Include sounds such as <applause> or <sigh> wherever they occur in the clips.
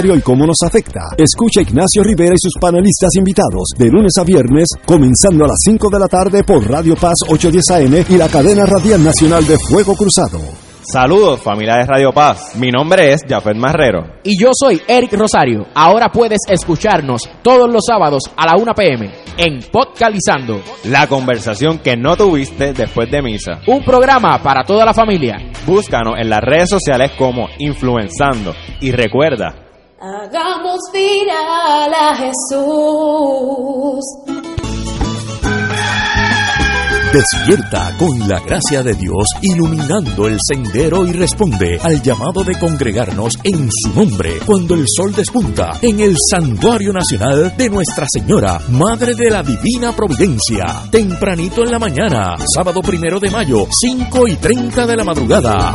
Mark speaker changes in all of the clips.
Speaker 1: y cómo nos afecta. Escucha a Ignacio Rivera y sus panelistas invitados de lunes a viernes, comenzando a las 5 de la tarde por Radio Paz 810 AM y la cadena radial nacional de Fuego Cruzado.
Speaker 2: Saludos familia de Radio Paz, mi nombre es Jafet Marrero.
Speaker 3: Y yo soy Eric Rosario. Ahora puedes escucharnos todos los sábados a la 1 pm en Podcalizando.
Speaker 2: La conversación que no tuviste después de misa.
Speaker 3: Un programa para toda la familia.
Speaker 2: Búscanos en las redes sociales como Influenzando y recuerda,
Speaker 4: Hagamos viral a Jesús.
Speaker 5: Despierta con la gracia de Dios iluminando el sendero y responde al llamado de congregarnos en su nombre cuando el sol despunta en el Santuario Nacional de Nuestra Señora, Madre de la Divina Providencia. Tempranito en la mañana, sábado primero de mayo, 5 y 30 de la madrugada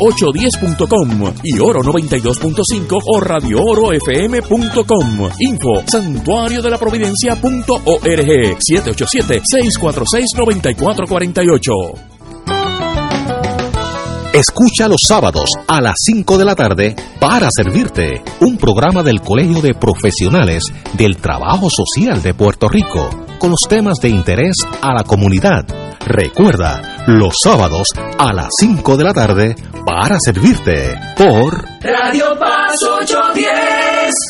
Speaker 5: 810.com y Oro 92.5 o Radio Oro FM.com. Info santuario de la providencia.org 787-646-9448.
Speaker 6: Escucha los sábados a las 5 de la tarde para servirte un programa del Colegio de Profesionales del Trabajo Social de Puerto Rico con los temas de interés a la comunidad. Recuerda, los sábados a las 5 de la tarde para servirte por
Speaker 4: Radio Paz 810.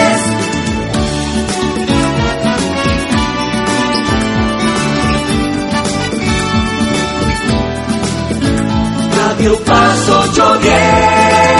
Speaker 4: Radio Paz 810.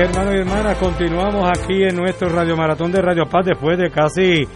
Speaker 7: Hermanos y hermanas. Continuamos aquí en nuestro Radio Maratón de Radio Paz después de casi,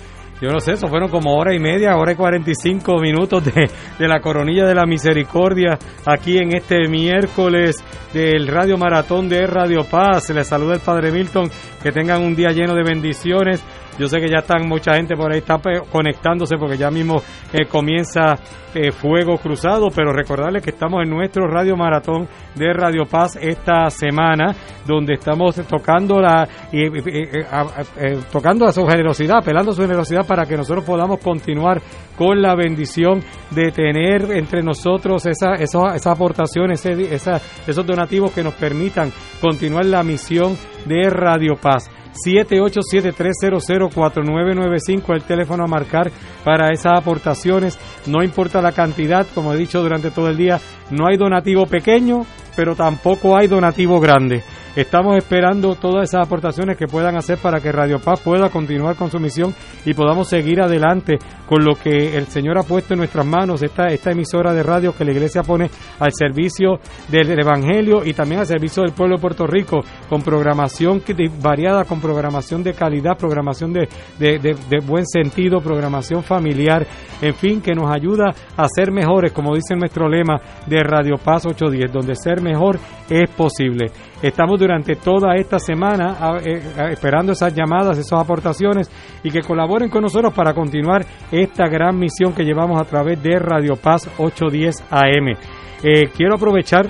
Speaker 7: yo no sé, eso fueron como hora y media, hora y 45 minutos de, de la coronilla de la misericordia aquí en este miércoles del Radio Maratón de Radio Paz. Les saluda el Padre Milton. Que tengan un día lleno de bendiciones. Yo sé que ya están mucha gente por ahí está conectándose porque ya mismo eh, comienza eh, Fuego Cruzado, pero recordarles que estamos en nuestro Radio Maratón de Radio Paz esta semana, donde estamos tocando la a- eh, tocando a su generosidad, apelando a su generosidad para que nosotros podamos continuar con la bendición de tener entre nosotros esa, esa, esa aportación, ese, esa, esos donativos que nos permitan continuar la misión de Radio Paz. 787-300-4995 el teléfono a marcar para esas aportaciones. No importa la cantidad, como he dicho durante todo el día, no hay donativo pequeño, pero tampoco hay donativo grande. Estamos esperando todas esas aportaciones que puedan hacer para que Radio Paz pueda continuar con su misión y podamos seguir adelante con lo que el Señor ha puesto en nuestras manos, esta, esta emisora de radio que la iglesia pone al servicio del Evangelio y también al servicio del pueblo de Puerto Rico, con programación variada, con programación de calidad, programación de, de- de- de buen sentido, programación familiar, en fin, que nos ayuda a ser mejores, como dice nuestro lema de Radio Paz 810, donde ser mejor es posible. Estamos durante toda esta semana eh, esperando esas llamadas, esas aportaciones y que colaboren con nosotros para continuar esta gran misión que llevamos a través de Radio Paz 810 AM. Eh, quiero aprovechar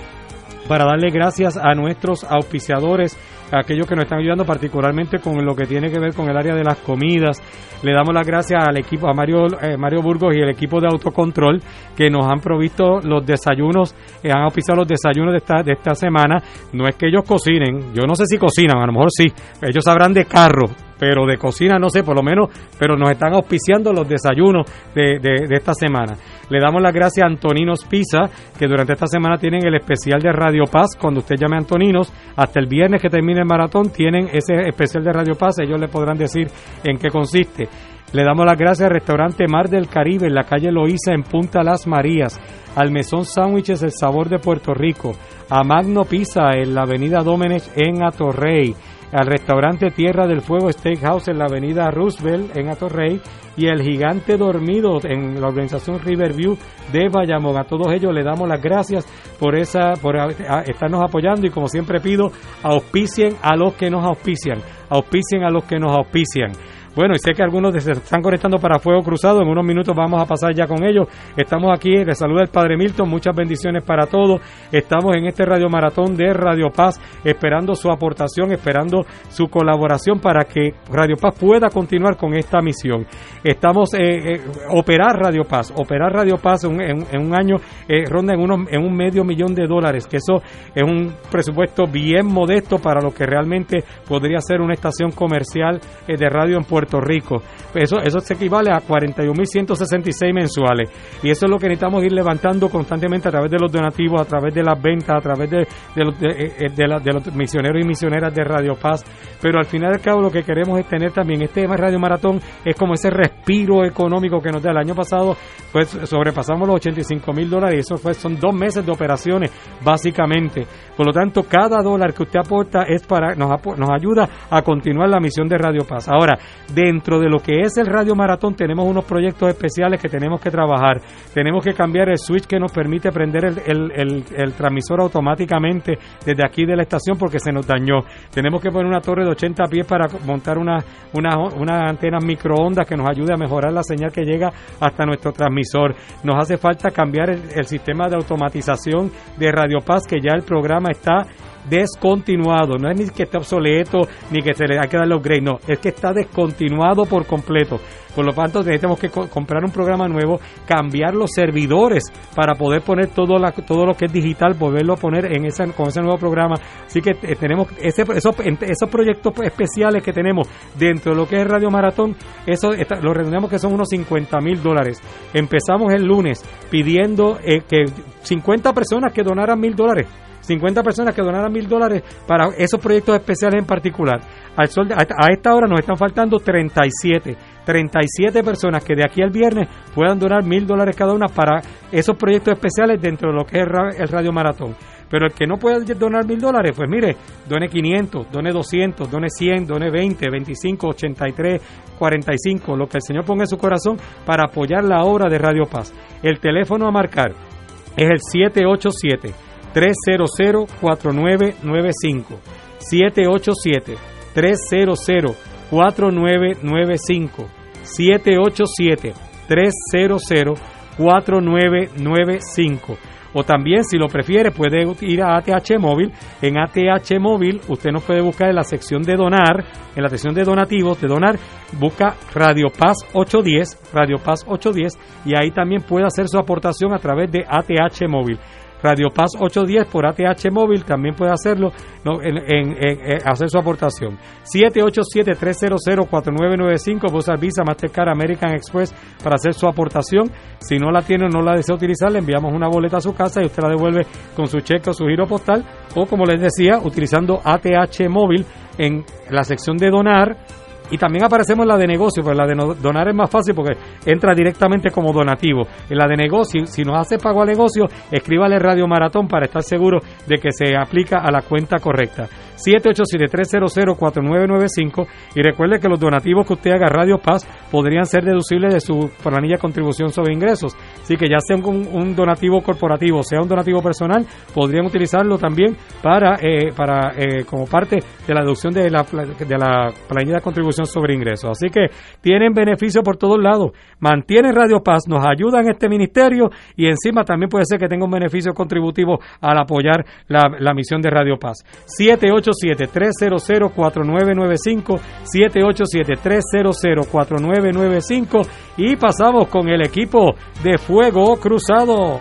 Speaker 7: para darle gracias a nuestros auspiciadores, a aquellos que nos están ayudando particularmente con lo que tiene que ver con el área de las comidas. Le damos las gracias al equipo, a Mario, eh, Mario Burgos y el equipo de autocontrol que nos han provisto los desayunos, eh, han auspiciado los desayunos de esta, de esta semana. No es que ellos cocinen, yo no sé si cocinan, a lo mejor sí, ellos sabrán de carro, pero de cocina no sé, por lo menos, pero nos están auspiciando los desayunos de, de- esta semana. Le damos las gracias a Antoninos Pizza, que durante esta semana tienen el especial de Radio Paz. Cuando usted llame a Antoninos, hasta el viernes que termine el maratón, tienen ese especial de Radio Paz. Ellos le podrán decir en qué consiste. Le damos las gracias al restaurante Mar del Caribe en la calle Loíza en Punta Las Marías, al Mesón Sándwiches El Sabor de Puerto Rico, a Magno Pizza en la avenida Dómenes en Atorrey, al restaurante Tierra del Fuego Steakhouse en la avenida Roosevelt en Atorrey y el Gigante Dormido en la organización Riverview de Bayamón. A todos ellos le damos las gracias por esa por estarnos apoyando y como siempre pido, auspicien a los que nos auspician, auspicien a los que nos auspician. Bueno, y sé que algunos se están conectando para Fuego Cruzado. En unos minutos vamos a pasar ya con ellos. Estamos aquí, les saluda el Padre Milton. Muchas bendiciones para todos. Estamos en este Radio Maratón de Radio Paz, esperando su aportación, esperando su colaboración para que Radio Paz pueda continuar con esta misión. Estamos, eh, eh, operar Radio Paz, operar Radio Paz en, un año eh, ronda en, unos, en un medio millón de dólares, que eso es un presupuesto bien modesto para lo que realmente podría ser una estación comercial eh, de radio en Puerto Rico. Eso, eso se equivale a 41.166 mensuales. Y eso es lo que necesitamos ir levantando constantemente a través de los donativos, a través de las ventas, a través de, de, eh, de los misioneros y misioneras de Radio Paz. Pero al final y al cabo lo que queremos es tener también este Radio Maratón, es como ese respiro económico que nos da. El año pasado pues sobrepasamos los 85 mil dólares y eso fue, son dos meses de operaciones básicamente. Por lo tanto, cada dólar que usted aporta es para nos, nos ayuda a continuar la misión de Radio Paz. Ahora, dentro de lo que es el Radio Maratón tenemos unos proyectos especiales que tenemos que trabajar. Tenemos que cambiar el switch que nos permite prender el, transmisor automáticamente desde aquí de la estación porque se nos dañó. Tenemos que poner una torre de 80 pies para montar una, una, antena microondas que nos ayude a mejorar la señal que llega hasta nuestro transmisor. Nos hace falta cambiar el sistema de automatización de Radio Paz que ya el programa está descontinuado, no es ni que esté obsoleto ni que se le hay que darle upgrade, no, es que está descontinuado por completo. Por lo tanto, tenemos que co- comprar un programa nuevo, cambiar los servidores para poder poner todo, la, todo lo que es digital, volverlo a poner en ese, con ese nuevo programa. Así que eh, tenemos ese, esos, esos proyectos especiales que tenemos dentro de lo que es Radio Maratón, eso está- lo redondeamos que son unos 50 mil dólares. Empezamos el lunes pidiendo eh, que 50 personas que donaran mil dólares. 50 personas que donaran mil dólares para esos proyectos especiales en particular. Al sol a esta- hora nos están faltando 37. 37 personas que de aquí al viernes puedan donar mil dólares cada una para esos proyectos especiales dentro de lo que es el Radio Maratón. Pero el que no pueda donar mil dólares, pues mire, done 500, done 200, done 100, done 20, 25, 83, 45, lo que el Señor ponga en su corazón para apoyar la obra de Radio Paz. El teléfono a marcar es el 787 300 4995 787 300 4995 787 300 4995 o también si lo prefiere puede ir a ATH Móvil. En ATH Móvil usted nos puede buscar en la sección de donar en la sección de donativos de donar busca Radio Paz 810 Radio Paz 810 y ahí también puede hacer su aportación a través de ATH Móvil Radio Paz 810 por ATH móvil, también puede hacerlo, no, en, en- en- en hacer su aportación. 787-300-4995, puede usar Visa, Mastercard, American Express para hacer su aportación. Si no la tiene o no la desea utilizar, le enviamos una boleta a su casa y usted la devuelve con su cheque o su giro postal, o como les decía, utilizando ATH móvil en la sección de donar y también aparecemos en la de negocio, pues la de donar es más fácil porque entra directamente como donativo. En la de negocio, si nos hace pago a negocio, escríbale Radio Maratón para estar seguro de que se aplica a la cuenta correcta. 787-300-4995 y recuerde que los donativos que usted haga a Radio Paz podrían ser deducibles de su planilla de contribución sobre ingresos. Así que ya sea un, donativo corporativo, sea un donativo personal, podrían utilizarlo también para, eh, para eh, como parte de la deducción de la, de la planilla de contribución sobre ingresos. Así que tienen beneficio por todos lados. Mantienen Radio Paz, nos ayudan este ministerio y encima también puede ser que tenga un beneficio contributivo al apoyar la, la misión de Radio Paz. 787-300-4995, 787-300-4995 y pasamos con el equipo de Fuego Cruzado.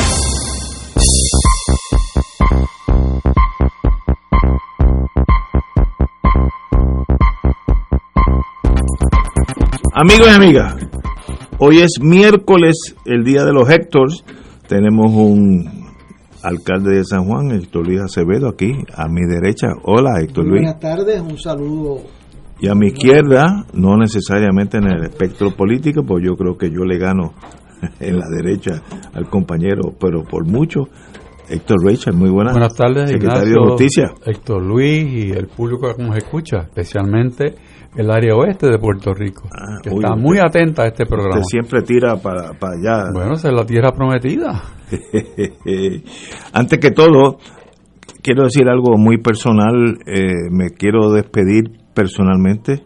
Speaker 8: Amigos y amigas, hoy es miércoles, el día de los Héctors. Tenemos un alcalde de San Juan, Héctor Luis Acevedo, aquí a mi derecha. Hola, Héctor Luis.
Speaker 9: Buenas tardes, un saludo.
Speaker 8: Y a mi izquierda, no necesariamente en el espectro político, pues yo creo que yo le gano <laughs> en la derecha al compañero, pero por mucho. Héctor Rachel, muy buenas.
Speaker 10: Buenas tardes,
Speaker 8: Secretario
Speaker 10: Ignacio,
Speaker 8: de Justicia.
Speaker 10: Héctor Luis y el público que nos escucha, especialmente el área oeste de Puerto Rico, que
Speaker 8: uy,
Speaker 10: está
Speaker 8: usted-
Speaker 10: muy atenta a este programa.
Speaker 8: Usted siempre tira para, para allá.
Speaker 10: Bueno, esa es la tierra prometida. <laughs>
Speaker 8: Antes que todo, quiero decir algo muy personal. eh, me quiero despedir personalmente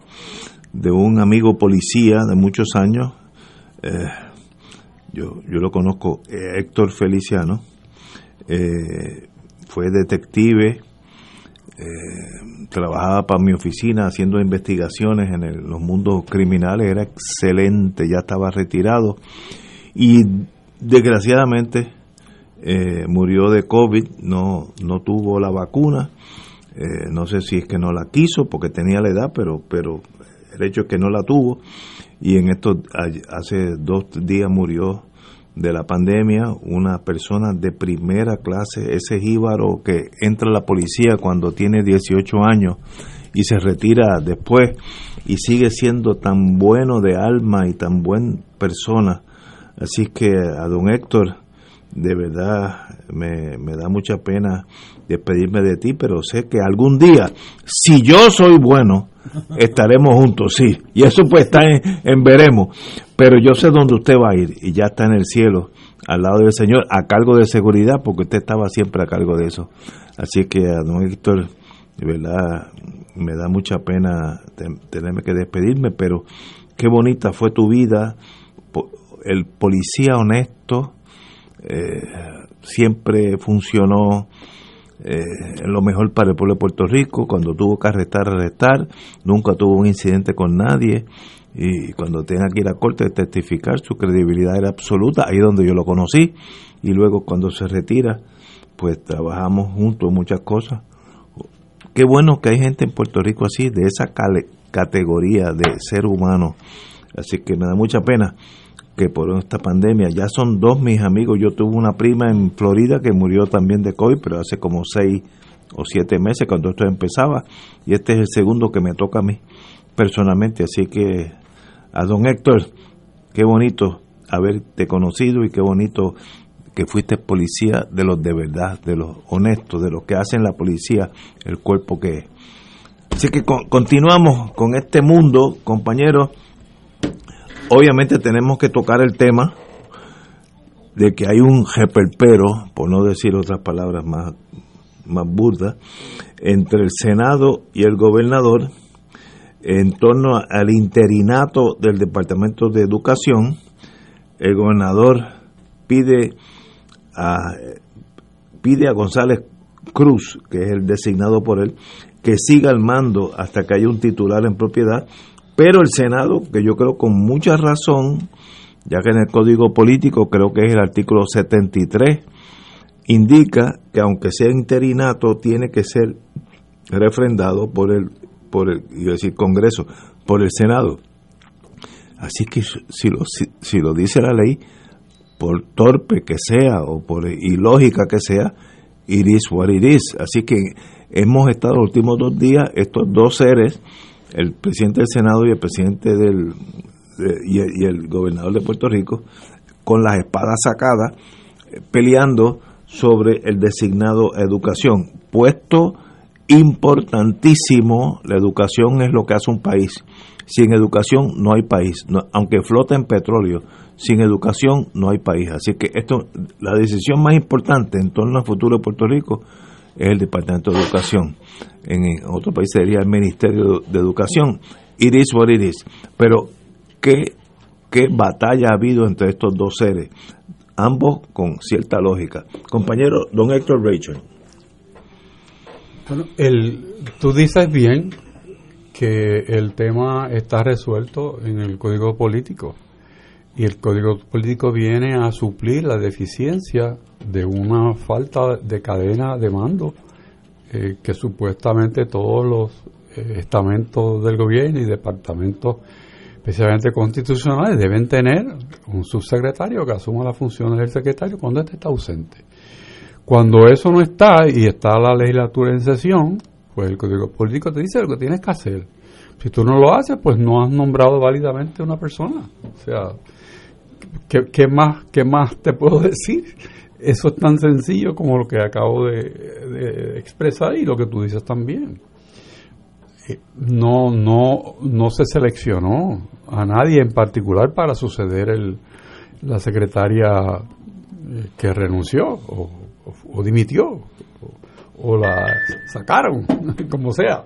Speaker 8: de un amigo policía de muchos años. eh, yo, yo lo conozco, eh, Héctor Feliciano. eh, fue detective, eh, trabajaba para mi oficina haciendo investigaciones en los mundos criminales, era excelente, ya estaba retirado. Y desgraciadamente eh, murió de COVID, no, no tuvo la vacuna, eh, no sé si es que no la quiso porque tenía la edad, pero, pero el hecho es que no la tuvo. Y en estos, hace dos días murió de la pandemia una persona de primera clase, ese jíbaro que entra a la policía cuando tiene 18 años y se retira después y sigue siendo tan bueno de alma y tan buen persona. Así que a don Héctor, de verdad me, me da mucha pena despedirme de ti, pero sé que algún día, si yo soy bueno, estaremos juntos, sí. Y eso pues está en, veremos. Pero yo sé dónde usted va a ir y ya está en el cielo, al lado del Señor, a cargo de seguridad, porque usted estaba siempre a cargo de eso. Así que a don Héctor, de verdad, me da mucha pena te- tenerme que despedirme, pero qué bonita fue tu vida, el policía honesto, eh, siempre funcionó eh, lo mejor para el pueblo de Puerto Rico, cuando tuvo que arrestar, arrestar, nunca tuvo un incidente con nadie y cuando tenga que ir a corte a testificar, su credibilidad era absoluta, ahí donde yo lo conocí y luego cuando se retira, pues trabajamos juntos en muchas cosas. Qué bueno que hay gente en Puerto Rico así, de esa categoría de ser humano. Así que me da mucha pena. Que por esta pandemia. Ya son dos mis amigos. Yo tuve una prima en Florida que murió también de COVID, pero hace como seis o siete meses cuando esto empezaba. Y este es el segundo que me toca a mí personalmente. Así que a don Héctor, qué bonito haberte conocido y qué bonito que fuiste policía de los de verdad, de los honestos, de los que hacen la policía, el cuerpo que es. Así que continuamos con este mundo, compañeros. Obviamente tenemos que tocar el tema de que hay un jeperpero, por no decir otras palabras más, más burdas, entre el Senado y el gobernador en torno al interinato del Departamento de Educación. El gobernador pide a, pide a González Cruz, que es el designado por él, que siga al mando hasta que haya un titular en propiedad, pero el Senado, que yo creo con mucha razón, ya que en el Código Político, creo que es el artículo 73, indica que aunque sea interinato, tiene que ser refrendado por el, por el, iba decir Congreso, por el Senado. Así que si lo, si lo dice la ley, por torpe que sea o por ilógica que sea, it is what it is. Así que hemos estado los últimos dos días, estos dos seres, el presidente del Senado y el presidente del y, el, gobernador de Puerto Rico, con las espadas sacadas, eh, peleando sobre el designado educación. Puesto importantísimo, la educación es lo que hace un país. Sin educación no hay país, aunque flota en petróleo sin educación no hay país. Así que esto, la decisión más importante en torno al futuro de Puerto Rico es el Departamento de Educación. En otro país sería el Ministerio de Educación. It is what it is. Pero, ¿qué, qué batalla ha habido entre estos dos seres? Ambos con cierta lógica. Compañero, don Héctor Rachel.
Speaker 10: Bueno, el, tú dices bien que el tema está resuelto en el Código Político y el código político viene a suplir la deficiencia de una falta de cadena de mando eh, que supuestamente todos los eh, estamentos del gobierno y departamentos especialmente constitucionales deben tener un subsecretario que asuma las funciones del secretario cuando éste está ausente. Cuando eso no está y está la legislatura en sesión, pues el código político te dice lo que tienes que hacer. Si tú no lo haces, pues no has nombrado válidamente una persona. O sea, ¿qué, más, ¿qué más te puedo <laughs> decir? Eso es tan sencillo como lo que acabo de, expresar y lo que tú dices también. Eh, no, no, no se seleccionó a nadie en particular para suceder el, la secretaria eh, que renunció o, dimitió o, la sacaron, <laughs> como sea.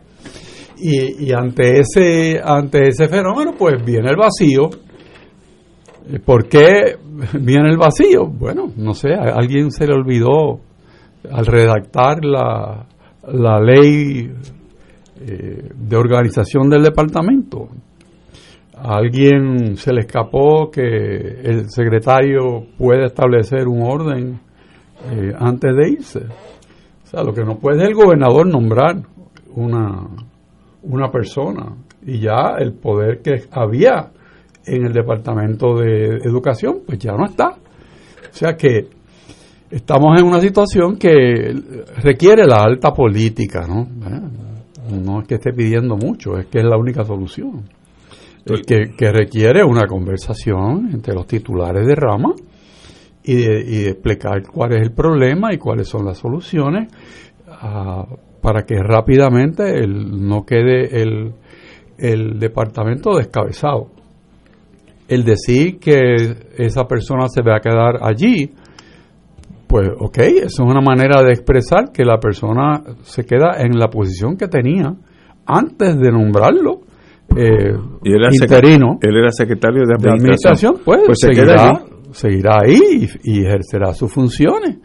Speaker 10: Y, y, ante ese ante ese fenómeno, pues viene el vacío ¿Por qué viene el vacío? Bueno, no sé, a alguien se le olvidó al redactar la, la ley eh, de organización del departamento. A alguien se le escapó que el secretario puede establecer un orden eh, antes de irse. O sea, lo que no puede el gobernador nombrar una, una persona y ya el poder que había en el Departamento de Educación, pues ya no está. O sea que estamos en una situación que requiere la alta política, ¿no? no es que esté pidiendo mucho, es que es la única solución. Es que, requiere una conversación entre los titulares de rama y de, explicar cuál es el problema y cuáles son las soluciones ah, para que rápidamente el, no quede el, el departamento descabezado el decir que esa persona se va a quedar allí, pues ok, eso es una manera de expresar que la persona se queda en la posición que tenía antes de nombrarlo. Eh,
Speaker 8: y era interino. Él era secretario de administración.
Speaker 10: pues, pues seguirá, seguirá ahí y, ejercerá sus funciones.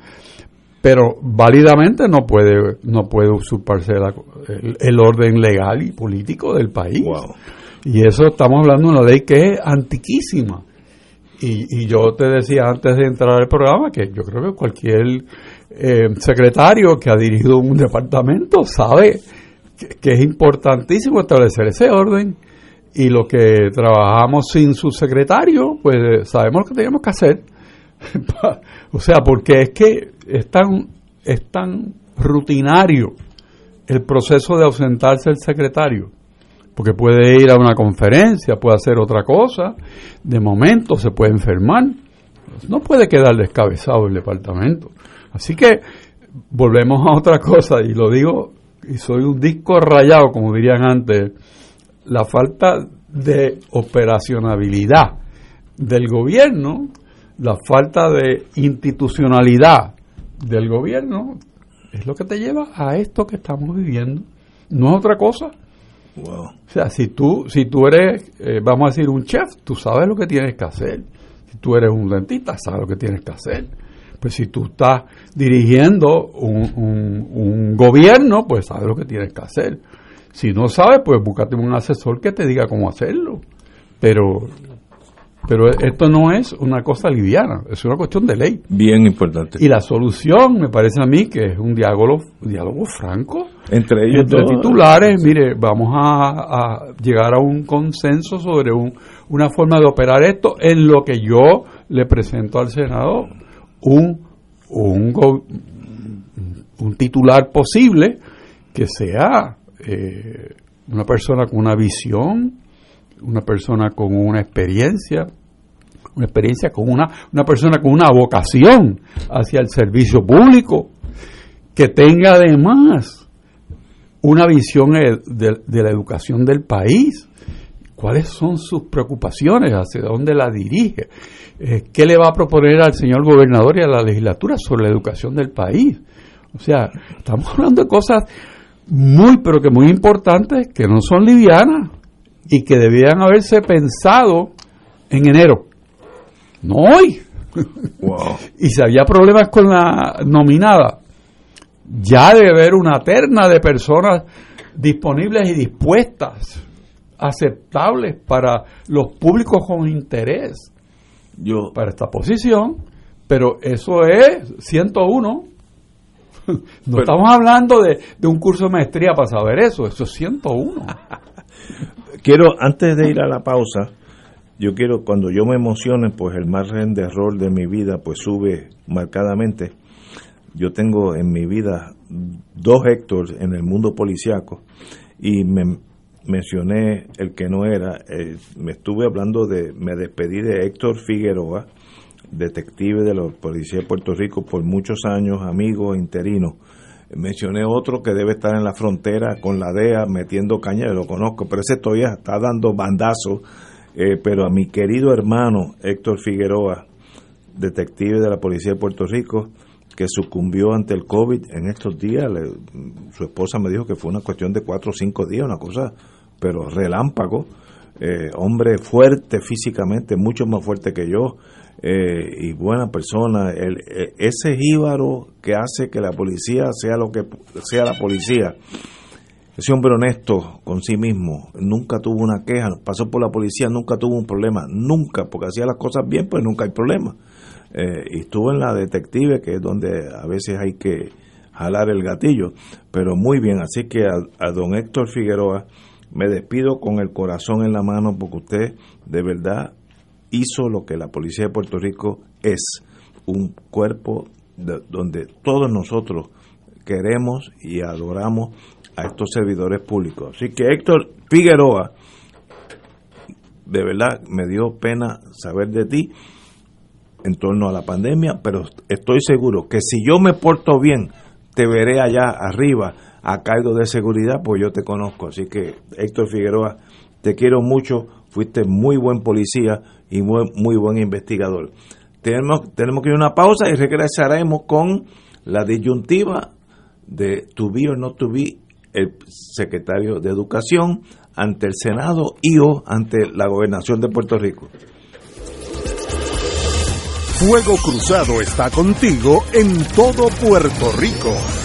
Speaker 10: Pero válidamente no puede, no puede usurparse el, orden legal y político del país. Y eso estamos hablando de una ley que es antiquísima. Y, yo te decía antes de entrar al programa que yo creo que cualquier eh, secretario que ha dirigido un departamento sabe que, es importantísimo establecer ese orden y los que trabajamos sin su secretario, pues sabemos lo que tenemos que hacer. <laughs> o sea, porque es que es tan, es tan rutinario el proceso de ausentarse el secretario, porque puede ir a una conferencia, puede hacer otra cosa, de momento se puede enfermar, no puede quedar descabezado el departamento. Así que volvemos a otra cosa, y lo digo, y soy un disco rayado, como dirían antes, la falta de operacionalidad del gobierno, la falta de institucionalidad del gobierno, es lo que te lleva a esto que estamos viviendo. No es otra cosa. O sea, si tú, si tú eres, eh, vamos a decir, un chef, tú sabes lo que tienes que hacer. Si tú eres un dentista, sabes lo que tienes que hacer. Pues si tú estás dirigiendo un, un, un gobierno, pues sabes lo que tienes que hacer. Si no sabes, pues búscate un asesor que te diga cómo hacerlo. Pero pero esto no es una cosa liviana, es una cuestión de ley.
Speaker 8: Bien importante.
Speaker 10: Y la solución, me parece a mí, que es un diálogo, diálogo franco.
Speaker 8: Entre ellos.
Speaker 10: Entre titulares, mire, vamos a, llegar a un consenso sobre un, una forma de operar esto en lo que yo le presento al Senado un, un, un titular posible que sea eh, una persona con una visión, una persona con una experiencia, una experiencia con una, una persona con una vocación hacia el servicio público, que tenga además una visión de, la educación del país, cuáles son sus preocupaciones, hacia dónde la dirige, eh, qué le va a proponer al señor gobernador y a la legislatura sobre la educación del país. O sea, estamos hablando de cosas muy, pero que muy importantes, que no son livianas y que debían haberse pensado en enero, no hoy. <laughs> y si había problemas con la nominada, ya debe haber una terna de personas disponibles y dispuestas, aceptables para los públicos con interés
Speaker 8: Yo,
Speaker 10: para esta posición, pero eso es 101. <laughs> No estamos hablando de, de, un curso de maestría para saber eso, eso es 101. <laughs>
Speaker 8: quiero, antes de ir a la pausa, yo quiero, cuando yo me emocione, pues el margen de error de mi vida pues sube marcadamente. Yo tengo en mi vida dos Héctor en el mundo policiaco y me mencioné el que no era, eh, me estuve hablando de, me despedí de Héctor Figueroa, detective de la Policía de Puerto Rico por muchos años, amigo interino mencioné otro que debe estar en la frontera con la DEA metiendo caña, lo conozco, pero ese todavía está dando bandazos. Eh, pero a mi querido hermano Héctor Figueroa, detective de la Policía de Puerto Rico, que sucumbió ante el COVID en estos días, su esposa me dijo que fue una cuestión de cuatro o cinco días, una cosa, pero relámpago, eh, hombre fuerte físicamente, mucho más fuerte que yo, eh, y buena persona, el, eh, ese jíbaro que hace que la policía sea lo que sea la policía, ese hombre honesto con sí mismo, nunca tuvo una queja, pasó por la policía, nunca tuvo un problema, nunca, porque hacía las cosas bien, pues nunca hay problema. Eh, y estuvo en la detective, que es donde a veces hay que jalar el gatillo, pero muy bien, así que a don Héctor Figueroa me despido con el corazón en la mano porque usted de verdad hizo lo que la Policía de Puerto Rico es, un cuerpo donde todos nosotros queremos y adoramos a estos servidores públicos. Así que Héctor Figueroa, de verdad me dio pena saber de ti en torno a la pandemia, pero estoy seguro que si yo me porto bien, te veré allá arriba a cargo de seguridad, pues yo te conozco. Así que Héctor Figueroa, te quiero mucho, fuiste muy buen policía y muy, muy buen investigador. Tenemos, tenemos que ir a una pausa y regresaremos con la disyuntiva de to be or not to be el secretario de Educación ante el Senado y o ante la gobernación de Puerto Rico.
Speaker 11: Fuego Cruzado está contigo en todo Puerto Rico.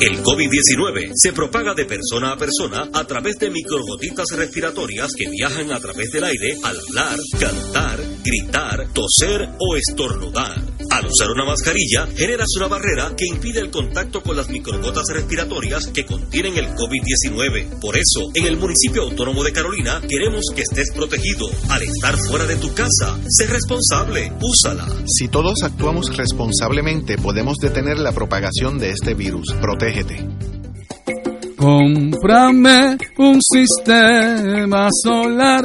Speaker 9: El COVID-19 se propaga de persona a persona a través de microgotitas respiratorias que viajan a través del aire al hablar, cantar, gritar, toser o estornudar. Al usar una mascarilla, generas una barrera que impide el contacto con las microgotas respiratorias que contienen el COVID-19. Por eso, en el municipio autónomo de Carolina, queremos que estés protegido. Al estar fuera de tu casa, sé responsable, úsala.
Speaker 12: Si todos actuamos responsablemente, podemos detener la propagación de este virus. Protégete.
Speaker 13: Cómprame un sistema solar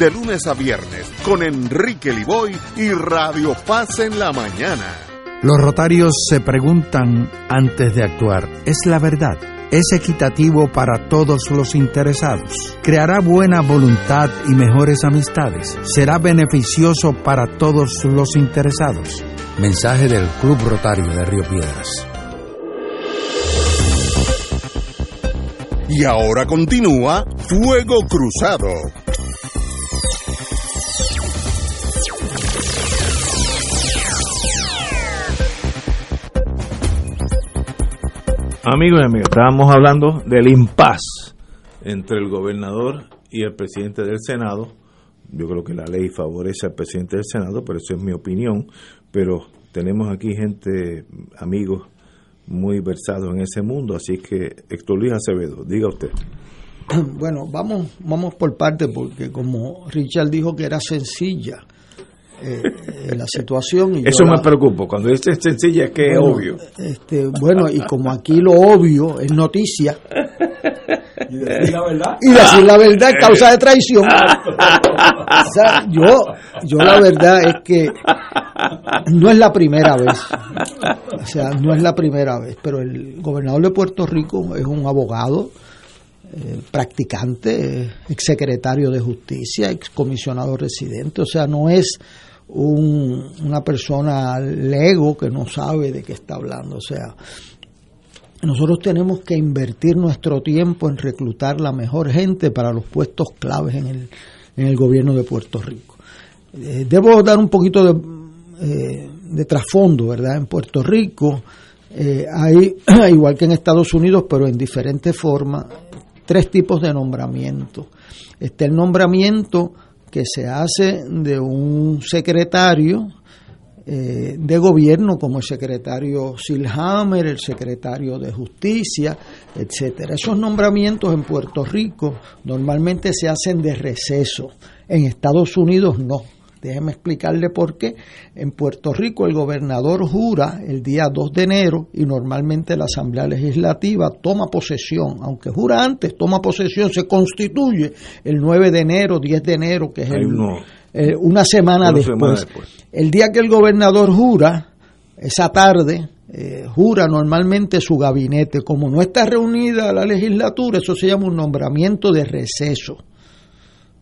Speaker 11: de lunes a viernes con Enrique Liboy y Radio Paz en la mañana.
Speaker 14: Los rotarios se preguntan antes de actuar, ¿es la verdad? ¿Es equitativo para todos los interesados? ¿Creará buena voluntad y mejores amistades? ¿Será beneficioso para todos los interesados? Mensaje del Club Rotario de Río Piedras.
Speaker 11: Y ahora continúa Fuego Cruzado.
Speaker 8: Amigos y amigas, estábamos hablando del impas entre el gobernador y el presidente del Senado. Yo creo que la ley favorece al presidente del Senado, pero eso es mi opinión. Pero tenemos aquí gente, amigos muy versados en ese mundo, así que Héctor Luis Acevedo, diga usted.
Speaker 15: Bueno, vamos, vamos por parte, porque como Richard dijo que era sencilla eh, la situación. Y
Speaker 8: Eso me preocupa, cuando es sencilla es que es obvio.
Speaker 15: Este, bueno, y como aquí lo obvio es noticia.
Speaker 7: Y decir la verdad.
Speaker 15: Y decir la verdad es causa de traición. O sea, yo, yo la verdad es que no es la primera vez. O sea, no es la primera vez, pero el gobernador de Puerto Rico es un abogado eh, practicante, exsecretario de justicia, excomisionado residente, o sea, no es un, una persona lego que no sabe de qué está hablando, o sea, nosotros tenemos que invertir nuestro tiempo en reclutar la mejor gente para los puestos claves en el, en el gobierno de Puerto Rico. Eh, debo dar un poquito de, eh, de trasfondo, ¿verdad? En Puerto Rico eh, hay, <clears throat> igual que en Estados Unidos, pero en diferentes formas, tres tipos de nombramiento. Está el nombramiento que se hace de un secretario eh, de gobierno como el secretario Silhammer, el secretario de justicia, etcétera. Esos nombramientos en Puerto Rico normalmente se hacen de receso. En Estados Unidos no. Déjeme explicarle por qué. En Puerto Rico el gobernador jura el día 2 de enero y normalmente la Asamblea Legislativa toma posesión, aunque jura antes, toma posesión, se constituye el 9 de enero, 10 de enero, que es el, eh, una, semana,
Speaker 8: Una
Speaker 15: después.
Speaker 8: semana después.
Speaker 15: El día que el gobernador jura, esa tarde, eh, jura normalmente su gabinete. Como no está reunida la legislatura, eso se llama un nombramiento de receso.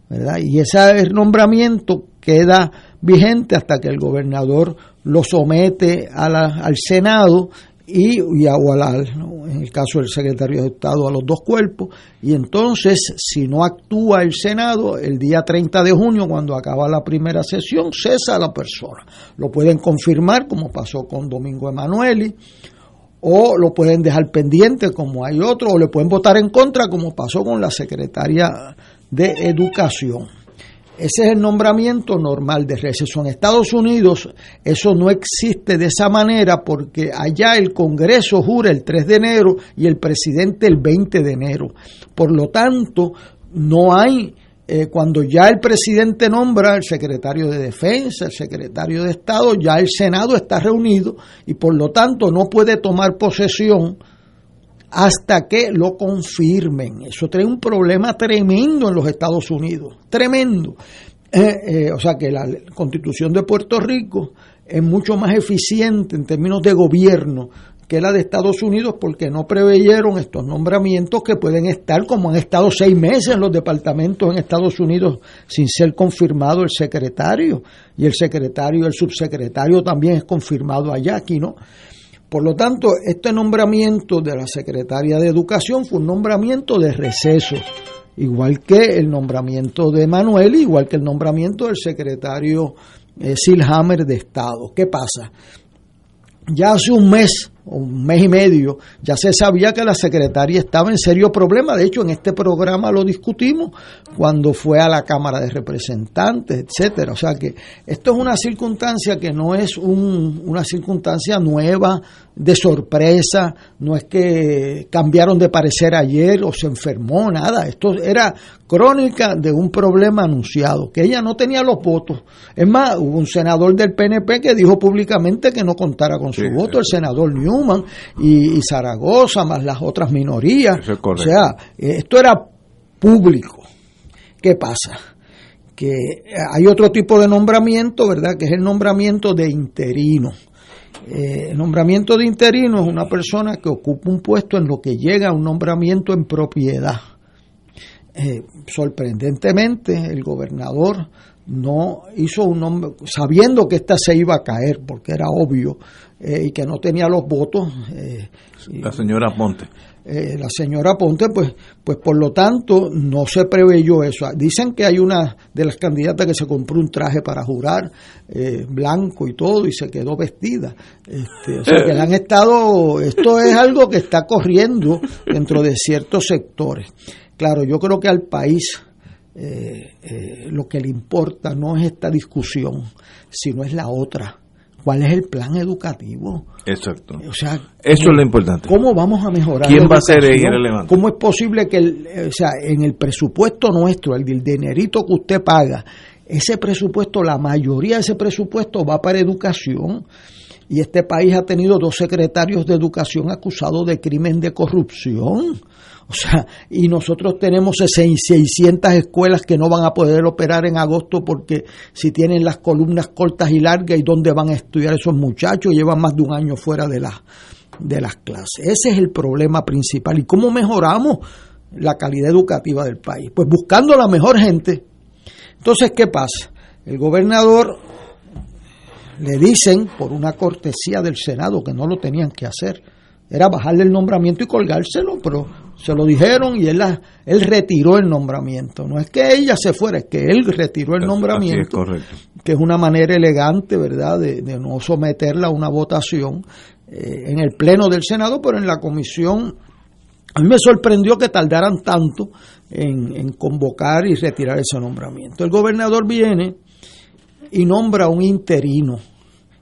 Speaker 15: ¿verdad? Y ese nombramiento queda vigente hasta que el gobernador lo somete a la- al Senado y, y a- o en el caso del secretario de Estado a los dos cuerpos y entonces si no actúa el Senado el día 30 de junio cuando acaba la primera sesión cesa la persona lo pueden confirmar como pasó con Domingo Emanueli o lo pueden dejar pendiente como hay otro, o le pueden votar en contra como pasó con la secretaria de Educación. Ese es el nombramiento normal de receso. En Estados Unidos eso no existe de esa manera porque allá el Congreso jura el 3 de enero y el presidente el 20 de enero. Por lo tanto, no hay eh, cuando ya el presidente nombra al secretario de Defensa, el secretario de Estado, ya el Senado está reunido y por lo tanto no puede tomar posesión hasta que lo confirmen. Eso trae un problema tremendo en los Estados Unidos, tremendo. Eh, eh, o sea que la constitución de Puerto Rico es mucho más eficiente en términos de gobierno que la de Estados Unidos porque no preveyeron estos nombramientos que pueden estar como han estado seis meses en los departamentos en Estados Unidos sin ser confirmado el secretario y el secretario, el subsecretario también es confirmado allá aquí, ¿no? Por lo tanto, este nombramiento de la secretaria de Educación fue un nombramiento de receso, igual que el nombramiento de Manuel, igual que el nombramiento del secretario eh, Silhammer de Estado. ¿Qué pasa? Ya hace un mes un mes y medio, ya se sabía que la secretaria estaba en serio problema. De hecho, en este programa lo discutimos cuando fue a la Cámara de Representantes, etcétera. O sea que esto es una circunstancia que no es un, una circunstancia nueva, de sorpresa, no es que cambiaron de parecer ayer o se enfermó, nada. Esto era crónica de un problema anunciado, que ella no tenía los votos. Es más, hubo un senador del PNP que dijo públicamente que no contara con su voto, el senador Y, Zaragoza, más las otras minorías. o sea, esto era público. ¿Qué pasa? Que hay otro tipo de nombramiento, ¿verdad? Que es el nombramiento de interino. Eh, el nombramiento de interino es una persona que ocupa un puesto en lo que llega a un nombramiento en propiedad. Eh, sorprendentemente, el gobernador no hizo un nombre, sabiendo que esta se iba a caer, porque era obvio, eh, y que no tenía los votos.
Speaker 8: la señora Ponte.
Speaker 15: la señora Ponte, pues, pues por lo tanto no se preveyó eso. Dicen que hay una de las candidatas que se compró un traje para jurar, blanco y todo, y se quedó vestida. Este, o sea que le han estado, esto es algo que está corriendo dentro de ciertos sectores. Claro, yo creo que al país eh, eh, lo que le importa no es esta discusión, sino es la otra. ¿Cuál es el plan educativo?
Speaker 8: Exacto.
Speaker 15: O sea,
Speaker 8: eso es lo importante.
Speaker 15: ¿Cómo vamos a mejorar?
Speaker 8: ¿Quién va a ser irrelevante?
Speaker 15: ¿Cómo es posible que, el, o sea, en el presupuesto nuestro, el del dinerito que usted paga, ese presupuesto, la mayoría de ese presupuesto va para educación? Y este país ha tenido dos secretarios de educación acusados de crimen de corrupción. O sea, y nosotros tenemos 600 escuelas que no van a poder operar en agosto porque si tienen las columnas cortas y largas y dónde van a estudiar esos muchachos, llevan más de un año fuera de, la, de las clases. Ese es el problema principal. ¿Y cómo mejoramos la calidad educativa del país? Pues buscando la mejor gente. Entonces, ¿qué pasa? El gobernador le dicen por una cortesía del Senado que no lo tenían que hacer era bajarle el nombramiento y colgárselo, pero se lo dijeron y él, él retiró el nombramiento. No es que ella se fuera, es que él retiró el nombramiento, que es una manera elegante, ¿verdad?, de, no someterla a una votación eh, en el Pleno del Senado, pero en la comisión. A mí me sorprendió que tardaran tanto en, en convocar y retirar ese nombramiento. El gobernador viene y nombra un interino.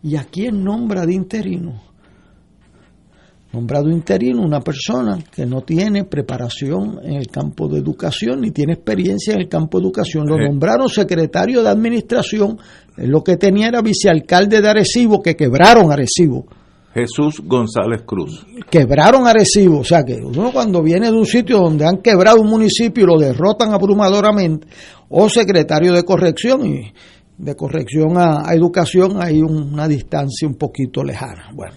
Speaker 15: ¿Y a quién nombra de interino? Nombrado interino una persona que no tiene preparación en el campo de educación ni tiene experiencia en el campo de educación. Lo nombraron secretario de administración, lo que tenía era vicealcalde de Arecibo, que quebraron Arecibo.
Speaker 8: Jesús González Cruz.
Speaker 15: Quebraron Arecibo, o sea que uno cuando viene de un sitio donde han quebrado un municipio y lo derrotan abrumadoramente, o secretario de corrección, y de corrección a, a educación hay una distancia un poquito lejana. Bueno,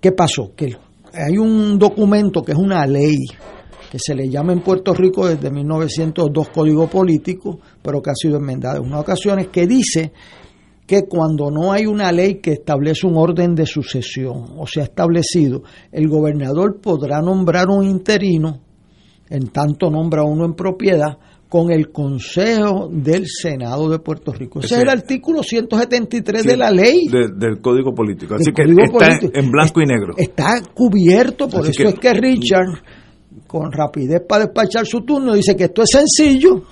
Speaker 15: ¿qué pasó? Que hay un documento que es una ley que se le llama en Puerto Rico desde 1902 Código Político, pero que ha sido enmendado en unas ocasiones, que dice que cuando no hay una ley que establece un orden de sucesión o se ha establecido, el gobernador podrá nombrar un interino, en tanto nombra uno en propiedad, con el Consejo del Senado de Puerto Rico. Ese, es el artículo 173 de la ley.
Speaker 8: del Código Político. Así que está en blanco y negro.
Speaker 15: Está cubierto, por eso es que Richard, con rapidez para despachar su turno, dice que esto es sencillo,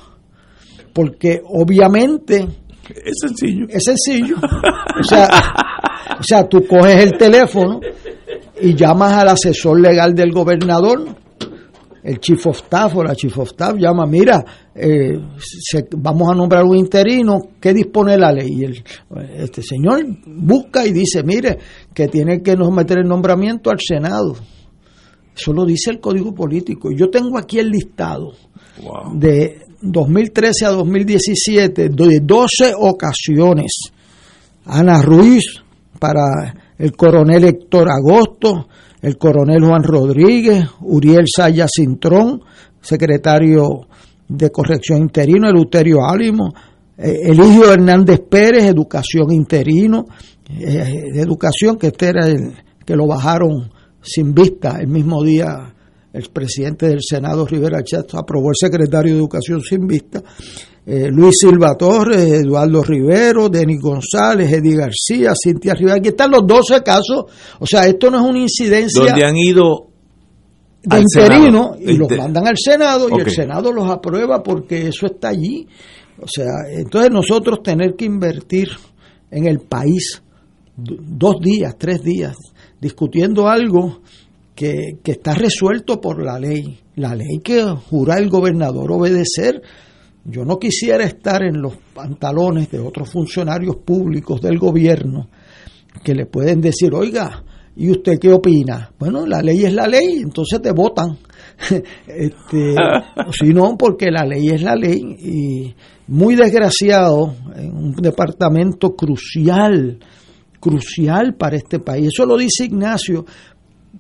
Speaker 15: porque obviamente...
Speaker 8: Es sencillo.
Speaker 15: Es sencillo. o, sea, o sea, tú coges el teléfono y llamas al asesor legal del gobernador el chief of staff o la chief of staff llama, mira, eh, se- vamos a nombrar un interino, ¿qué dispone la ley? Y el, este señor busca y dice, mire, que tiene que nos meter el nombramiento al Senado. Eso lo dice el Código Político. Yo tengo aquí el listado de 2013 a 2017 de 12 ocasiones. Ana Ruiz para el coronel Héctor Agosto, el coronel Juan Rodríguez, Uriel Saya Cintrón, secretario de Corrección Interino, Eleuterio Álimo, eh, Eligio Hernández Pérez, Educación Interino, eh, de Educación, que este era el que lo bajaron sin vista. El mismo día el presidente del Senado, Rivera Chatz, aprobó el secretario de Educación sin vista, eh, Luis Silva Torres, Eduardo Rivero, Denis González, Eddie García, Cintia Rivera. Aquí están los 12 casos. O sea, esto no es una incidencia
Speaker 8: Donde han ido
Speaker 15: de interino
Speaker 8: Senado.
Speaker 15: y los
Speaker 8: Inter-
Speaker 15: mandan al Senado y el Senado los aprueba porque eso está allí. O sea, entonces nosotros tener que invertir en el país dos días, tres días, discutiendo algo que, que está resuelto por la ley, la ley que jura el gobernador obedecer. Yo no quisiera estar en los pantalones de otros funcionarios públicos del gobierno que le pueden decir, oiga, ¿y usted qué opina? Bueno, la ley es la ley, entonces te votan. <laughs> este, <laughs> si no, porque la ley es la ley y muy desgraciado en un departamento crucial, crucial para este país. Eso lo dice Ignacio,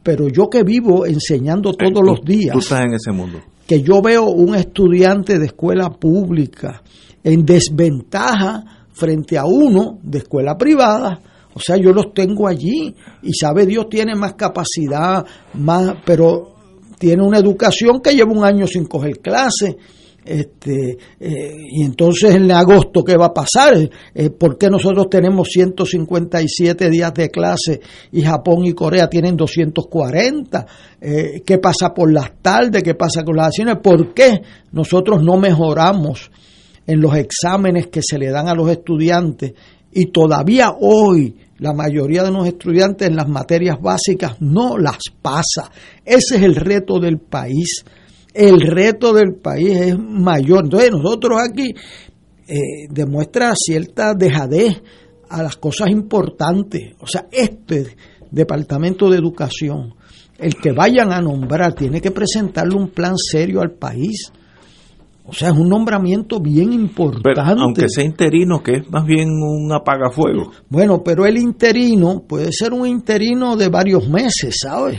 Speaker 15: pero yo que vivo enseñando todos los días
Speaker 8: Tú estás en ese mundo.
Speaker 15: Que yo veo un estudiante de escuela pública en desventaja frente a uno de escuela privada. O sea, yo los tengo allí y sabe Dios tiene más capacidad, más, pero tiene una educación que lleva un año sin coger clase. Este, eh, y entonces en agosto, ¿qué va a pasar? Eh, ¿Por qué nosotros tenemos 157 días de clase y Japón y Corea tienen 240? Eh, ¿Qué pasa por las tardes? ¿Qué pasa con las acciones? ¿Por qué nosotros no mejoramos en los exámenes que se le dan a los estudiantes y todavía hoy la mayoría de los estudiantes en las materias básicas no las pasa? Ese es el reto del país el reto del país es mayor. Entonces nosotros aquí eh, demuestra cierta dejadez a las cosas importantes. O sea, este Departamento de Educación, el que vayan a nombrar, tiene que presentarle un plan serio al país. O sea, es un nombramiento bien importante.
Speaker 8: Pero, aunque sea interino, que es más bien un apagafuego.
Speaker 15: Bueno, pero el interino puede ser un interino de varios meses, ¿sabes?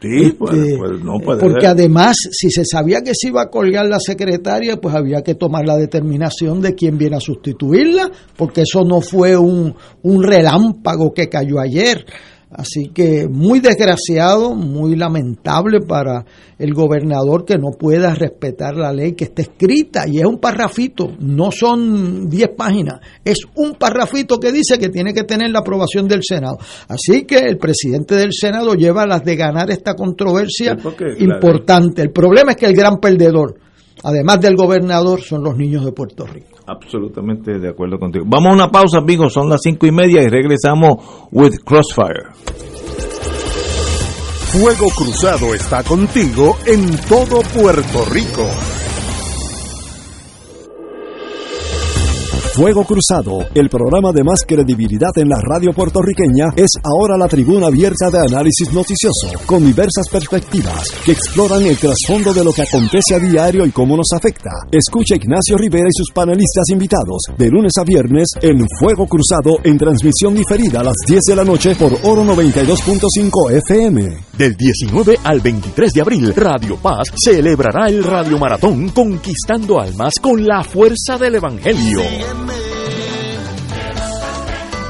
Speaker 8: Sí,
Speaker 15: Este,
Speaker 8: pues, pues no puede
Speaker 15: porque
Speaker 8: ser.
Speaker 15: además, si se sabía que se iba a colgar la secretaria, pues había que tomar la determinación de quién viene a sustituirla, porque eso no fue un, un relámpago que cayó ayer. Así que muy desgraciado, muy lamentable para el gobernador que no pueda respetar la ley que está escrita y es un parrafito, no son 10 páginas, es un parrafito que dice que tiene que tener la aprobación del Senado. Así que el presidente del Senado lleva las de ganar esta controversia importante. El problema es que el gran perdedor, además del gobernador, son los niños de Puerto Rico.
Speaker 8: Absolutamente de acuerdo contigo. Vamos a una pausa, amigos. Son las cinco y media y regresamos with Crossfire.
Speaker 11: Fuego Cruzado está contigo en todo Puerto Rico.
Speaker 1: Fuego Cruzado, el programa de más credibilidad en la radio puertorriqueña, es ahora la tribuna abierta de análisis noticioso, con diversas perspectivas que exploran el trasfondo de lo que acontece a diario y cómo nos afecta. Escucha Ignacio Rivera y sus panelistas invitados de lunes a viernes en Fuego Cruzado en transmisión diferida a las 10 de la noche por Oro 92.5 FM.
Speaker 5: Del 19 al 23 de abril, Radio Paz celebrará el Radio Maratón Conquistando Almas con la fuerza del Evangelio.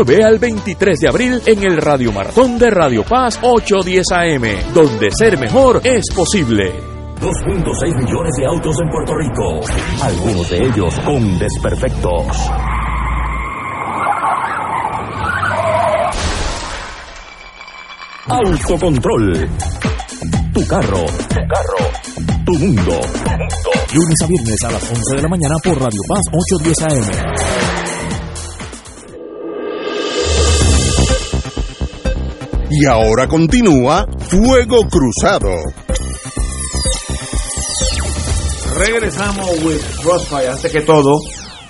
Speaker 5: al 23 de abril en el Radio Maratón de Radio Paz 810 AM, donde ser mejor es posible.
Speaker 16: 2.6 millones de autos en Puerto Rico, algunos de ellos con desperfectos. Autocontrol. Tu carro. Tu carro. Tu mundo. Lunes a viernes a las 11 de la mañana por Radio Paz 810 AM.
Speaker 11: Y ahora continúa Fuego Cruzado.
Speaker 8: Regresamos with Crossfire. Antes que todo,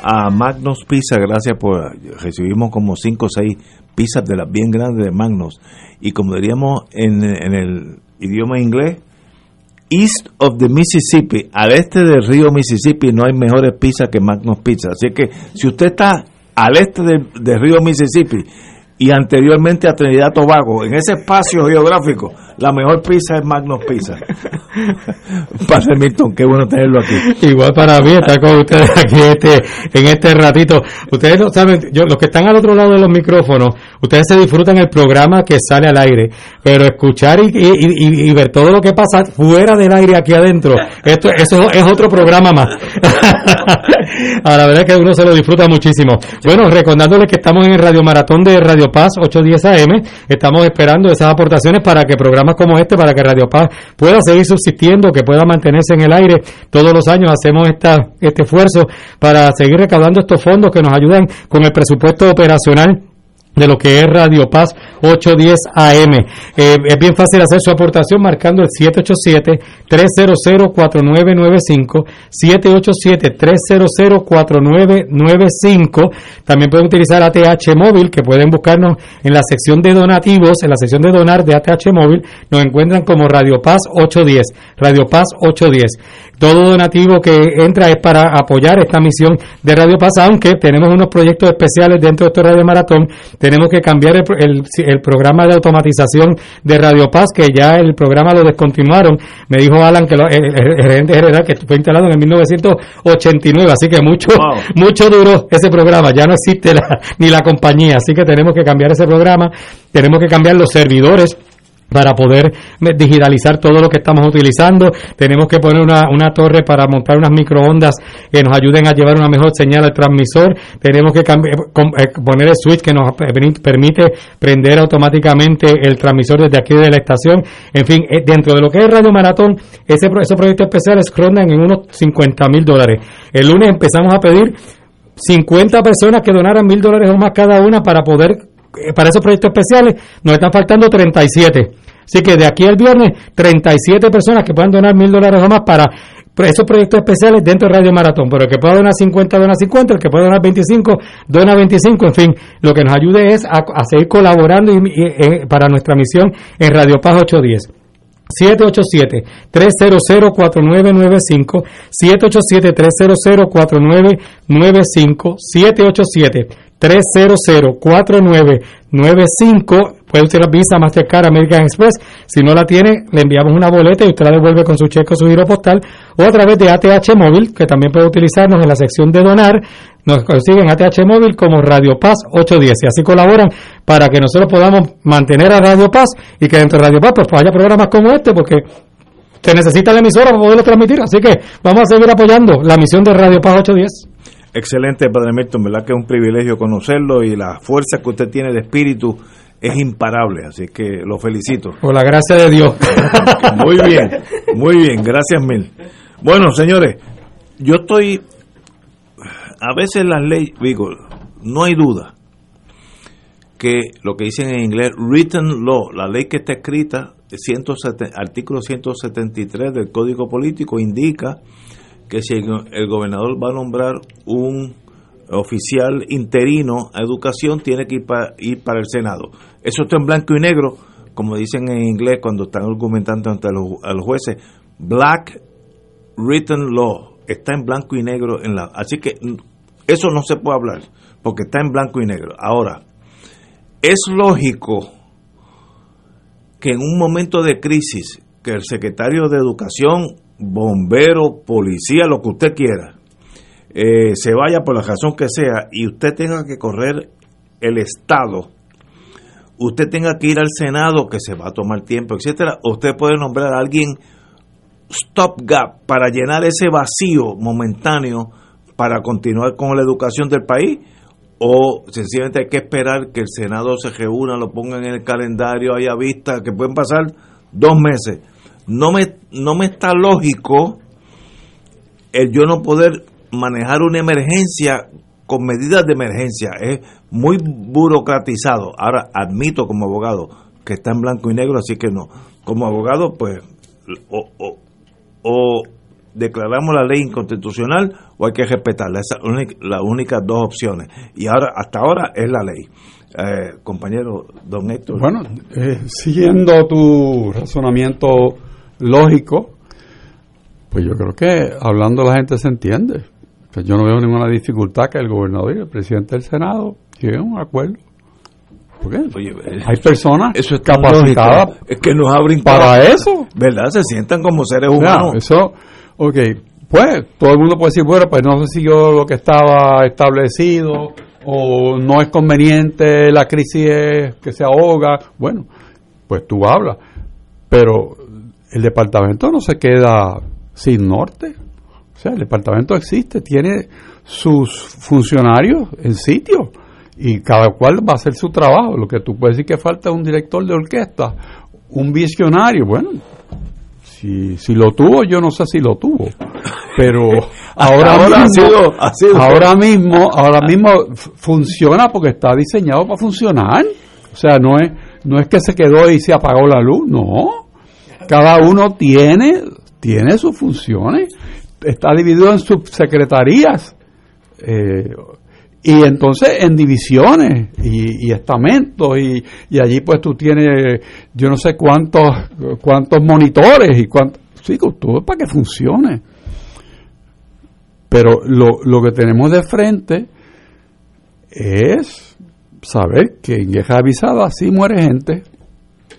Speaker 8: a Magnus Pizza, gracias por. Recibimos como 5 o 6 pizzas de las bien grandes de Magnus. Y como diríamos en, el idioma inglés, East of the Mississippi, al este del río Mississippi, no hay mejores pizzas que Magnus Pizza. Así que si usted está al este del río Mississippi y anteriormente a Trinidad Tobago, en ese espacio geográfico, la mejor pizza es Magnus Pizza. <laughs> Padre Milton, qué bueno tenerlo aquí.
Speaker 7: Igual para mí estar con ustedes aquí este, en este ratito. Ustedes no saben, yo, los que están al otro lado de los micrófonos, ustedes se disfrutan el programa que sale al aire, pero escuchar y, y- y- ver todo lo que pasa fuera del aire aquí adentro, esto eso es otro programa más. <laughs> A la verdad es que uno se lo disfruta muchísimo. Bueno, recordándoles que estamos en el Radio Maratón de Radio Paz 810 AM, estamos esperando esas aportaciones para que programas como este, para que Radio Paz pueda seguir subsistiendo, que pueda mantenerse en el aire. Todos los años hacemos esta, este esfuerzo para seguir recaudando estos fondos que nos ayudan con el presupuesto operacional de lo que es Radio Paz 810 AM. Eh, es bien fácil hacer su aportación marcando el 787-300-4995, 787-300-4995. También pueden utilizar ATH Móvil, que pueden buscarnos en la sección de donativos, en la sección de donar de ATH Móvil, nos encuentran como Radio Paz 810, Radio Paz 810. Todo donativo que entra es para apoyar esta misión de Radio Paz, aunque tenemos unos proyectos especiales dentro de este Radio Maratón. Tenemos que cambiar el, el- el programa de automatización de Radio Paz, que ya el programa lo descontinuaron. Me dijo Alan, que lo- el, gerente general, que fue instalado en el 1989, así que mucho, <laughs> mucho duró ese programa. Ya no existe la- ni la compañía, así que tenemos que cambiar ese programa. Tenemos que cambiar los servidores para poder digitalizar todo lo que estamos utilizando. Tenemos que poner una, una torre para montar unas microondas que nos ayuden a llevar una mejor señal al transmisor. Tenemos que com- eh, poner el switch que nos permi- permite prender automáticamente el transmisor desde aquí de la estación. En fin, eh, dentro de lo que es Radio Maratón, ese, esos proyectos especiales rondan en unos 50 mil dólares. El lunes empezamos a pedir 50 personas que donaran mil dólares o más cada una para poder, eh, para esos proyectos especiales, nos están faltando 37. Así que de aquí al viernes, 37 personas que puedan donar mil dólares o más para esos proyectos especiales dentro de Radio Maratón. Pero el que pueda donar 50, dona 50, el que pueda donar 25, dona 25. En fin, lo que nos ayude es a, a seguir colaborando y- y, eh, para nuestra misión en Radio Paz 810. 787-300-4995, 787-300-4995, 787-300-4995. Puede usted la Visa, Mastercard, American Express. Si no la tiene, le enviamos una boleta y usted la devuelve con su cheque o su giro postal. O a través de ATH Móvil, que también puede utilizarnos en la sección de donar. Nos consiguen ATH Móvil como Radio Paz 810 y así colaboran para que nosotros podamos mantener a Radio Paz y que dentro de Radio Paz pues haya programas como este porque se necesita la emisora para poderlo transmitir. Así que vamos a seguir apoyando la misión de Radio Paz 810.
Speaker 8: Excelente, Padre Milton, verdad que es un privilegio conocerlo y la fuerza que usted tiene de espíritu es imparable, así que lo felicito.
Speaker 7: Por la gracia de Dios. <laughs>
Speaker 8: Muy bien, muy bien, gracias mil. Bueno, señores, yo estoy, a veces las leyes, digo, no hay duda que lo que dicen en inglés written law, la ley que está escrita, 107 artículo 173 del Código Político indica que si el, gobernador va a nombrar un oficial interino a educación, tiene que ir, pa- ir para el Senado. Eso está en blanco y negro, como dicen en inglés cuando están argumentando ante los, a los jueces, black written law, está en blanco y negro en la... Así que eso no se puede hablar, porque está en blanco y negro. Ahora, es lógico que en un momento de crisis, que el secretario de Educación, bombero, policía, lo que usted quiera, eh, se vaya por la razón que sea y usted tenga que correr el Estado, usted tenga que ir al Senado, que se va a tomar tiempo, etcétera, usted puede nombrar a alguien stopgap para llenar ese vacío momentáneo para continuar con la educación del país o sencillamente hay que esperar que el Senado se reúna, lo pongan en el calendario, haya vista, que pueden pasar dos meses. No me, no me está lógico el yo no poder manejar una emergencia con medidas de emergencia. Es muy burocratizado. Ahora, admito como abogado que está en blanco y negro, así que no. Como abogado, pues, o, o, o declaramos la ley inconstitucional o hay que respetarla. Esas son las únicas dos opciones. Y ahora, hasta ahora, es la ley. Eh, compañero don Héctor.
Speaker 10: Bueno, eh, siguiendo tu razonamiento lógico, pues yo creo que hablando la gente se entiende. Pues yo no veo ninguna dificultad que el gobernador y el presidente del Senado lleguen a un acuerdo. ¿Por qué? Hay personas
Speaker 8: eso es
Speaker 10: capacitadas
Speaker 8: es que nos abren
Speaker 10: para eso.
Speaker 8: ¿Verdad? Se sientan como seres
Speaker 10: O sea,
Speaker 8: humanos.
Speaker 10: eso, ok, pues todo el mundo puede decir, bueno, pues no se siguió lo que estaba establecido o no es conveniente, la crisis es que se ahoga. Bueno, pues tú hablas. Pero el departamento no se queda sin norte. O sea, el departamento existe, tiene sus funcionarios en sitio y cada cual va a hacer su trabajo. Lo que tú puedes decir que falta un director de orquesta, un visionario, bueno, si, si lo tuvo, yo no sé si lo tuvo, pero <laughs> ahora,
Speaker 8: ahora ha
Speaker 10: mismo,
Speaker 8: sido- ha sido-
Speaker 10: ahora mismo, ahora mismo funciona porque está diseñado para funcionar. O sea, no es, no es que se quedó y se apagó la luz, no. Cada uno tiene, tiene sus funciones, está dividido en subsecretarías. eh, y entonces en divisiones y, estamentos y, y allí pues tú tienes yo no sé cuántos cuántos monitores y cuántos sí todo para que funcione pero lo, lo que tenemos de frente es saber que en Guerra Avisada así muere gente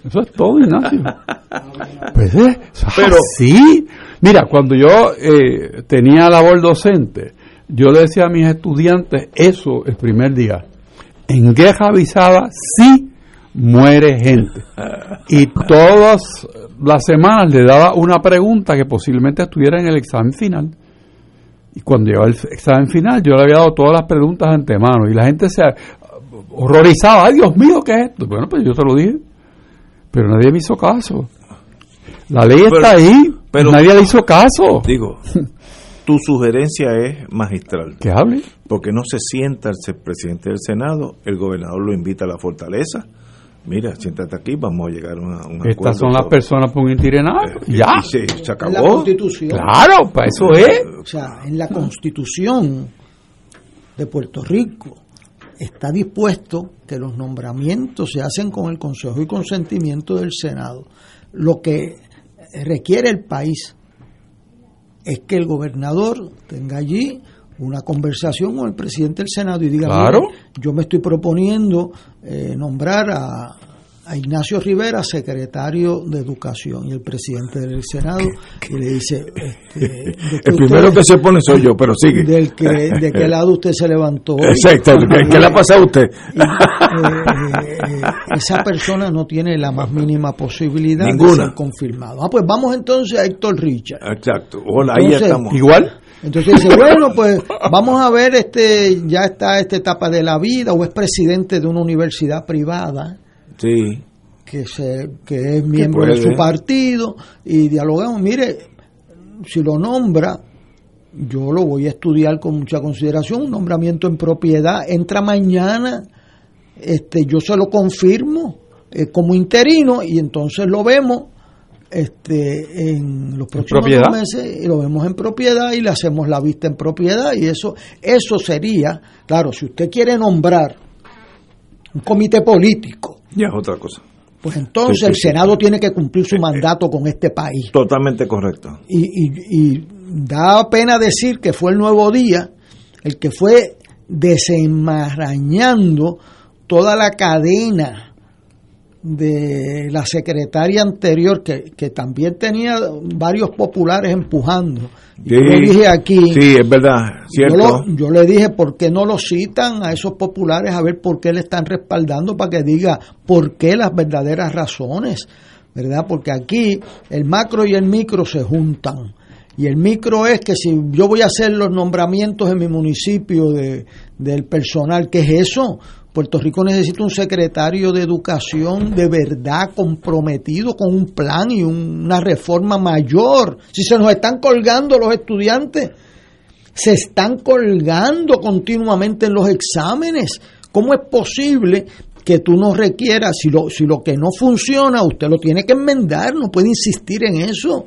Speaker 10: eso es todo Ignacio <laughs> pues es, eso es
Speaker 8: Pero-
Speaker 10: así mira cuando yo eh, tenía labor docente yo le decía a mis estudiantes eso el primer día. En guerra avisada sí muere gente. Y todas las semanas le daba una pregunta que posiblemente estuviera en el examen final. Y cuando llegaba el examen final, yo le había dado todas las preguntas de antemano. Y la gente se horrorizaba. ¡Ay, Dios mío, qué es esto! Bueno, pues yo te lo dije. Pero nadie me hizo caso. La ley
Speaker 8: Pero-
Speaker 10: está ahí.
Speaker 8: pero-
Speaker 10: nadie le hizo caso.
Speaker 8: Digo, <laughs> tu sugerencia es magistral.
Speaker 10: Que hable.
Speaker 8: Porque no se sienta el presidente del Senado, el gobernador lo invita a la fortaleza. Mira, siéntate aquí, vamos a llegar a una- un acuerdo.
Speaker 10: Estas son las personas por un
Speaker 8: y-
Speaker 10: ya.
Speaker 8: y se, se acabó.
Speaker 15: En la Constitución.
Speaker 10: Claro, para eso es.
Speaker 15: O sea, en la Constitución de Puerto Rico está dispuesto que los nombramientos se hacen con el consejo y consentimiento del Senado. Lo que requiere el país es que el gobernador tenga allí una conversación con el presidente del Senado y diga,
Speaker 10: Claro.
Speaker 15: "Mire, yo me estoy proponiendo eh, nombrar a, a Ignacio Rivera secretario de Educación y el presidente del Senado y le dice, este, <laughs> ¿de
Speaker 8: El primero
Speaker 15: usted-
Speaker 8: que se pone soy yo, pero sigue.
Speaker 15: del que, de qué <laughs> lado usted se levantó.
Speaker 8: Exacto, ¿qué, qué le ha pasado a usted?
Speaker 15: Y, eh, eh, esa persona no tiene la más mínima posibilidad de
Speaker 8: Ninguna.
Speaker 15: ser confirmado. Ah, pues vamos entonces a Héctor Richard.
Speaker 8: Exacto. Hola, ahí
Speaker 15: Entonces,
Speaker 8: estamos.
Speaker 10: Igual.
Speaker 15: Entonces dice, bueno, pues vamos a ver, este ya está esta etapa de la vida, o es presidente de una universidad privada
Speaker 8: Sí.
Speaker 15: que, se, que es miembro de su partido, y dialogamos, mire, si lo nombra, yo lo voy a estudiar con mucha consideración, un nombramiento en propiedad, entra mañana, este yo se lo confirmo eh, como interino y entonces lo vemos este en los próximos dos meses y lo vemos en propiedad y le hacemos la vista en propiedad y eso eso sería claro si usted quiere nombrar un comité político
Speaker 8: Ya es otra cosa.
Speaker 15: pues entonces
Speaker 8: Sí, sí,
Speaker 15: el
Speaker 8: sí.
Speaker 15: Senado tiene que cumplir su mandato con este país
Speaker 8: Totalmente correcto.
Speaker 15: y, y- y da pena decir que fue el nuevo día el que fue desenmarañando toda la cadena de la secretaria anterior que, que también tenía varios populares empujando. Yo lo dije aquí.
Speaker 8: Sí, es verdad,
Speaker 15: Yo,
Speaker 8: cierto.
Speaker 15: lo- yo le dije, ¿por qué no lo citan a esos populares a ver por qué le están respaldando para que diga por qué las verdaderas razones? ¿verdad? Porque aquí el macro y el micro se juntan. Y el micro es que si yo voy a hacer los nombramientos en mi municipio de, del personal, ¿qué es eso? Puerto Rico necesita un secretario de educación de verdad comprometido con un plan y una reforma mayor. Si se nos están colgando los estudiantes, se están colgando continuamente en los exámenes. ¿Cómo es posible que tú no requieras, si lo, si lo que no funciona, usted lo tiene que enmendar, no puede insistir en eso?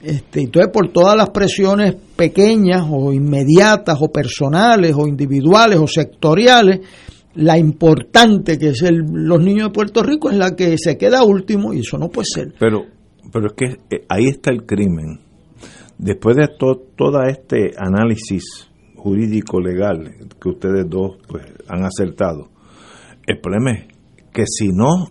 Speaker 15: Este, entonces, por todas las presiones pequeñas o inmediatas o personales o individuales o sectoriales, la importante que es el, los niños de Puerto Rico es la que se queda último y eso no puede ser.
Speaker 8: Pero, pero es que eh, ahí está el crimen. Después de todo este análisis jurídico legal que ustedes dos pues, han acertado, el problema es que si no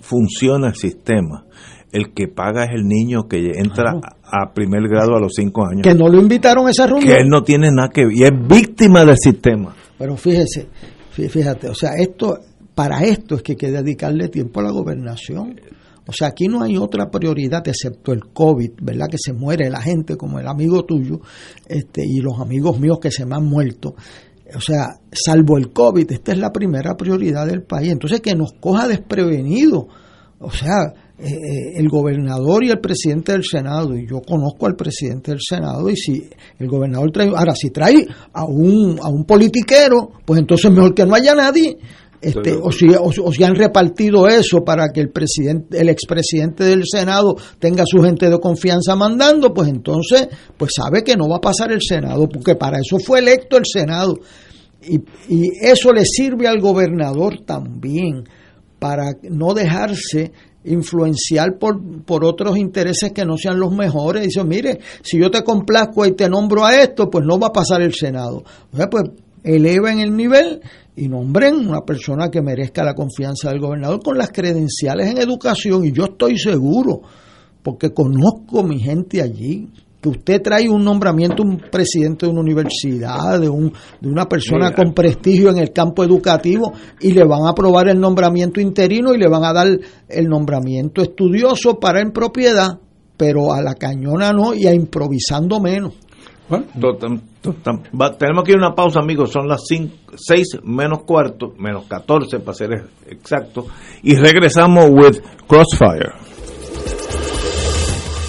Speaker 8: funciona el sistema, el que paga es el niño que entra a primer grado a los cinco años.
Speaker 15: Que no lo invitaron a esa reunión.
Speaker 8: Que él no tiene nada que ver y es víctima del sistema.
Speaker 15: Pero fíjese, fíjate, o sea, esto para esto es que hay que dedicarle tiempo a la gobernación. O sea, aquí no hay otra prioridad excepto el COVID, ¿verdad? Que se muere la gente como el amigo tuyo este, y los amigos míos que se me han muerto. O sea, salvo el COVID, esta es la primera prioridad del país. Entonces, que nos coja desprevenido. O sea, eh, el gobernador y el presidente del Senado, y yo conozco al presidente del Senado, y si el gobernador trae, ahora si trae a un, a un politiquero, pues entonces mejor que no haya nadie. Este, o, si, o, si han repartido eso para que el presidente, el expresidente del Senado tenga su gente de confianza mandando, pues entonces, pues sabe que no va a pasar el Senado, porque para eso fue electo el Senado. Y, y eso le sirve al gobernador también, para no dejarse influenciar por, por otros intereses que no sean los mejores. Dice, mire, si yo te complazco y te nombro a esto, pues no va a pasar el Senado. O sea, pues eleven el nivel y nombren una persona que merezca la confianza del gobernador con las credenciales en educación. Y yo estoy seguro, porque conozco mi gente allí, usted trae un nombramiento, un presidente de una universidad, de, un, de una persona con prestigio en el campo educativo, y le van a aprobar el nombramiento interino y le van a dar el nombramiento estudioso para en propiedad, pero a la cañona no y a improvisando menos.
Speaker 8: tenemos que ir a una pausa, amigos. Son las 6 menos cuarto, menos 14 para ser exacto. Y regresamos with Crossfire.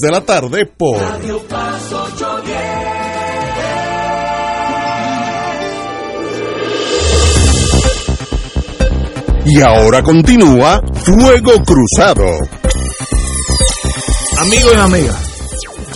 Speaker 11: de la tarde por
Speaker 4: Radio Paz 810.
Speaker 11: Y ahora continúa Fuego Cruzado.
Speaker 8: Amigos y amigas,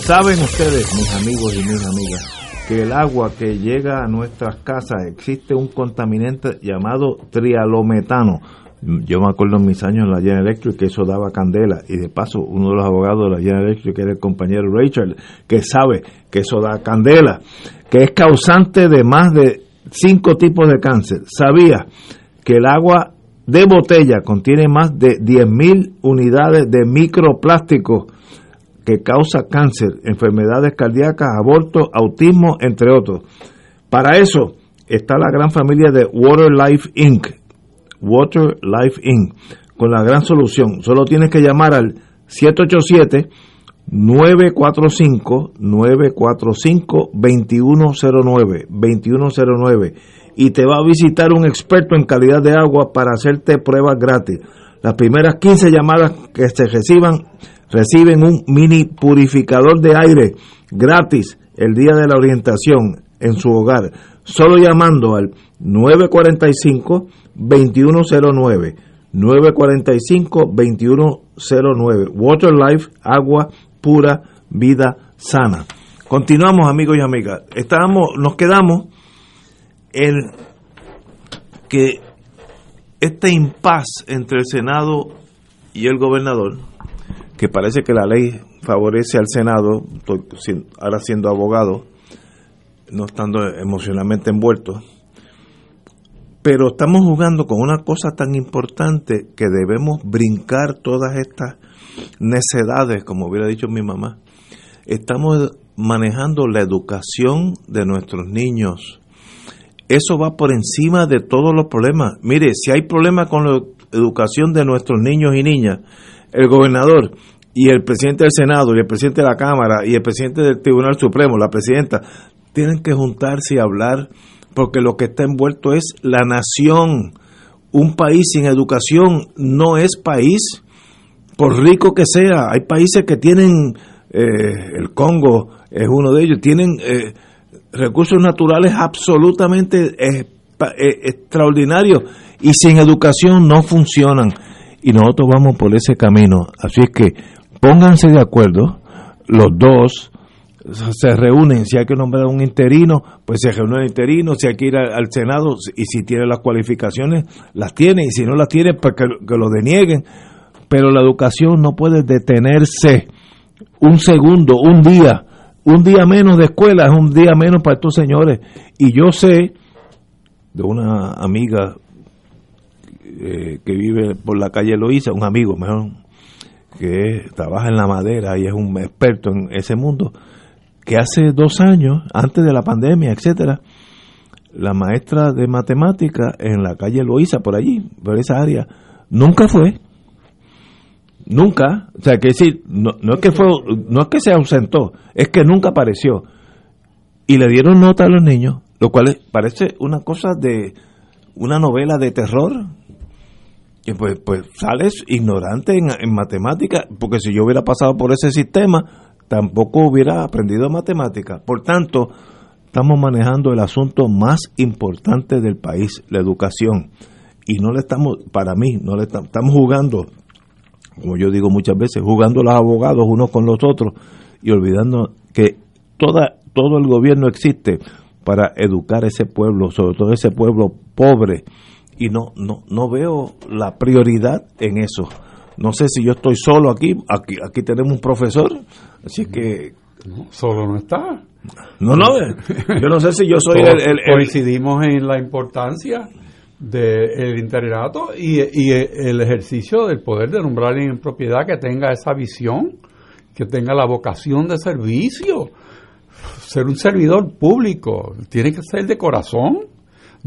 Speaker 8: saben ustedes, mis amigos y mis amigas, que el agua que llega a nuestras casas existe un contaminante llamado trialometano. Yo me acuerdo en mis años en la General Electric que eso daba candela y de paso uno de los abogados de la General Electric que era el compañero Rachel que sabe que eso da candela, que es causante de más de cinco tipos de cáncer. Sabía que el agua de botella contiene más de 10.000 unidades de microplásticos que causa cáncer, enfermedades cardíacas, aborto, autismo, entre otros. Para eso está la gran familia de Water Life Inc., Water Life Inc., con la gran solución. Solo tienes que llamar al 787 945 945 2109 2109 y te va a visitar un experto en calidad de agua para hacerte pruebas gratis. Las primeras 15 llamadas que se reciban reciben un mini purificador de aire gratis el día de la orientación en su hogar, solo llamando al 945 2109 945 2109 Water Life, agua pura, vida sana. Continuamos amigos y amigas. Estábamos, nos quedamos en que este impas entre el Senado y el gobernador, que parece que la ley favorece al Senado, ahora siendo abogado, no estando emocionalmente envuelto, pero estamos jugando con una cosa tan importante que debemos brincar todas estas necedades, como hubiera dicho mi mamá. Estamos manejando la educación de nuestros niños. Eso va por encima de todos los problemas. Mire, si hay problemas con la educación de nuestros niños y niñas, el gobernador y el presidente del Senado y el presidente de la Cámara y el presidente del Tribunal Supremo, la presidenta, tienen que juntarse y hablar porque lo que está envuelto es la nación. Un país sin educación no es país, por rico que sea. Hay países que tienen, eh, el Congo es uno de ellos, tienen eh, recursos naturales absolutamente eh, extraordinarios y sin educación no funcionan. Y nosotros vamos por ese camino. Así es que pónganse de acuerdo los dos se reúnen, si hay que nombrar un interino, pues se reúne el interino, si hay que ir al, al Senado y si tiene las cualificaciones, las tiene, y si no las tiene, pues que, lo- denieguen. Pero la educación no puede detenerse un segundo, un día, un día menos de escuela es un día menos para estos señores. Y yo sé de una amiga eh, que vive por la calle Loíza, un amigo mejor, que trabaja en la madera y es un experto en ese mundo, que hace dos años, antes de la pandemia, etcétera, la maestra de matemática en la calle Loíza, por allí, por esa área, nunca fue. Nunca, o sea, que decir, no, no es que fue, no es que se ausentó, es que nunca apareció. Y le dieron nota a los niños, lo cual parece una cosa de una novela de terror. Y pues, pues sales ignorante en, en matemáticas, porque si yo hubiera pasado por ese sistema, tampoco hubiera aprendido matemáticas. Por tanto, estamos manejando el asunto más importante del país, la educación. Y no le estamos, para mí, no le estamos, estamos jugando, como yo digo muchas veces, jugando los abogados unos con los otros y olvidando que toda, todo el gobierno existe para educar a ese pueblo, sobre todo ese pueblo pobre, y no, no, no veo la prioridad en eso. No sé si yo estoy solo aquí, aquí, aquí tenemos un profesor, así que...
Speaker 10: solo no está.
Speaker 8: No, no, yo no sé si yo soy el, el- el-
Speaker 10: Coincidimos en la importancia del interinato y, y el ejercicio del poder de nombrar en propiedad que tenga esa visión, que tenga la vocación de servicio. Ser un servidor público tiene que ser de corazón.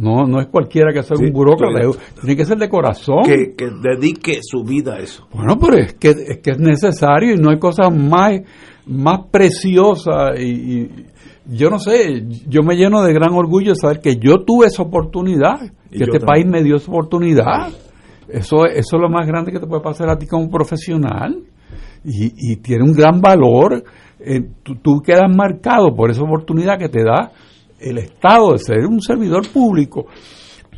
Speaker 10: No, no es cualquiera que sea
Speaker 8: Sí,
Speaker 10: un burócrata, tiene que ser de corazón.
Speaker 8: que, que dedique su vida a eso.
Speaker 10: Bueno, pero es que, es que es necesario y no hay cosa más, más preciosa y, y yo no sé, yo me lleno de gran orgullo de saber que yo tuve esa oportunidad,
Speaker 8: Y
Speaker 10: que este
Speaker 8: también.
Speaker 10: país me dio esa oportunidad. Eso, eso es lo más grande que te puede pasar a ti como profesional y, y tiene un gran valor. Eh, tú, tú quedas marcado por esa oportunidad que te da el Estado de ser un servidor público.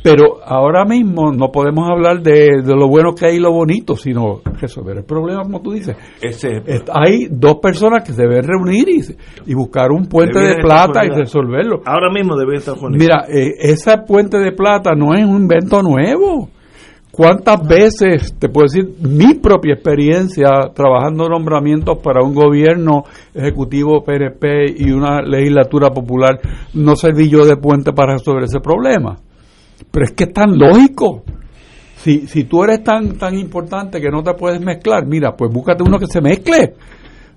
Speaker 10: Pero ahora mismo no podemos hablar de, de lo bueno que hay y lo bonito, sino resolver el problema, como tú dices.
Speaker 8: Ese,
Speaker 10: Es- Hay dos personas que se deben reunir y, y buscar un puente de plata y resolverlo.
Speaker 8: Ahora mismo debe estar
Speaker 10: Mira, eh, ese puente de plata no es un invento nuevo. ¿Cuántas veces, te puedo decir, mi propia experiencia trabajando nombramientos para un gobierno ejecutivo PNP y una legislatura popular, no serví yo de puente para resolver ese problema? Pero es que es tan lógico. Si, si tú eres tan, tan importante que no te puedes mezclar, mira, pues búscate uno que se mezcle.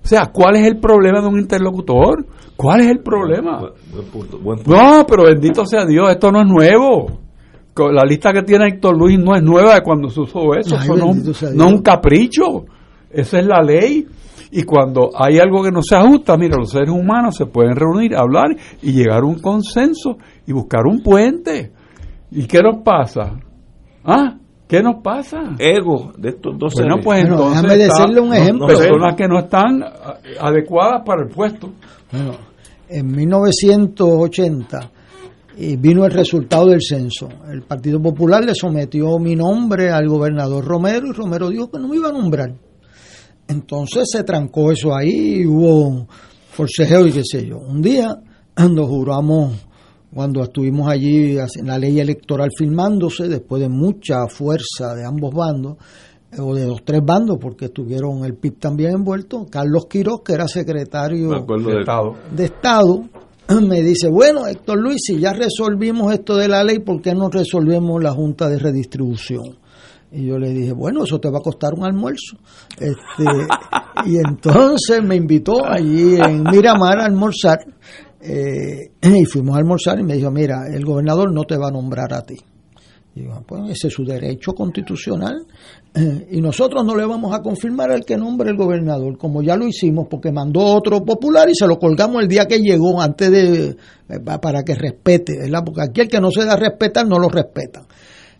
Speaker 10: O sea, ¿cuál es el problema de un interlocutor? ¿Cuál es el problema?
Speaker 8: Buen punto, buen punto.
Speaker 10: No, pero bendito sea Dios, esto no es nuevo. La lista que tiene Héctor Luis no es nueva de cuando se usó eso,
Speaker 15: Ay,
Speaker 10: eso no, no un capricho, esa es la ley. Y cuando hay algo que no se ajusta, mira, los seres humanos se pueden reunir, hablar y llegar a un consenso y buscar un puente. ¿Y qué nos pasa? ¿Ah? ¿Qué nos pasa?
Speaker 8: Ego de estos dos
Speaker 10: Bueno,
Speaker 8: seres.
Speaker 10: pues
Speaker 15: Bueno,
Speaker 10: entonces
Speaker 15: déjame decirle un ejemplo.
Speaker 10: personas que no están ah, adecuadas para el puesto.
Speaker 15: Bueno, en 1980 eh, vino el resultado del censo. El Partido Popular le sometió mi nombre al gobernador Romero y Romero dijo que no me iba a nombrar. Entonces se trancó eso ahí, y hubo forcejeo y qué sé yo. Un día, cuando juramos, cuando estuvimos allí en la ley electoral firmándose, después de mucha fuerza de ambos bandos, eh, o de los tres bandos, porque estuvieron el PIB también envuelto, Carlos Quiroz, que era secretario
Speaker 10: Estado.
Speaker 15: de Estado, <clears throat> me dice, bueno, Héctor Luis, si ya resolvimos esto de la ley, ¿por qué no resolvemos la Junta de Redistribución? Y yo le dije, bueno, eso te va a costar un almuerzo. Este, y entonces me invitó allí en Miramar a almorzar. eh, <clears throat> y fuimos a almorzar y me dijo, mira, el gobernador no te va a nombrar a ti. Yo, pues ese es su derecho constitucional. Eh, y nosotros no le vamos a confirmar el que nombre el gobernador, como ya lo hicimos, porque mandó otro popular y se lo colgamos el día que llegó, antes de. eh, pa- para que respete, ¿verdad? Porque aquí el que no se da a respetar no lo respeta.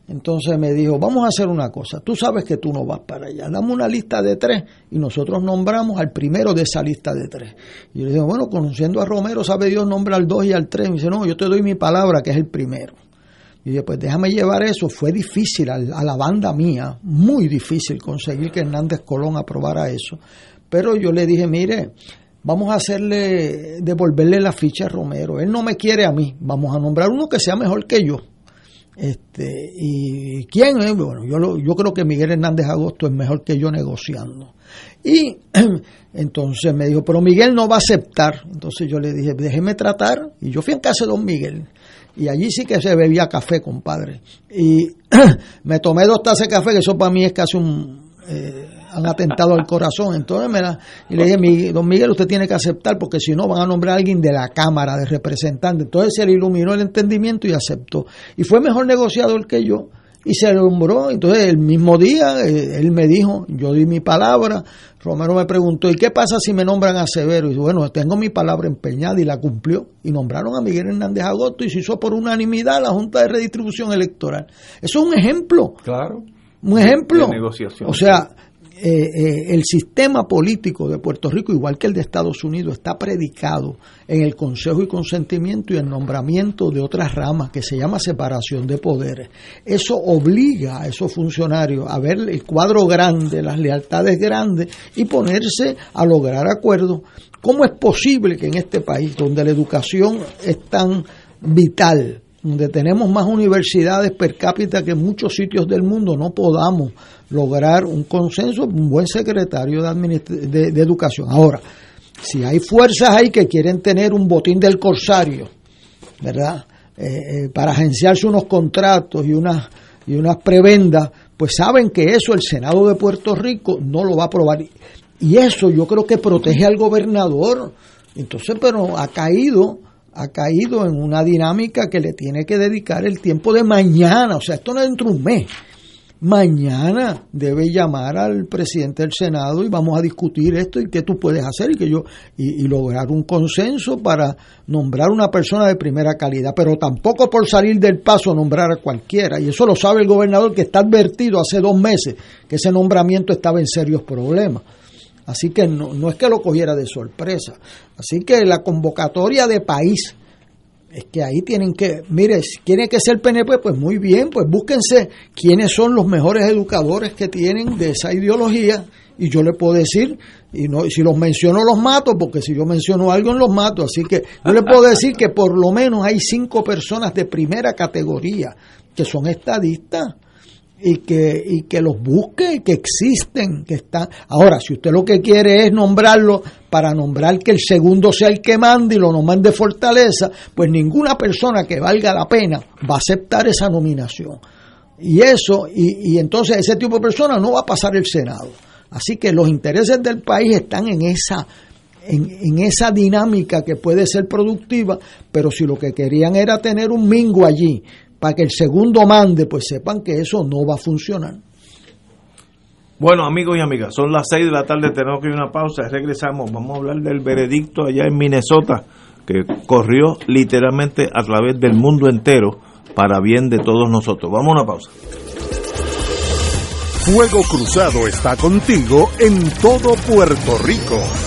Speaker 15: Entonces me dijo, vamos a hacer una cosa, tú sabes que tú no vas para allá, dame una lista de tres y nosotros nombramos al primero de esa lista de tres. Y yo le digo, bueno, conociendo a Romero, sabe Dios, nombra al dos y al tres. Y me dice, no, yo te doy mi palabra, que es el primero. Y dije, pues déjame llevar eso. Fue difícil a, la banda mía, muy difícil conseguir que Hernández Colón aprobara eso. Pero yo le dije, mire, vamos a hacerle, devolverle la ficha a Romero. Él no me quiere a mí, vamos a nombrar uno que sea mejor que yo. Este, ¿Y quién es? Bueno, yo, lo- yo creo que Miguel Hernández Agosto es mejor que yo negociando. Y <clears throat> entonces me dijo, pero Miguel no va a aceptar. Entonces yo le dije, déjeme tratar. Y yo fui en casa de don Miguel. Y allí sí que se bebía café, compadre. Y <clears throat> me tomé dos tazas de café, que eso para mí es casi un, eh, han atentado al corazón. Entonces me la, y le dije, "Mi- don Miguel, usted tiene que aceptar porque si no van a nombrar a alguien de la Cámara de Representantes. Entonces se le iluminó el entendimiento y aceptó. Y fue mejor negociador que yo. Y se nombró, entonces el mismo día eh, él me dijo, yo di mi palabra, Romero me preguntó, ¿y qué pasa si me nombran a Severo? Y bueno, tengo mi palabra empeñada y la cumplió. Y nombraron a Miguel Hernández Agosto y se hizo por unanimidad la Junta de Redistribución Electoral. Eso es un ejemplo.
Speaker 10: Claro.
Speaker 15: Un ejemplo.
Speaker 8: De negociación.
Speaker 15: O sea, eh, eh, el sistema político de Puerto Rico, igual que el de Estados Unidos, está predicado en el consejo y consentimiento y el nombramiento de otras ramas que se llama separación de poderes. Eso obliga a esos funcionarios a ver el cuadro grande, las lealtades grandes y ponerse a lograr acuerdos. ¿Cómo es posible que en este país, donde la educación es tan vital, donde tenemos más universidades per cápita que en muchos sitios del mundo, no podamos lograr un consenso, un buen secretario de, de, educación. Ahora, si hay fuerzas ahí que quieren tener un botín del corsario, ¿verdad? Eh, eh, para agenciarse unos contratos y unas, y unas prebendas, pues saben que eso el Senado de Puerto Rico no lo va a aprobar. Y eso yo creo que protege al gobernador. Entonces, pero ha caído ha caído en una dinámica que le tiene que dedicar el tiempo de mañana, o sea, esto no es dentro de un mes. Mañana debe llamar al presidente del Senado y vamos a discutir esto y qué tú puedes hacer y que yo y, lograr un consenso para nombrar una persona de primera calidad, pero tampoco por salir del paso nombrar a cualquiera y eso lo sabe el gobernador que está advertido hace dos meses que ese nombramiento estaba en serios problemas. Así que no, no es que lo cogiera de sorpresa. Así que la convocatoria de país es que ahí tienen que, mire, si tiene que ser PNP, pues muy bien, pues búsquense quiénes son los mejores educadores que tienen de esa ideología y yo le puedo decir, y no si los menciono los mato, porque si yo menciono a alguien los mato, así que yo le puedo decir que por lo menos hay cinco personas de primera categoría que son estadistas y que, y que los busque que existen, que están. Ahora, si usted lo que quiere es nombrarlo para nombrar que el segundo sea el que mande y lo nombran de fortaleza, pues ninguna persona que valga la pena va a aceptar esa nominación. Y eso, y, y entonces ese tipo de persona no va a pasar el Senado. Así que los intereses del país están en esa, en, en, esa dinámica que puede ser productiva, pero si lo que querían era tener un mingo allí para que el segundo mande, pues sepan que eso no va a funcionar.
Speaker 8: Bueno, amigos y amigas, son las 6 de la tarde, tenemos que ir a una pausa, regresamos, vamos a hablar del veredicto allá en Minnesota, que corrió literalmente a través del mundo entero para bien de todos nosotros. Vamos a una pausa.
Speaker 11: Fuego Cruzado está contigo en todo Puerto Rico.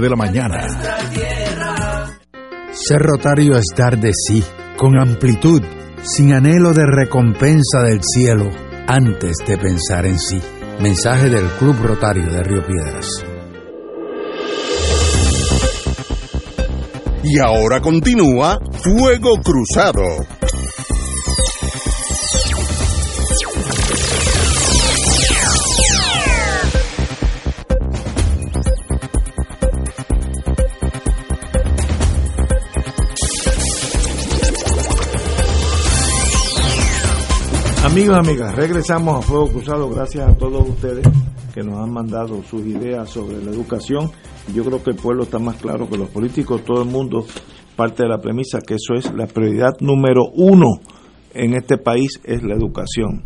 Speaker 11: de la mañana.
Speaker 14: Ser rotario es dar de sí, con amplitud, sin anhelo de recompensa del cielo, antes de pensar en sí. Mensaje del Club Rotario de Río Piedras.
Speaker 11: Y ahora continúa Fuego Cruzado.
Speaker 8: Amigos, amigas, regresamos a Fuego Cruzado. Gracias a todos ustedes que nos han mandado sus ideas sobre la educación. Yo creo que el pueblo está más claro que los políticos. Todo el mundo parte de la premisa que eso es la prioridad número uno en este país, es la educación.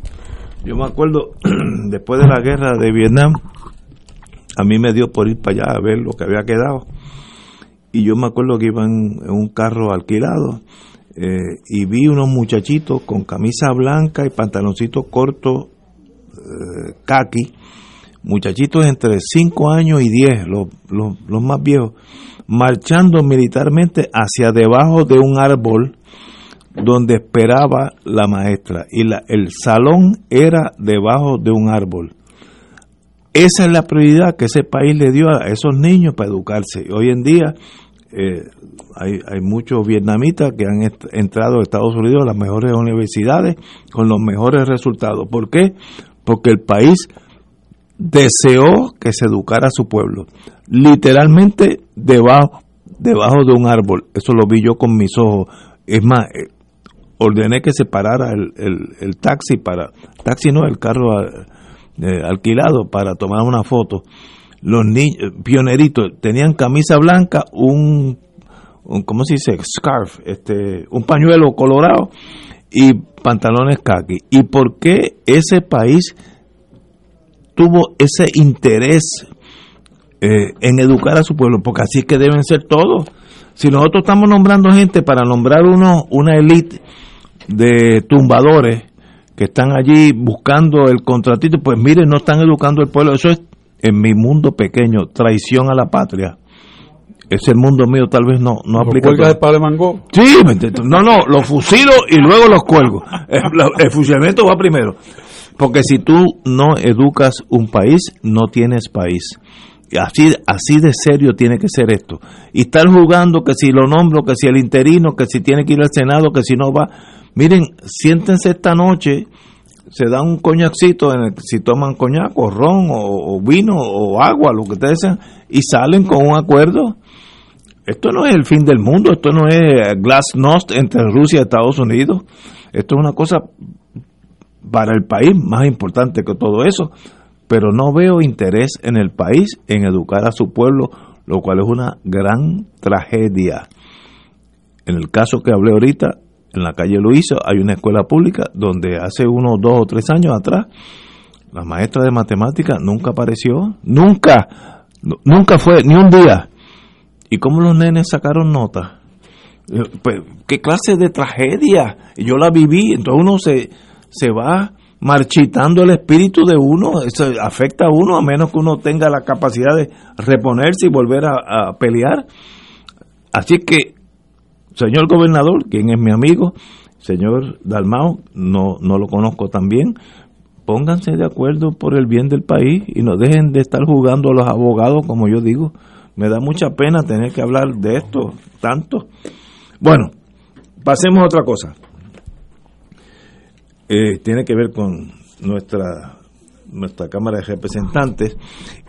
Speaker 8: Yo me acuerdo, <clears throat> después de la guerra de Vietnam, a mí me dio por ir para allá a ver lo que había quedado. Y yo me acuerdo que iba en, un carro alquilado eh, y vi unos muchachitos con camisa blanca y pantaloncitos cortos, eh, kaki, muchachitos entre 5 años y 10, los, los, más viejos, marchando militarmente hacia debajo de un árbol donde esperaba la maestra y la, el salón era debajo de un árbol. Esa es la prioridad que ese país le dio a esos niños para educarse. Hoy en día eh, hay, hay, muchos vietnamitas que han entrado a Estados Unidos a las mejores universidades con los mejores resultados. ¿Por qué? Porque el país deseó que se educara a su pueblo, literalmente debajo, debajo de un árbol. Eso lo vi yo con mis ojos. Es más, eh, ordené que se parara el, el, taxi para, taxi no, el carro eh, alquilado para tomar una foto los niños, pioneritos, tenían camisa blanca, un, un, ¿cómo se dice? Scarf, este, un pañuelo colorado y pantalones khaki. ¿Y por qué ese país tuvo ese interés eh, en educar a su pueblo? Porque así es que deben ser todos. Si nosotros estamos nombrando gente para nombrar uno, una élite de tumbadores que están allí buscando el contratito, pues miren, no están educando al pueblo. Eso es en mi mundo pequeño, traición a la patria. Ese mundo mío tal vez no, no aplica.
Speaker 10: ¿Cuelgas de palo mango?
Speaker 8: Sí, no, no, los fusilo y luego los cuelgo. El, fusilamiento va primero. Porque si tú no educas un país, no tienes país. Así, así de serio tiene que ser esto. Y estar jugando que si lo nombro, que si el interino, que si tiene que ir al Senado, que si no va. Miren, siéntense esta noche se da un coñacito en el, si toman coñac o ron o, vino o agua, lo que ustedes sean, y salen con un acuerdo. Esto no es el fin del mundo, esto no es glasnost entre Rusia y Estados Unidos. Esto es una cosa para el país más importante que todo eso. Pero no veo interés en el país en educar a su pueblo, lo cual es una gran tragedia. En el caso que hablé ahorita, en la calle Luisa hay una escuela pública donde hace unos dos o tres años atrás la maestra de matemáticas nunca apareció, nunca, nunca fue, ni un día. ¿Y cómo los nenes sacaron nota? Eh, pues, ¿Qué clase de tragedia? Yo la viví, entonces uno se, se va marchitando el espíritu de uno, eso afecta a uno a menos que uno tenga la capacidad de reponerse y volver a, a pelear. Así que señor gobernador, quien es mi amigo, señor Dalmao, no, no lo conozco tan bien, pónganse de acuerdo por el bien del país y no dejen de estar jugando a los abogados, como yo digo. Me da mucha pena tener que hablar de esto tanto. Bueno, pasemos a otra cosa. Eh, tiene que ver con nuestra, nuestra Cámara de Representantes.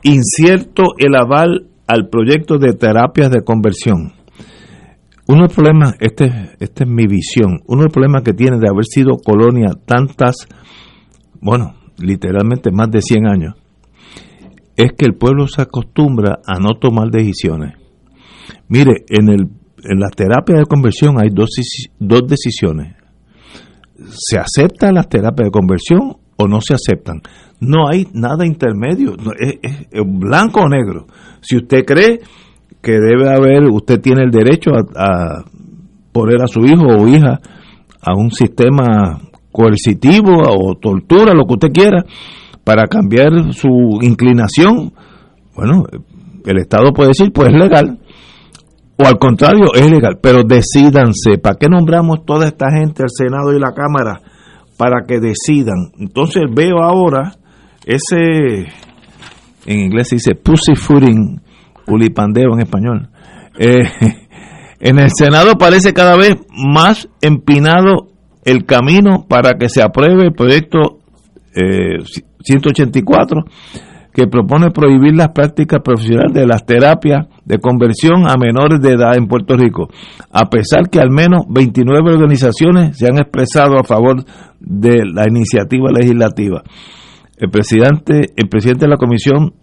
Speaker 8: Incierto el aval al proyecto de terapias de conversión. Uno de los problemas, este, esta es mi visión, uno de los problemas que tiene de haber sido colonia tantas, bueno, literalmente más de 100 años, es que el pueblo se acostumbra a no tomar decisiones. Mire, en, el, en la terapia de conversión hay dos, dos decisiones. ¿Se aceptan las terapias de conversión o no se aceptan? No hay nada intermedio, es blanco o negro. Si usted cree que debe haber, usted tiene el derecho a, poner a su hijo o hija a un sistema coercitivo o tortura, lo que usted quiera, para cambiar su inclinación. Bueno, el Estado puede decir, pues es legal. O al contrario, es legal. Pero decidanse. ¿Para qué nombramos toda esta gente, al Senado y la Cámara? Para que decidan. Entonces veo ahora ese, en inglés se dice pussyfooting, ulipandeo en español. Eh, <laughs> en el Senado parece cada vez más empinado el camino para que se apruebe el proyecto 184, eh, que propone prohibir las prácticas profesionales de las terapias de conversión a menores de edad en Puerto Rico, a pesar que al menos 29 organizaciones se han expresado a favor de la iniciativa legislativa. El presidente, el presidente de la Comisión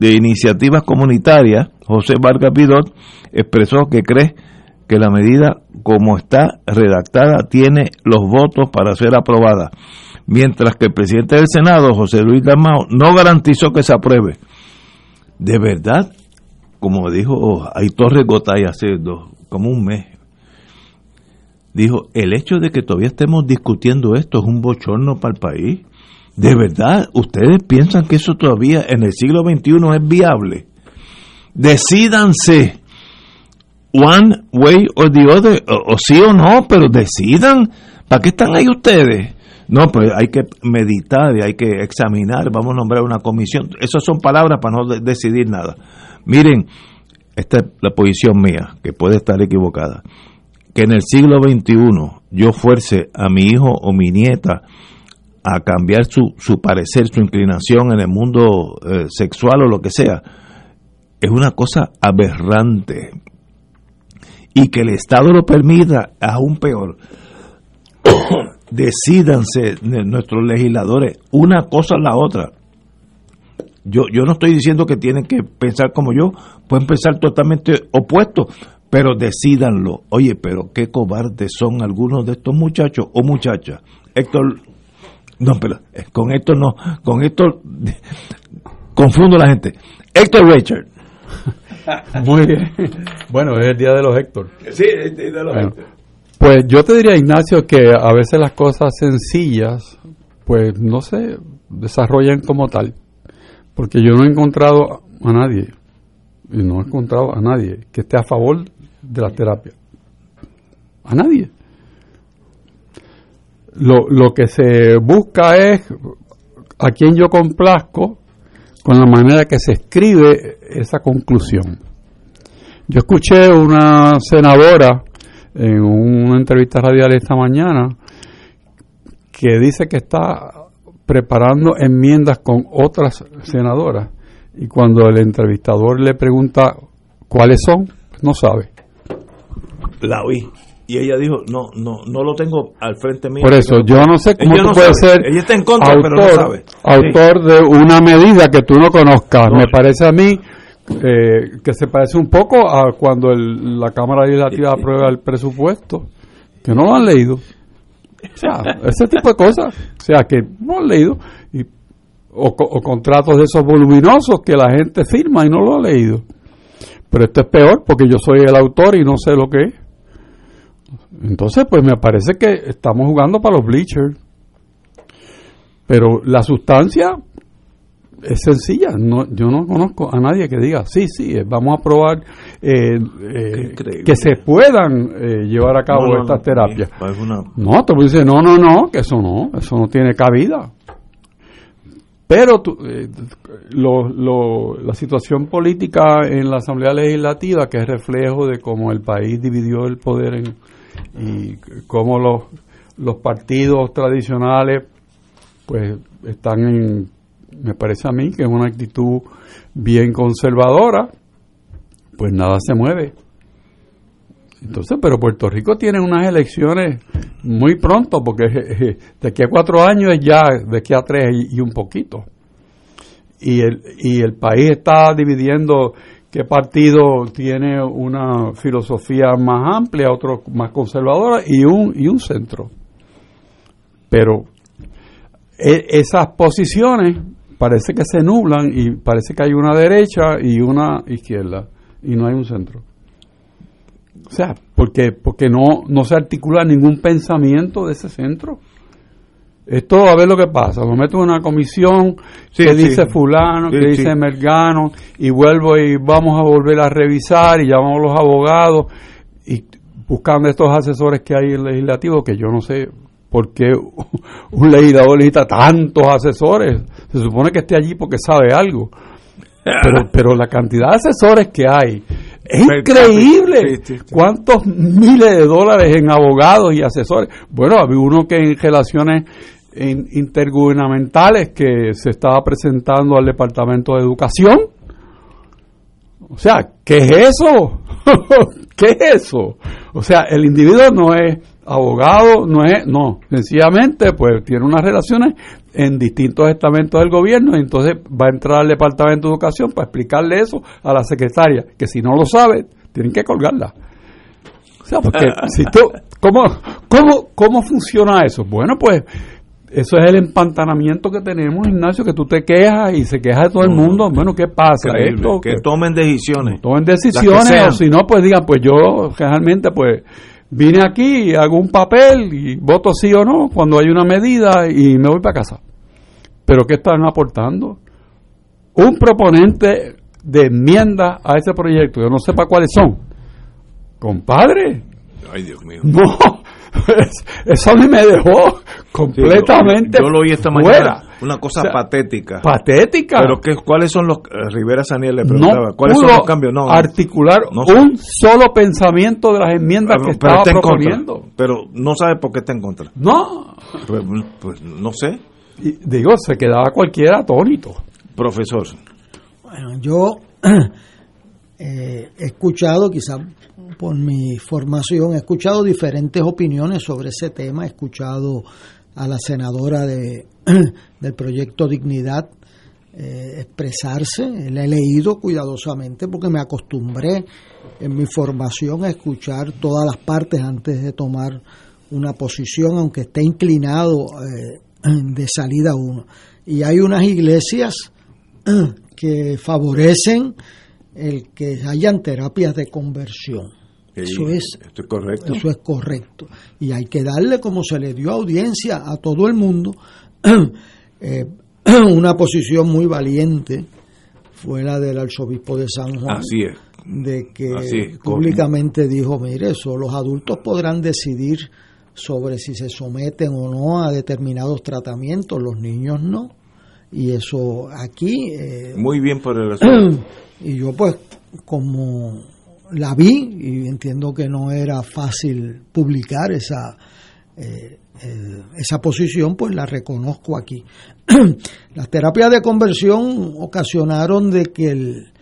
Speaker 8: de Iniciativas Comunitarias, José Vargas Vidot, expresó que cree que la medida como está redactada tiene los votos para ser aprobada, mientras que el presidente del Senado, José Luis Dalmao, no garantizó que se apruebe. De verdad, como dijo Aitor Gotay hace dos, como un mes, dijo, el hecho de que todavía estemos discutiendo esto es un bochorno para el país. ¿De verdad ustedes piensan que eso todavía en el siglo XXI es viable? Decídanse one way or the other, o, sí o no, pero decidan. ¿Para qué están ahí ustedes? No, pues hay que meditar y hay que examinar, vamos a nombrar una comisión. Esas son palabras para no decidir nada. Miren, esta es la posición mía, que puede estar equivocada. Que en el siglo XXI yo fuerce a mi hijo o mi nieta a cambiar su, su parecer, su inclinación en el mundo eh, sexual o lo que sea, es una cosa aberrante y que el Estado lo permita, aún peor. <coughs> Decídanse nuestros legisladores una cosa a la otra. Yo, yo no estoy diciendo que tienen que pensar como yo, pueden pensar totalmente opuesto, pero decídanlo. Oye, pero qué cobardes son algunos de estos muchachos o muchachas. Héctor, no, pero eh, con esto no, con esto confundo a la gente. Héctor Richard <laughs>
Speaker 10: Muy bien. Bueno, es el día de los Héctor.
Speaker 8: Sí, el día de los Héctor.
Speaker 10: Pues yo te diría, Ignacio, que a veces las cosas sencillas, pues no se desarrollan como tal. Porque yo no he encontrado a nadie, y no he encontrado a nadie que esté a favor de la terapia. A nadie. Lo, lo que se busca es a quien yo complazco con la manera que se escribe esa conclusión. Yo escuché una senadora en una entrevista radial esta mañana que dice que está preparando enmiendas con otras senadoras y cuando el entrevistador le pregunta cuáles son, no sabe.
Speaker 8: La oí y ella dijo, no, no, no lo tengo al frente mío.
Speaker 10: Por eso, yo no sé cómo tú puedes ser
Speaker 8: ella está en contra,
Speaker 10: autor,
Speaker 8: pero no sabe.
Speaker 10: autor de una medida que tú no conozcas. Me parece a mí eh, que se parece un poco a cuando el, la Cámara Legislativa aprueba el presupuesto, que no lo han leído. O sea, ese tipo de cosas. O sea, que no han leído. Y, o, o contratos de esos voluminosos que la gente firma y no lo ha leído. Pero esto es peor porque yo soy el autor y no sé lo que es. Entonces, pues me parece que estamos jugando para los bleachers. Pero la sustancia es sencilla. No, yo no conozco a nadie que diga, sí, sí, eh, vamos a probar eh, eh, que se puedan eh, llevar a cabo
Speaker 8: No, no,
Speaker 10: estas terapias. No, tú dices, no, no, no, que eso no, eso no tiene cabida. Pero lo- lo- la situación política en la Asamblea Legislativa, que es reflejo de cómo el país dividió el poder en, y cómo los, los partidos tradicionales pues están en, me parece a mí que es una actitud bien conservadora, pues nada se mueve. Entonces, pero Puerto Rico tiene unas elecciones muy pronto, porque de aquí a cuatro años es ya, de aquí a tres y un poquito. Y el, y el país está dividiendo qué partido tiene una filosofía más amplia, otro más conservadora y un, y un centro. Pero e- esas posiciones parece que se nublan y parece que hay una derecha y una izquierda y no hay un centro. O sea, porque, porque no, no se articula ningún pensamiento de ese centro. Esto a ver lo que pasa. Lo meto en una comisión
Speaker 8: Sí,
Speaker 10: que
Speaker 8: sí.
Speaker 10: dice fulano,
Speaker 8: Sí,
Speaker 10: que
Speaker 8: sí.
Speaker 10: dice mergano, y vuelvo y vamos a volver a revisar y llamamos a los abogados y buscando estos asesores que hay en el legislativo, que yo no sé por qué <laughs> un legislador necesita tantos asesores. Se supone que esté allí porque sabe algo. Pero, <laughs> pero la cantidad de asesores que hay es increíble. ¿Cuántos miles de dólares en abogados y asesores? Bueno, había uno que en relaciones intergubernamentales que se estaba presentando al Departamento de Educación. O sea, ¿qué es eso? <laughs> ¿Qué es eso? O sea, el individuo no es abogado, no es, no, sencillamente pues tiene unas relaciones en distintos estamentos del gobierno y entonces va a entrar al Departamento de Educación para explicarle eso a la secretaria, que si no lo sabe, tienen que colgarla. O sea, porque <laughs> si tú, ¿cómo, cómo, ¿cómo funciona eso? Bueno, pues eso es el empantanamiento que tenemos, Ignacio, que tú te quejas y se queja de todo el mundo. Bueno, ¿qué pasa? Esto,
Speaker 8: que, tomen decisiones.
Speaker 10: Tomen decisiones, o si no, pues digan, pues yo realmente, pues vine aquí, hago un papel y voto sí o no cuando hay una medida y me voy para casa. Pero ¿qué están aportando? Un proponente de enmienda a ese proyecto, yo no sé para cuáles son. Compadre.
Speaker 8: Ay, Dios mío. <laughs>
Speaker 10: No, eso a mí me dejó completamente.
Speaker 8: yo, lo oí esta mañana. Una cosa patética.
Speaker 10: Patética.
Speaker 8: Pero que, ¿cuáles son los. Eh, Rivera Saniel le preguntaba. ¿Cuáles son los cambios? No.
Speaker 10: Articular un solo pensamiento de las enmiendas que estaba proponiendo.
Speaker 8: Pero no sabe por qué está en contra.
Speaker 10: No.
Speaker 8: Pues, pues no sé.
Speaker 10: digo, se quedaba cualquiera atónito.
Speaker 8: Profesor.
Speaker 15: Bueno, yo <clears throat> eh, he escuchado, quizás por mi formación, he escuchado diferentes opiniones sobre ese tema, he escuchado a la senadora de, <clears throat> del proyecto Dignidad eh, expresarse, la he leído cuidadosamente porque me acostumbré en mi formación a escuchar todas las partes antes de tomar una posición, aunque esté inclinado eh, <clears throat> de salida uno. Y hay unas iglesias <clears throat> que favorecen el que hayan terapias de conversión. Eso es,
Speaker 8: correcto.
Speaker 15: Eso es correcto. Y hay que darle, como se le dio audiencia a todo el mundo, <clears throat> eh, <clears throat> una posición muy valiente fue la del arzobispo de San Juan.
Speaker 8: Así es.
Speaker 15: De que públicamente dijo, mire, eso, los adultos podrán decidir sobre si se someten o no a determinados tratamientos, los niños no. Y eso aquí... Eh,
Speaker 8: muy bien por el <clears throat>
Speaker 15: Y yo pues como la vi y entiendo que no era fácil publicar esa, eh, eh, esa posición, pues la reconozco aquí. <clears throat> Las terapias de conversión ocasionaron de que el,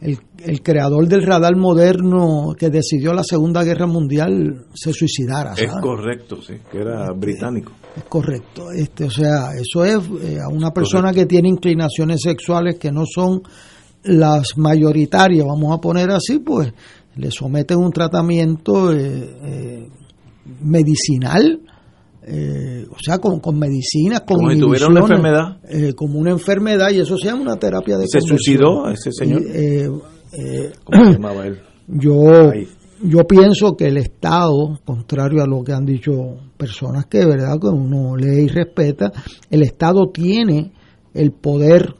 Speaker 15: el, creador del radar moderno que decidió la Segunda Guerra Mundial se suicidara.
Speaker 8: Es correcto, sí, que era británico.
Speaker 15: Es correcto. Este, o sea, eso es eh, a una persona que tiene inclinaciones sexuales que no son las mayoritarias, vamos a poner así, pues le someten un tratamiento eh, eh, medicinal, eh, o sea, con, con medicinas, con
Speaker 8: como si tuviera una enfermedad.
Speaker 15: como una enfermedad, y eso se llama una terapia de
Speaker 8: ¿Se suicidó ese señor?
Speaker 15: ¿Cómo se <clears throat> llamaba él? Yo, yo pienso que el Estado, contrario a lo que han dicho personas que verdad que uno lee y respeta, el Estado tiene el poder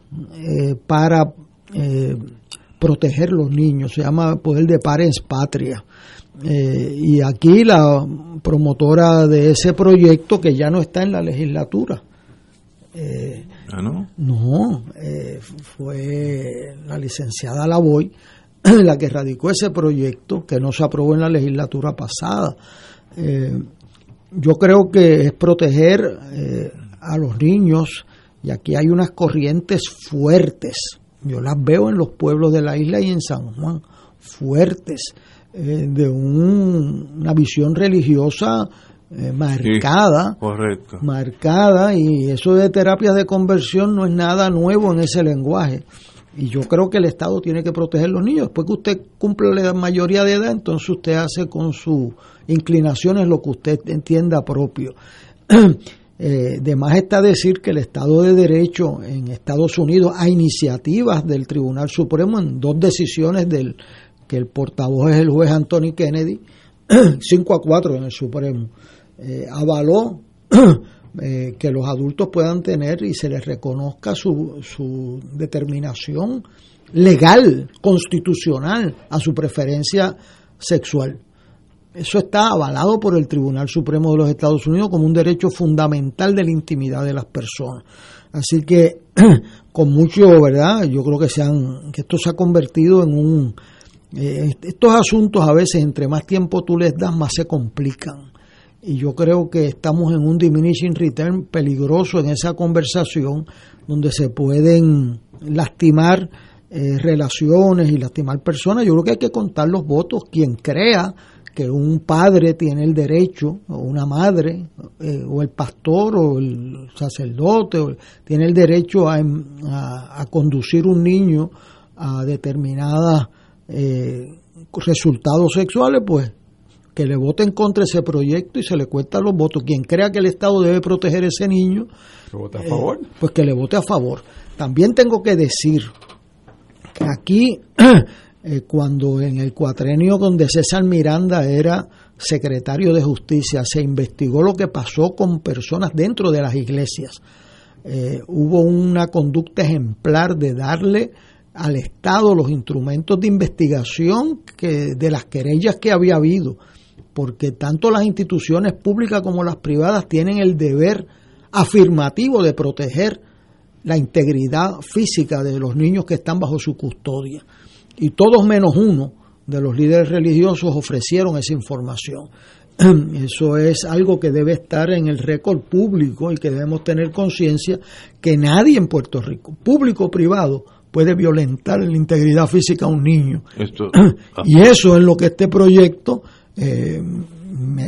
Speaker 15: para eh, proteger los niños, se llama poder de pares patria. Eh, y aquí la promotora de ese proyecto, que ya no está en la legislatura,
Speaker 8: eh, ¿Ah, no?
Speaker 15: No, fue la licenciada Lavoy <clears throat> la que radicó ese proyecto que no se aprobó en la legislatura pasada. yo creo que es proteger a los niños y aquí hay unas corrientes fuertes yo las veo en los pueblos de la isla y en San Juan, fuertes, eh, de una visión religiosa eh, marcada,
Speaker 8: correcto.
Speaker 15: marcada, y eso de terapias de conversión no es nada nuevo en ese lenguaje. Y yo creo que el Estado tiene que proteger a los niños. Después que usted cumple la mayoría de edad, entonces usted hace con sus inclinaciones lo que usted entienda propio. <clears throat> Eh, de más está decir que el Estado de Derecho en Estados Unidos, a iniciativas del Tribunal Supremo, en dos decisiones del que el portavoz es el juez Anthony Kennedy, <clears throat> 5 a 4 en el Supremo, eh, avaló <clears throat> eh, que los adultos puedan tener y se les reconozca su, su determinación legal, constitucional, a su preferencia sexual. Eso está avalado por el Tribunal Supremo de los Estados Unidos como un derecho fundamental de la intimidad de las personas. Así que, <clears throat> con mucho, ¿verdad? Yo creo que, se han, que esto se ha convertido en un... Eh, estos asuntos a veces, entre más tiempo tú les das, más se complican. y yo creo que estamos en un diminishing return peligroso en esa conversación donde se pueden lastimar eh, relaciones y lastimar personas. Yo creo que hay que contar los votos. Quien crea que un padre tiene el derecho, o una madre, eh, o el pastor, o el sacerdote, tiene el derecho a, a, conducir un niño a determinados eh, resultados sexuales, pues que le voten contra ese proyecto y se le cuentan los votos. Quien crea que el Estado debe proteger a ese niño,
Speaker 10: a favor?
Speaker 15: pues que le vote a favor. También tengo que decir que aquí <clears throat> Eh, cuando en el cuatrenio donde César Miranda era secretario de justicia, se investigó lo que pasó con personas dentro de las iglesias. Eh, hubo una conducta ejemplar de darle al Estado los instrumentos de investigación que, de las querellas que había habido, porque tanto las instituciones públicas como las privadas tienen el deber afirmativo de proteger la integridad física de los niños que están bajo su custodia y todos menos uno de los líderes religiosos ofrecieron esa información. <clears throat> Eso es algo que debe estar en el récord público y que debemos tener conciencia que nadie en Puerto Rico, público o privado, puede violentar la integridad física a un niño. <clears throat> y eso es lo que este proyecto eh,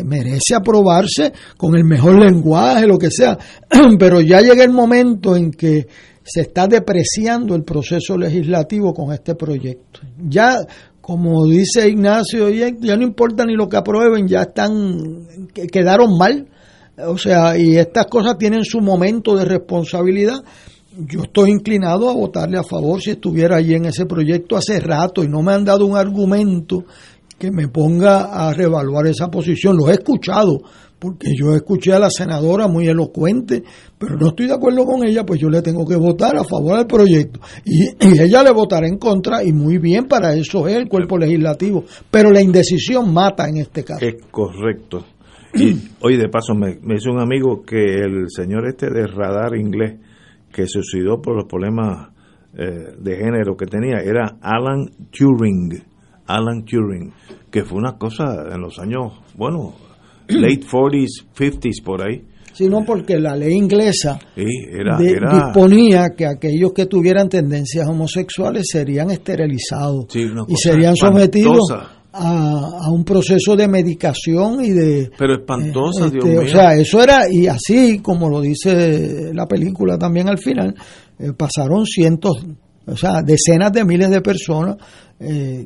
Speaker 15: merece aprobarse con el mejor lenguaje, lo que sea. <clears throat> Pero ya llega el momento en que se está depreciando el proceso legislativo con este proyecto. Ya, como dice Ignacio, ya, no importa ni lo que aprueben, ya están, quedaron mal. O sea, y estas cosas tienen su momento de responsabilidad. Yo estoy inclinado a votarle a favor si estuviera allí en ese proyecto hace rato y no me han dado un argumento que me ponga a reevaluar esa posición. Lo he escuchado, porque yo escuché a la senadora muy elocuente, pero no estoy de acuerdo con ella, pues yo le tengo que votar a favor del proyecto. Y, ella le votará en contra, y muy bien, para eso es el cuerpo legislativo. Pero la indecisión mata en este caso.
Speaker 8: Es correcto. Y <clears throat> hoy de paso me, me hizo un amigo que el señor este de radar inglés, que se suicidó por los problemas eh, de género que tenía, era Alan Turing. Alan Turing, que fue una cosa en los años, bueno, <clears throat> late 40s, 50s por ahí.
Speaker 15: Sino porque la ley inglesa disponía que aquellos que tuvieran tendencias homosexuales serían esterilizados y serían sometidos a, un proceso de medicación y de...
Speaker 8: Pero espantosa, Dios este,
Speaker 15: mío. O sea, eso era, y así como lo dice la película también al final, eh, pasaron cientos, o sea, decenas de miles de personas eh,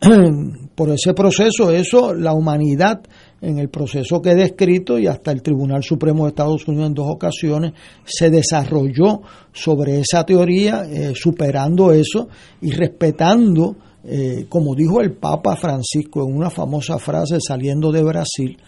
Speaker 15: <clears throat> por ese proceso. Eso, la humanidad en el proceso que he descrito y hasta el Tribunal Supremo de Estados Unidos en dos ocasiones se desarrolló sobre esa teoría, eh, superando eso y respetando, eh, como dijo el Papa Francisco en una famosa frase saliendo de Brasil,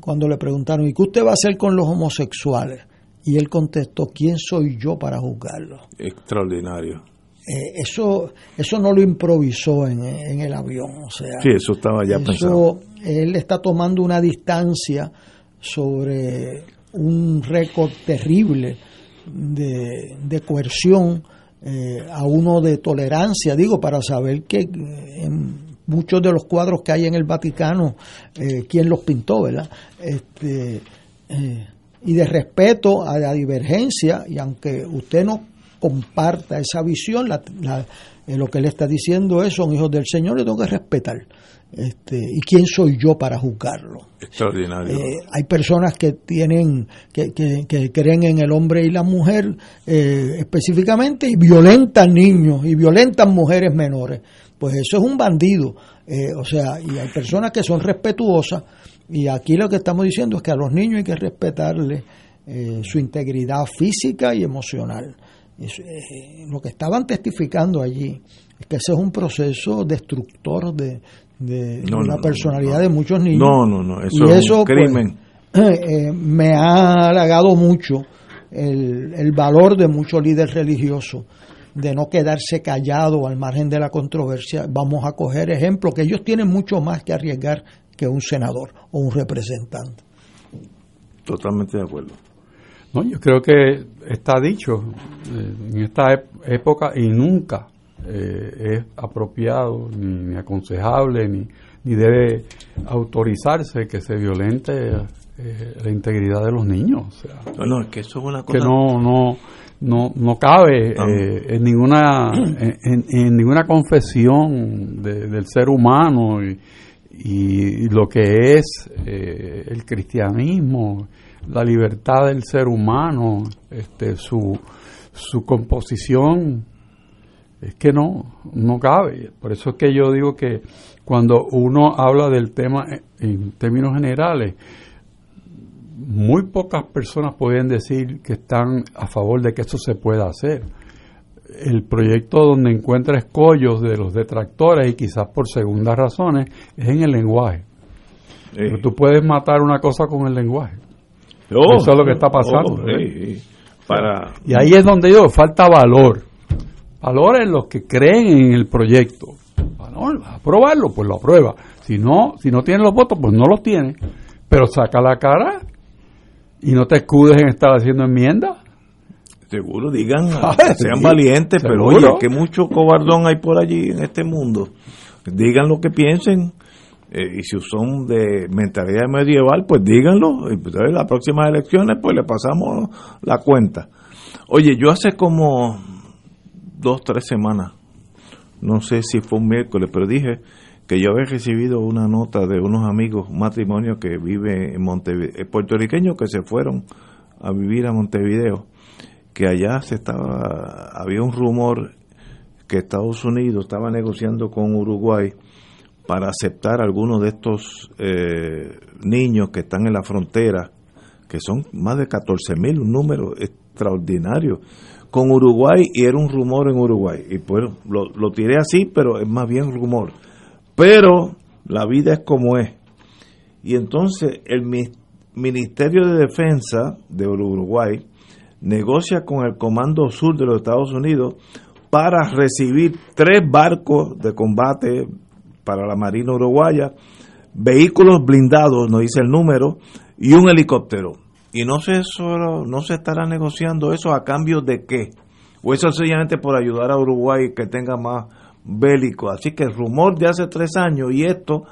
Speaker 15: cuando le preguntaron, ¿y qué usted va a hacer con los homosexuales? Y él contestó, ¿quién soy yo para juzgarlo?
Speaker 8: Extraordinario.
Speaker 15: Eh, eso eso no lo improvisó en, el avión o sea
Speaker 8: sí eso estaba ya pensado.
Speaker 15: él está tomando una distancia sobre un récord terrible de, coerción eh, a uno de tolerancia. Digo para saber que en muchos de los cuadros que hay en el Vaticano eh, quién los pintó verdad este y de respeto a la divergencia y aunque usted no comparta esa visión, eh, lo que él está diciendo es, son hijos del Señor, le tengo que respetar. Este, ¿Y quién soy yo para juzgarlo?
Speaker 8: Extraordinario.
Speaker 15: Eh, hay personas que tienen, que, que, creen en el hombre y la mujer eh, específicamente y violentan niños y violentan mujeres menores. Pues eso es un bandido. o sea, y hay personas que son respetuosas y aquí lo que estamos diciendo es que a los niños hay que respetarle su integridad física y emocional. Eh, lo que estaban testificando allí es que ese es un proceso destructor de, de la personalidad de muchos niños.
Speaker 8: No, no, no, eso es un pues, crimen. <clears throat>
Speaker 15: Eh, me ha halagado mucho el, el valor de muchos líderes religiosos de no quedarse callado al margen de la controversia. Vamos a coger ejemplos que ellos tienen mucho más que arriesgar que un senador o un representante.
Speaker 8: Totalmente de acuerdo.
Speaker 10: No, yo creo que está dicho eh, en esta época y nunca eh, es apropiado, ni, ni aconsejable, ni, ni debe autorizarse que se violente eh, la integridad de los niños. O sea,
Speaker 8: Bueno, es que eso es una
Speaker 10: que
Speaker 8: cosa...
Speaker 10: no no no no cabe
Speaker 8: Ah.
Speaker 10: en ninguna en, en- en ninguna confesión de- del ser humano y, y lo que es eh, el cristianismo la libertad del ser humano este su su composición es que no no cabe por eso es que yo digo que cuando uno habla del tema en- términos generales muy pocas personas pueden decir que están a favor de que esto se pueda hacer. El proyecto donde encuentra escollos de los detractores y quizás por segundas razones es en el lenguaje. Pero tú puedes matar una cosa con el lenguaje.
Speaker 8: Oh,
Speaker 10: Eso es lo que está pasando.
Speaker 8: oh,
Speaker 10: ¿eh?
Speaker 8: Para...
Speaker 10: Y ahí es donde yo falta valor. Valor en los que creen en el proyecto. Valor, aprobarlo, pues lo aprueba. Si no, si no tiene los votos, pues no los tiene. Pero saca la cara y no te escudes en estar haciendo enmiendas.
Speaker 8: Seguro, digan, <laughs> sean valientes, pero oye, que mucho cobardón hay por allí en este mundo. Digan lo que piensen, eh, y si son de mentalidad medieval, pues díganlo, y pues, en las próximas elecciones, pues le pasamos la cuenta. Oye, yo hace como dos, tres semanas, no sé si fue un miércoles, pero dije que yo había recibido una nota de unos amigos, un matrimonio que vive en Montevideo, puertorriqueños que se fueron a vivir a Montevideo, que allá se estaba, había un rumor que Estados Unidos estaba negociando con Uruguay para aceptar algunos de estos eh, niños que están en la frontera, que son más de 14 mil, un número extraordinario, con Uruguay y era un rumor en Uruguay. Y pues lo, lo tiré así, pero es más bien rumor. Pero la vida es como es. Y entonces el mi- Ministerio de Defensa de Uruguay negocia con el Comando Sur de los Estados Unidos para recibir tres barcos de combate para la Marina Uruguaya, vehículos blindados, no dice el número, y un helicóptero. Y no se, solo, no se estará negociando eso a cambio de qué. O eso sencillamente por ayudar a Uruguay que tenga más bélico. Así que el rumor de hace tres años y esto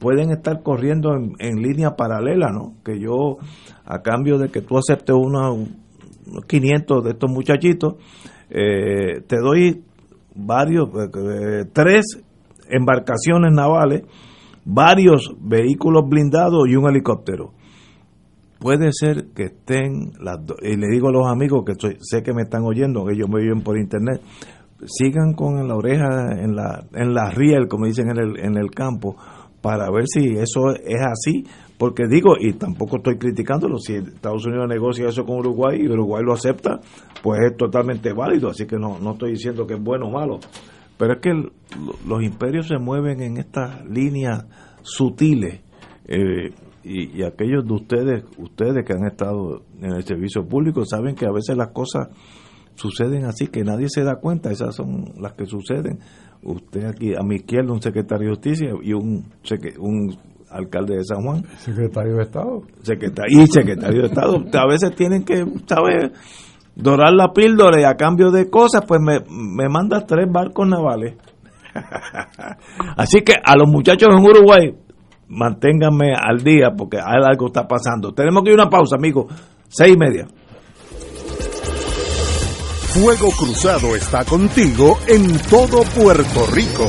Speaker 8: pueden estar corriendo en, en línea paralela, ¿no? Que yo, a cambio de que tú aceptes unos 500 de estos muchachitos, eh, te doy varios, eh, tres embarcaciones navales, varios vehículos blindados y un helicóptero. Puede ser que estén las dos, y le digo a los amigos que soy- sé que me están oyendo, ellos me oyen por internet, sigan con la oreja en la, en la riel, como dicen en el, en el campo, para ver si eso es así, porque digo, y tampoco estoy criticándolo, si Estados Unidos negocia eso con Uruguay y Uruguay lo acepta, pues es totalmente válido, así que no, no estoy diciendo que es bueno o malo, pero es que el- los imperios se mueven en estas líneas sutiles, eh, y, y aquellos de ustedes, ustedes que han estado en el servicio público, saben que a veces las cosas suceden así que nadie se da cuenta, esas son las que suceden. Usted aquí a mi izquierda un secretario de justicia y un un alcalde de San Juan,
Speaker 10: Secretario de Estado.
Speaker 8: secretario y secretario de Estado, a veces tienen que saber dorar la píldora y a cambio de cosas, pues me, me manda tres barcos navales. <laughs> Así que a los muchachos en Uruguay, manténganme al día porque algo está pasando. Tenemos que ir a una pausa, amigos. Seis y media.
Speaker 11: Fuego Cruzado está contigo en todo Puerto Rico.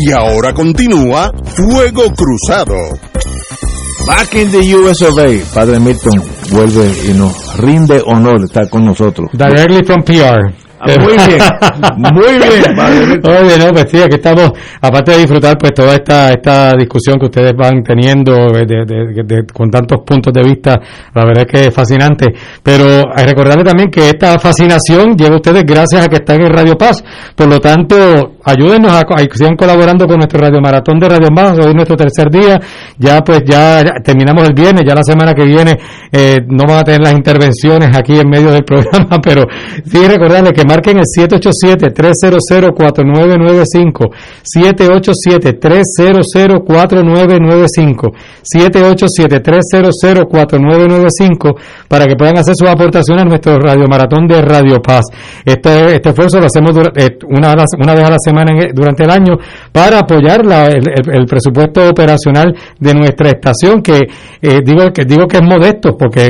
Speaker 11: Y ahora continúa Fuego Cruzado.
Speaker 8: Back in the US of A, Padre Milton vuelve y nos rinde honor estar con nosotros.
Speaker 7: Directly from PR.
Speaker 8: Ah, muy bien, muy <laughs> bien, Padre.
Speaker 7: Oye, no, pues sí, aquí estamos, aparte de disfrutar pues toda esta esta discusión que ustedes van teniendo de- de- de- con tantos puntos de vista, la verdad es que es fascinante, pero que recordarle también que esta fascinación llega a ustedes gracias a que están en Radio Paz, por lo tanto, ayúdenos a, a- sigan colaborando con nuestro Radio Maratón de Radio Paz, hoy es nuestro tercer día, ya pues ya, ya terminamos el viernes, ya la semana que viene eh, no van a tener las intervenciones aquí en medio del <laughs> programa, pero sí recordarles que marquen el 787-300-4995, 787-300-4995, 787-300-4995, para que puedan hacer sus aportaciones a nuestro Radio Maratón de Radio Paz. Este, este esfuerzo lo hacemos eh, una, una vez a la semana durante el año para apoyar el presupuesto operacional de nuestra estación, que eh, digo que digo que es modesto, porque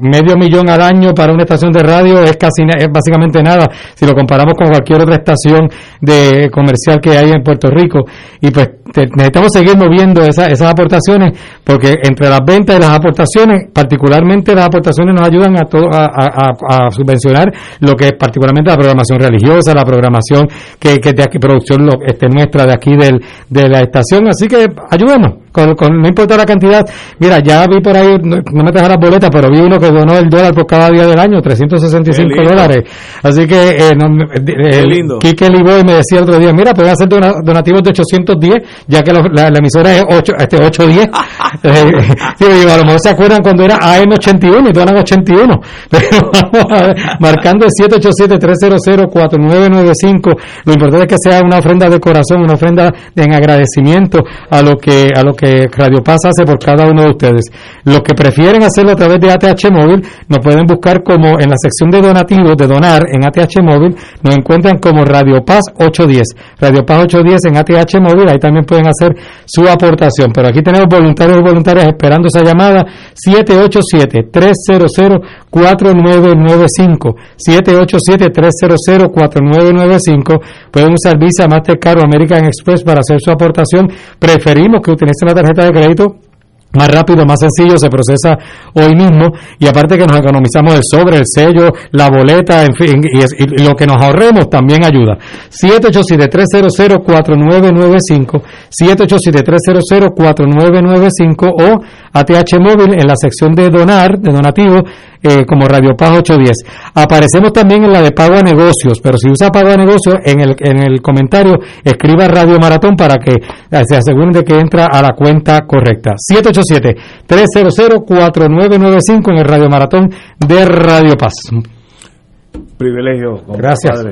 Speaker 7: medio millón al año para una estación de radio es casi es básicamente nada si lo comparamos con cualquier otra estación de comercial que hay en Puerto Rico. Y pues te- necesitamos seguir moviendo esa- esas aportaciones porque entre las ventas y las aportaciones particularmente las aportaciones nos ayudan a, todo, a, subvencionar lo que es particularmente la programación religiosa la programación que, que de aquí producción lo- este, nuestra de aquí del, de la estación. Así que ayúdenos con, con- no importa la cantidad. Mira ya vi por ahí no, no me traje las boletas pero vi uno que donó el dólar por cada día del año 365
Speaker 8: Qué lindo.
Speaker 7: dólares. Así que eh, no, me- eh, el-
Speaker 8: lindo.
Speaker 7: Quique Liboy me decía el otro día mira pueden hacer dona- donativos de 810 ya que la, la emisora es 8, este, 810 <laughs> Eh, digo, a lo mejor se acuerdan cuando era AM81 y donan 81 <laughs> pero vamos a ver, marcando el 787-300-4995 lo importante es que sea una ofrenda de corazón una ofrenda en agradecimiento a lo que a lo que Radio Paz hace por cada uno de ustedes. Los que prefieren hacerlo a través de ATH Móvil nos pueden buscar como en la sección de donativos de donar en ATH Móvil nos encuentran como Radio Paz 810 Radio Paz 810 en ATH Móvil ahí también pueden hacer su aportación. Pero aquí tenemos voluntarios y voluntarias esperando esa llamada. 787-300-4995 787-300-4995 pueden usar Visa, Mastercard o American Express para hacer su aportación. Preferimos que utilicen la tarjeta de crédito más rápido, más sencillo, se procesa hoy mismo y aparte que nos economizamos el sobre, el sello, la boleta, en fin, y, es- y lo que nos ahorremos también ayuda. 787-300-4995, 787-300-4995 o ATH Móvil en la sección de donar, de donativo, eh, como Radio Paz 810. Aparecemos también en la de pago a negocios, pero si usa pago a negocios, en el, en el comentario escriba Radio Maratón para que eh, se aseguren de que entra a la cuenta correcta. 787-300-4995 en el Radio Maratón de Radio Paz.
Speaker 8: Privilegio.
Speaker 7: Gracias.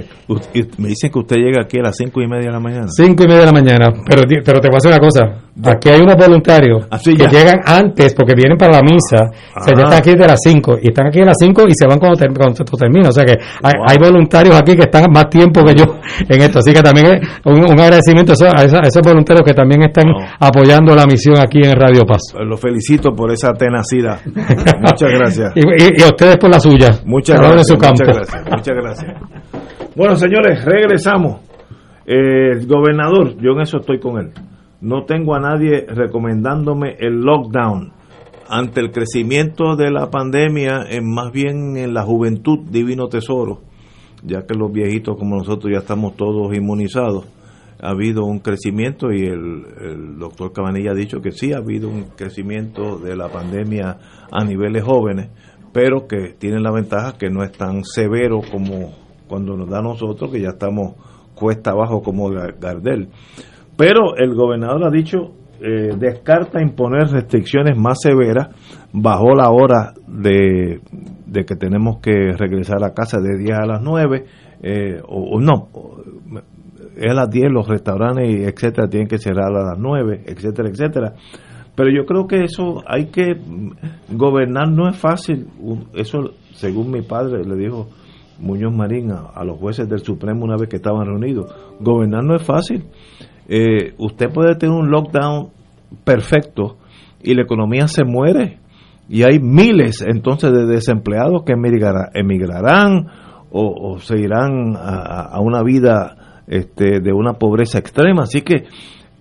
Speaker 8: Me dicen que usted llega aquí a las cinco y media de la mañana.
Speaker 7: Cinco y media de la mañana. Pero, pero te voy a decir una cosa. Aquí hay unos voluntarios
Speaker 8: Así
Speaker 7: que llegan antes porque vienen para la misa. O sea, ya
Speaker 8: Ah.
Speaker 7: están aquí de las cinco. Y están aquí a las cinco y se van cuando, ter- cuando esto termina. O sea que hay, hay voluntarios aquí que están más tiempo que yo <laughs> en esto. Así que también es un, un agradecimiento a esos, a esos- voluntarios que también están apoyando la misión aquí en Radio Paz.
Speaker 8: Lo felicito por esa tenacidad. Muchas gracias. <laughs>
Speaker 7: Y, y- y a ustedes por la suya.
Speaker 8: Muchas gracias,
Speaker 7: su campo.
Speaker 8: muchas gracias, muchas gracias. Bueno, señores, regresamos. Eh, el gobernador, yo en eso estoy con él. No tengo a nadie recomendándome el lockdown ante el crecimiento de la pandemia, en más bien en la juventud, divino tesoro, ya que los viejitos como nosotros ya estamos todos inmunizados. ha habido un crecimiento y el, el doctor Cabanilla ha dicho que sí ha habido un crecimiento de la pandemia a niveles jóvenes, pero que tiene la ventaja que no es tan severo como cuando nos da a nosotros, que ya estamos cuesta abajo como Gardel. Pero el gobernador ha dicho, eh, descarta imponer restricciones más severas, bajó la hora de, que tenemos que regresar a casa de 10 a las 9, eh, o, o no, es a las 10 los restaurantes etcétera tienen que cerrar a las 9, etcétera, etcétera. Pero yo creo que eso hay que gobernar no es fácil. Eso, según mi padre le dijo Muñoz Marín a, los jueces del Supremo una vez que estaban reunidos, gobernar no es fácil. Eh, usted puede tener un lockdown perfecto y la economía se muere y hay miles entonces de desempleados que emigrarán o, se irán a, a una vida este, de una pobreza extrema. Así que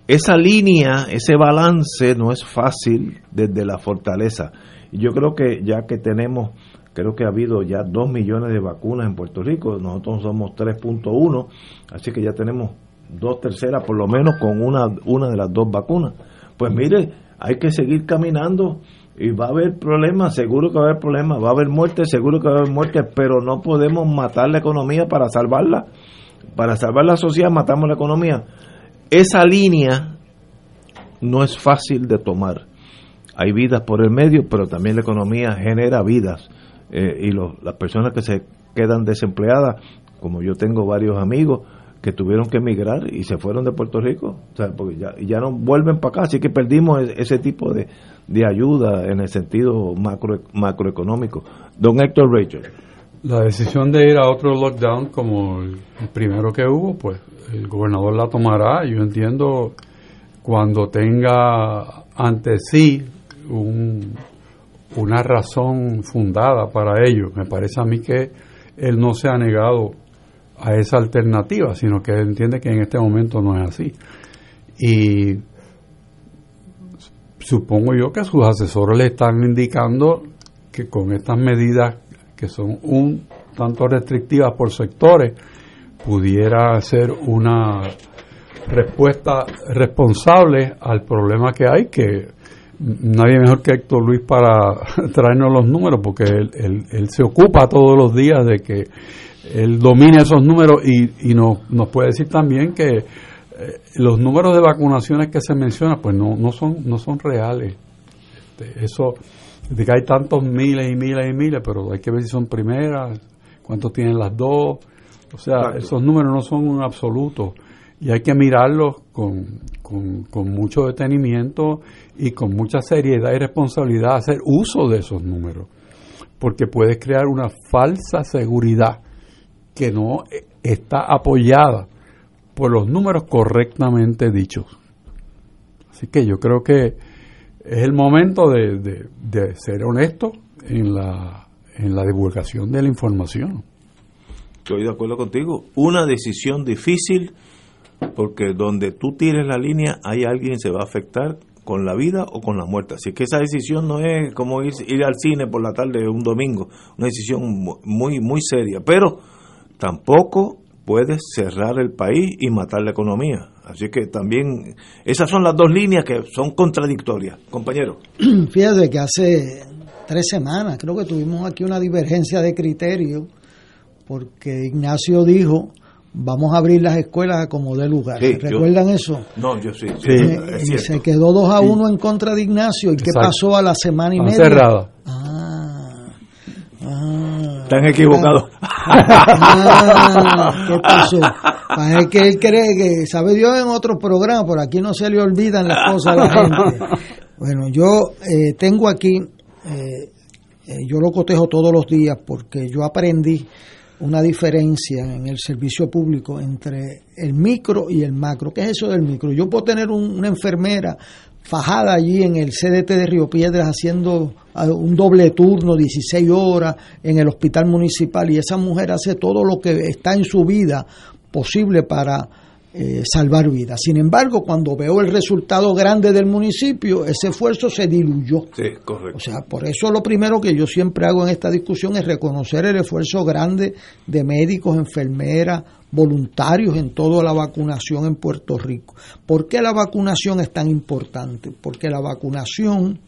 Speaker 8: esa línea, ese balance no es fácil desde la fortaleza. Yo creo que ya que tenemos, creo que ha habido ya dos millones de vacunas en Puerto Rico, nosotros somos 3.1, así que ya tenemos dos terceras por lo menos con una, una de las dos vacunas. Pues mire, hay que seguir caminando y va a haber problemas, seguro que va a haber problemas, va a haber muertes, seguro que va a haber muertes, pero no podemos matar la economía para salvarla. Para salvar la sociedad matamos la economía esa línea no es fácil de tomar. Hay vidas por el medio, pero también la economía genera vidas. Eh, y las personas que se quedan desempleadas, como yo tengo varios amigos que tuvieron que emigrar y se fueron de Puerto Rico, o sea, porque ya, ya no vuelven para acá, así que perdimos e, ese tipo de, de ayuda en el sentido macro, macroeconómico. Don Héctor Rachel.
Speaker 10: La decisión de ir a otro lockdown como el primero que hubo, pues el gobernador la tomará. Yo entiendo cuando tenga ante sí una razón fundada para ello. Me parece a mí que él no se ha negado a esa alternativa, sino que entiende que en este momento no es así. Y supongo yo que sus asesores le están indicando que con estas medidas que son un tanto restrictivas por sectores, pudiera ser una respuesta responsable al problema que hay, que nadie mejor que Héctor Luis para <laughs> traernos los números, porque él, él, se ocupa todos los días de que él domine esos números y, y nos, nos puede decir también que eh, los números de vacunaciones que se mencionan pues no, no son no son reales. Este, eso de que hay tantos miles y miles y miles, pero hay que ver si son primeras, cuántos tienen las dos. O sea, esos números no son un absoluto. Y hay que mirarlos con, con, mucho detenimiento y con mucha seriedad y responsabilidad hacer uso de esos números, porque puedes crear una falsa seguridad que no está apoyada por los números correctamente dichos. Así que yo creo que es el momento de, de, ser honesto en la, en la divulgación de la información.
Speaker 8: Estoy de acuerdo contigo. Una decisión difícil porque donde tú tires la línea hay alguien que se va a afectar con la vida o con la muerte. Así que esa decisión no es como ir, ir al cine por la tarde un domingo, una decisión muy muy seria, pero tampoco puedes cerrar el país y matar la economía. Así que también esas son las dos líneas que son contradictorias, compañero. <clears throat>
Speaker 15: Fíjate que hace tres semanas creo que tuvimos aquí una divergencia de criterio porque Ignacio dijo vamos a abrir las escuelas como de lugar. ¿Recuerdan eso?
Speaker 8: No, yo sí.
Speaker 15: sí se quedó 2 a 1 en contra de Ignacio. ¿Y qué pasó a la semana y media?
Speaker 10: Cerrada.
Speaker 15: Ah,
Speaker 8: ah, Están equivocados.
Speaker 15: Ah, ¿Qué pasó? Es que él cree que sabe Dios en otros programas, por aquí no se le olvidan las cosas a la gente. Bueno, yo eh, tengo aquí, eh, eh, yo lo cotejo todos los días porque yo aprendí una diferencia en el servicio público entre el micro y el macro. ¿Qué es eso del micro? Yo puedo tener una enfermera fajada allí en el CDT de Río Piedras haciendo ah, un doble turno, 16 horas en el hospital municipal y esa mujer hace todo lo que está en su vida posible para eh, salvar vidas. Sin embargo, cuando veo el resultado grande del municipio, ese esfuerzo se diluyó.
Speaker 8: Sí, correcto.
Speaker 15: O sea, por eso lo primero que yo siempre hago en esta discusión es reconocer el esfuerzo grande de médicos, enfermeras, voluntarios en toda la vacunación en Puerto Rico. ¿Por qué la vacunación es tan importante? Porque la vacunación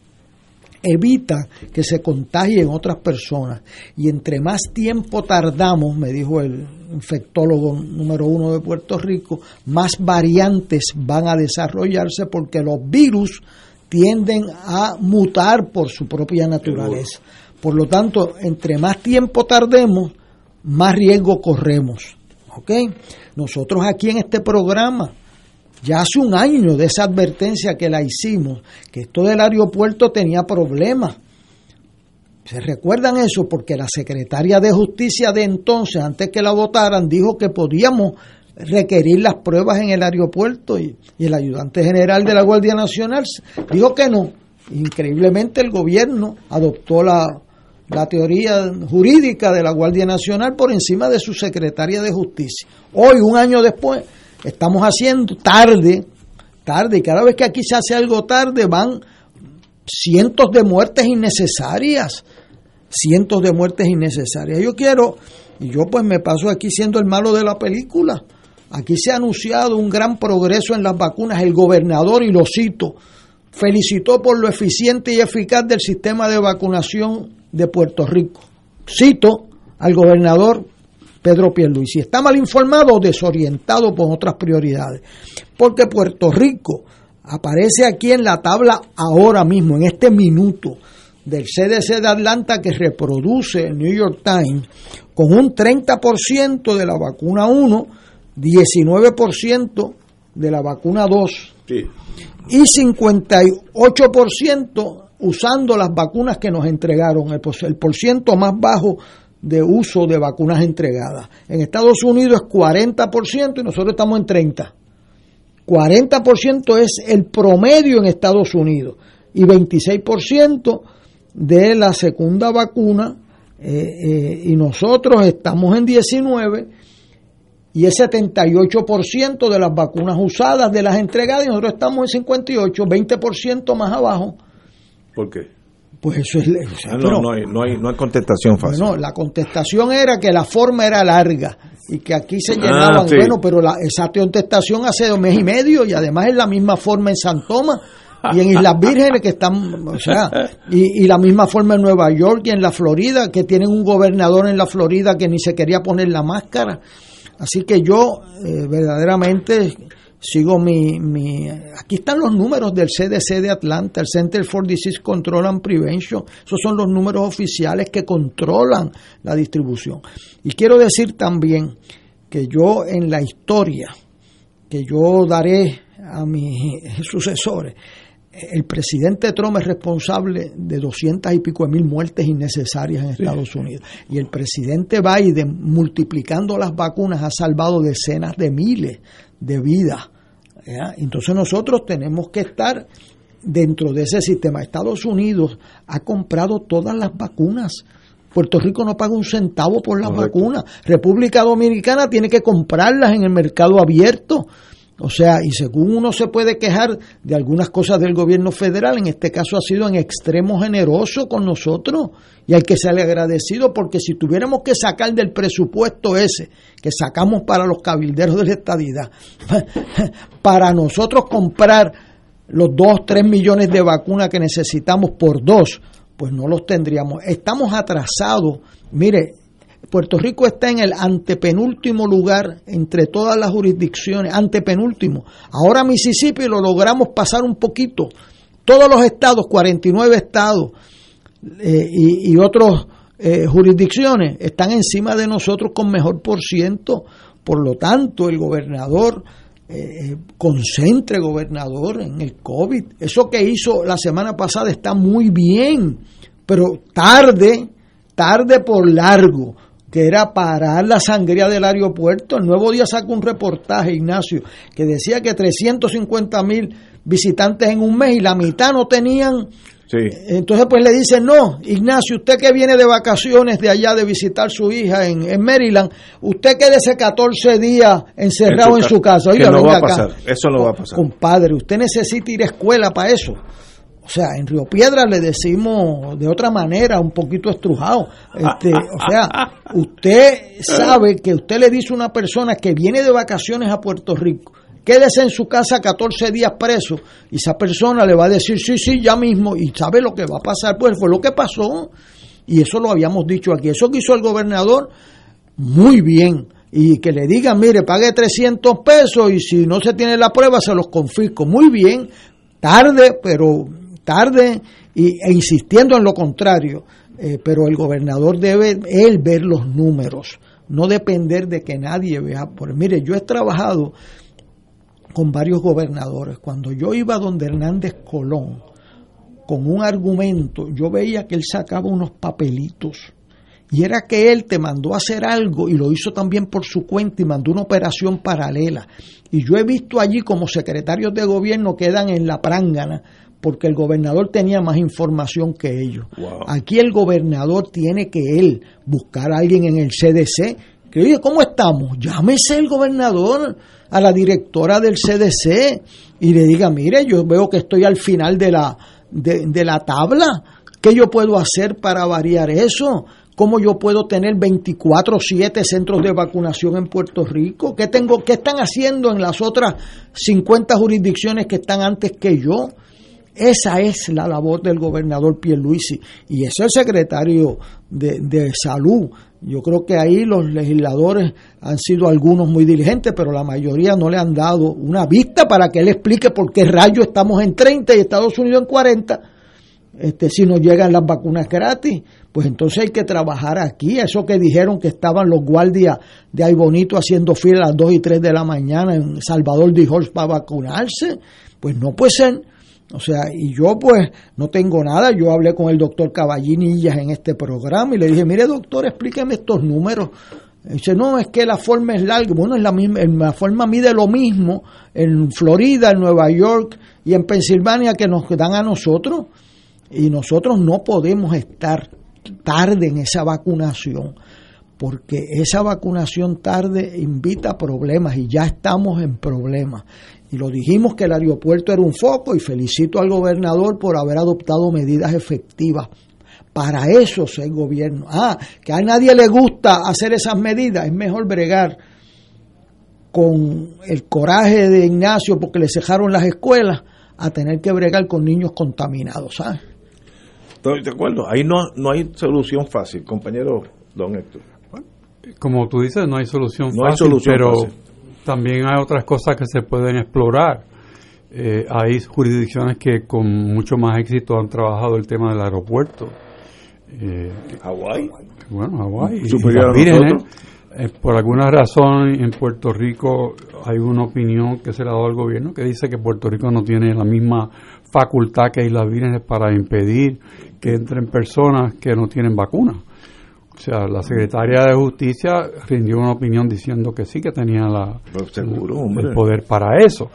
Speaker 15: evita que se contagien otras personas. Y entre más tiempo tardamos, me dijo el infectólogo número uno de Puerto Rico, más variantes van a desarrollarse porque los virus tienden a mutar por su propia naturaleza. Por lo tanto, entre más tiempo tardemos, más riesgo corremos. ¿Ok? Nosotros aquí en este programa ya hace un año de esa advertencia que la hicimos, que esto del aeropuerto tenía problemas. ¿Se recuerdan eso? Porque la secretaria de Justicia de entonces, antes que la votaran, dijo que podíamos requerir las pruebas en el aeropuerto y, el ayudante general de la Guardia Nacional dijo que no. Increíblemente el gobierno adoptó la, la teoría jurídica de la Guardia Nacional por encima de su secretaria de Justicia. Hoy, un año después, estamos haciendo tarde, tarde, y cada vez que aquí se hace algo tarde van cientos de muertes innecesarias, cientos de muertes innecesarias. Yo quiero, y yo pues me paso aquí siendo el malo de la película, aquí se ha anunciado un gran progreso en las vacunas, el gobernador, y lo cito, felicitó por lo eficiente y eficaz del sistema de vacunación de Puerto Rico. Cito al gobernador Pedro Pierluisi. Está mal informado o desorientado por otras prioridades. Porque Puerto Rico aparece aquí en la tabla ahora mismo, en este minuto, del CDC de Atlanta que reproduce el New York Times con un 30% de la vacuna 1, 19% de la vacuna 2 y 58% usando las vacunas que nos entregaron, el, el por ciento más bajo de uso de vacunas entregadas. En Estados Unidos es 40% y nosotros estamos en 30%. 40% es el promedio en Estados Unidos y 26% de la segunda vacuna eh, eh, y nosotros estamos en 19 y es 78% de las vacunas usadas de las entregadas y nosotros estamos en 58, 20% más abajo.
Speaker 8: ¿Por qué?
Speaker 15: Pues eso es. o sea,
Speaker 8: Ah, no,
Speaker 15: pero-
Speaker 8: no, hay, no, hay, no hay contestación fácil.
Speaker 15: bueno, la contestación era que la forma era larga y que aquí se llenaban.
Speaker 8: Ah, sí.
Speaker 15: Bueno, pero la, esa contestación hace dos meses y medio y además es la misma forma en San Tomás y en Islas Vírgenes que están, o sea, y, y la misma forma en Nueva York y en la Florida, que tienen un gobernador en la Florida que ni se quería poner la máscara. Así que yo eh, verdaderamente sigo mi, mi... Aquí están los números del CDC de Atlanta, el Center for Disease Control and Prevention. Esos son los números oficiales que controlan la distribución. Y quiero decir también que yo en la historia que yo daré a mis sucesores, el presidente Trump es responsable de doscientas y pico de mil muertes innecesarias en Estados Unidos. Y el presidente Biden, multiplicando las vacunas, ha salvado decenas de miles de vidas. ¿ya? Entonces nosotros tenemos que estar dentro de ese sistema. Estados Unidos ha comprado todas las vacunas. Puerto Rico no paga un centavo por las vacunas. República Dominicana tiene que comprarlas en el mercado abierto. O sea, y según uno se puede quejar de algunas cosas del gobierno federal, en este caso ha sido en extremo generoso con nosotros y hay que serle agradecido porque si tuviéramos que sacar del presupuesto ese que sacamos para los cabilderos de la estadidad, <laughs> para nosotros comprar los 2, 3 millones de vacunas que necesitamos por dos, pues no los tendríamos. Estamos atrasados. Mire, Puerto Rico está en el antepenúltimo lugar entre todas las jurisdicciones, antepenúltimo. Ahora Mississippi lo logramos pasar un poquito. Todos los estados, 49 estados eh, y, y otras jurisdicciones están encima de nosotros con mejor por ciento. Por lo tanto, el gobernador eh, concentre gobernador en el COVID. Eso que hizo la semana pasada está muy bien, pero tarde, tarde por largo, que era parar la sangría del aeropuerto. El nuevo día sacó un reportaje, Ignacio, que decía que 350 mil visitantes en un mes y la mitad no tenían Entonces pues le dicen, no, Ignacio, usted que viene de vacaciones de allá de visitar su hija en, en Maryland, usted quédese 14 días encerrado en su, casa.
Speaker 8: que no va a pasar, eso no va a pasar.
Speaker 15: Compadre, usted necesita ir a escuela para eso. O sea, en Río Piedra le decimos de otra manera, un poquito estrujado. Este, o sea, usted sabe que usted le dice a una persona que viene de vacaciones a Puerto Rico, quédese en su casa 14 días preso, y esa persona le va a decir, sí, sí, ya mismo, y sabe lo que va a pasar, pues fue lo que pasó, y eso lo habíamos dicho aquí, eso que hizo el gobernador, muy bien, y que le digan, mire, pague 300 pesos, y si no se tiene la prueba, se los confisco, muy bien, tarde, pero tarde, y, e insistiendo en lo contrario, eh, pero el gobernador debe él ver los números, no depender de que nadie vea. Por, mire, yo he trabajado con varios gobernadores. Cuando yo iba donde Hernández Colón con un argumento, yo veía que él sacaba unos papelitos y era que él te mandó a hacer algo y lo hizo también por su cuenta y mandó una operación paralela. Y yo he visto allí como secretarios de gobierno quedan en la prángana porque el gobernador tenía más información que ellos. Aquí el gobernador tiene que él buscar a alguien en el CDC que oye, ¿cómo estamos? Llámese el gobernador a la directora del CDC y le diga, mire, yo veo que estoy al final de la, de, la tabla, ¿qué yo puedo hacer para variar eso? ¿Cómo yo puedo tener 24/7 centros de vacunación en Puerto Rico? ¿Qué, tengo, ¿Qué están haciendo en las otras 50 jurisdicciones que están antes que yo? Esa es la labor del gobernador Pierluisi y es el secretario de, de Salud yo creo que ahí los legisladores han sido algunos muy diligentes, pero la mayoría no le han dado una vista para que él explique por qué rayo estamos en 30 y Estados Unidos en 40. Este, si nos llegan las vacunas gratis, pues entonces hay que trabajar aquí. Eso que dijeron que estaban los guardias de ahí bonito haciendo fila a las 2 y 3 de la mañana en Salvador de para vacunarse, pues no puede ser. O sea, y yo pues no tengo nada, yo hablé con el doctor Caballinillas en este programa y le dije, mire doctor, explíqueme estos números. dice, no, es que la forma es larga. Bueno, es la, misma, la forma mide lo mismo en Florida, en Nueva York y en Pensilvania que nos dan a nosotros. Y nosotros no podemos estar tarde en esa vacunación, porque esa vacunación tarde invita problemas y ya estamos en problemas. Y lo dijimos que el aeropuerto era un foco y felicito al gobernador por haber adoptado medidas efectivas. Para eso es el gobierno. Ah, que a nadie le gusta hacer esas medidas. Es mejor bregar con el coraje de Ignacio porque le cejaron las escuelas a tener que bregar con niños contaminados. ¿sabes?
Speaker 8: Estoy de acuerdo. Ahí no, no hay solución fácil, compañero don Héctor.
Speaker 10: Como tú dices, no hay solución no fácil, hay solución pero también hay otras cosas que se pueden explorar. Eh, hay jurisdicciones que con mucho más éxito han trabajado el tema del aeropuerto.
Speaker 8: Eh, Hawái.
Speaker 10: Bueno, Hawái. Eh, por alguna razón en Puerto Rico hay una opinión que se le ha dado al gobierno que dice que Puerto Rico no tiene la misma facultad que Islas Vírgenes para impedir que entren personas que no tienen vacuna. O sea, la secretaria de Justicia rindió una opinión diciendo que sí, que tenía la, el, poder para eso.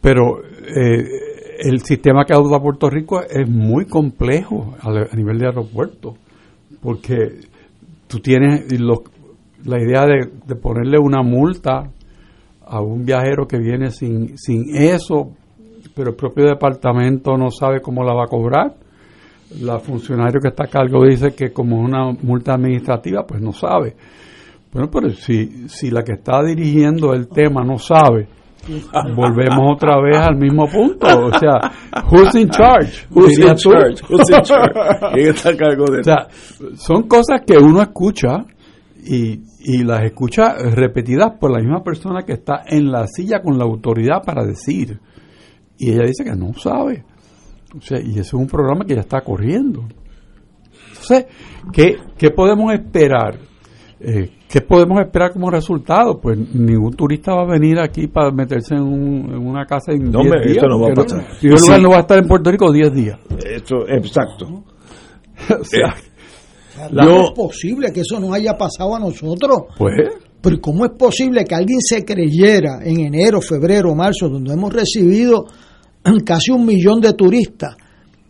Speaker 10: Pero eh, el sistema que adopta Puerto Rico es muy complejo a, nivel de aeropuerto, porque tú tienes la idea de, ponerle una multa a un viajero que viene sin, sin eso, pero el propio departamento no sabe cómo la va a cobrar la funcionario que está a cargo dice que como es una multa administrativa, pues no sabe. Bueno, pero si, si la que está dirigiendo el tema no sabe, volvemos otra vez al mismo punto. O sea, who's in charge?
Speaker 8: Who's in charge? Who's in charge? ¿Quién está a cargo de
Speaker 10: O sea, son cosas que uno escucha y, y las escucha repetidas por la misma persona que está en la silla con la autoridad para decir. Y ella dice que no sabe. O sea, y ese es un programa que ya está corriendo. Entonces, ¿qué, qué podemos esperar? Eh, ¿Qué podemos esperar como resultado? Pues ningún turista va a venir aquí para meterse en, una casa en
Speaker 8: no, días. Esto no va a pasar.
Speaker 10: Y el lugar no va a estar en Puerto Rico 10 días.
Speaker 8: Esto, exacto. <laughs>
Speaker 10: o sea,
Speaker 15: ¿Cómo es posible que eso no haya pasado a nosotros?
Speaker 10: Pues.
Speaker 15: Pero ¿cómo es posible que alguien se creyera en enero, febrero, marzo, donde hemos recibido <clears throat> casi un millón de turistas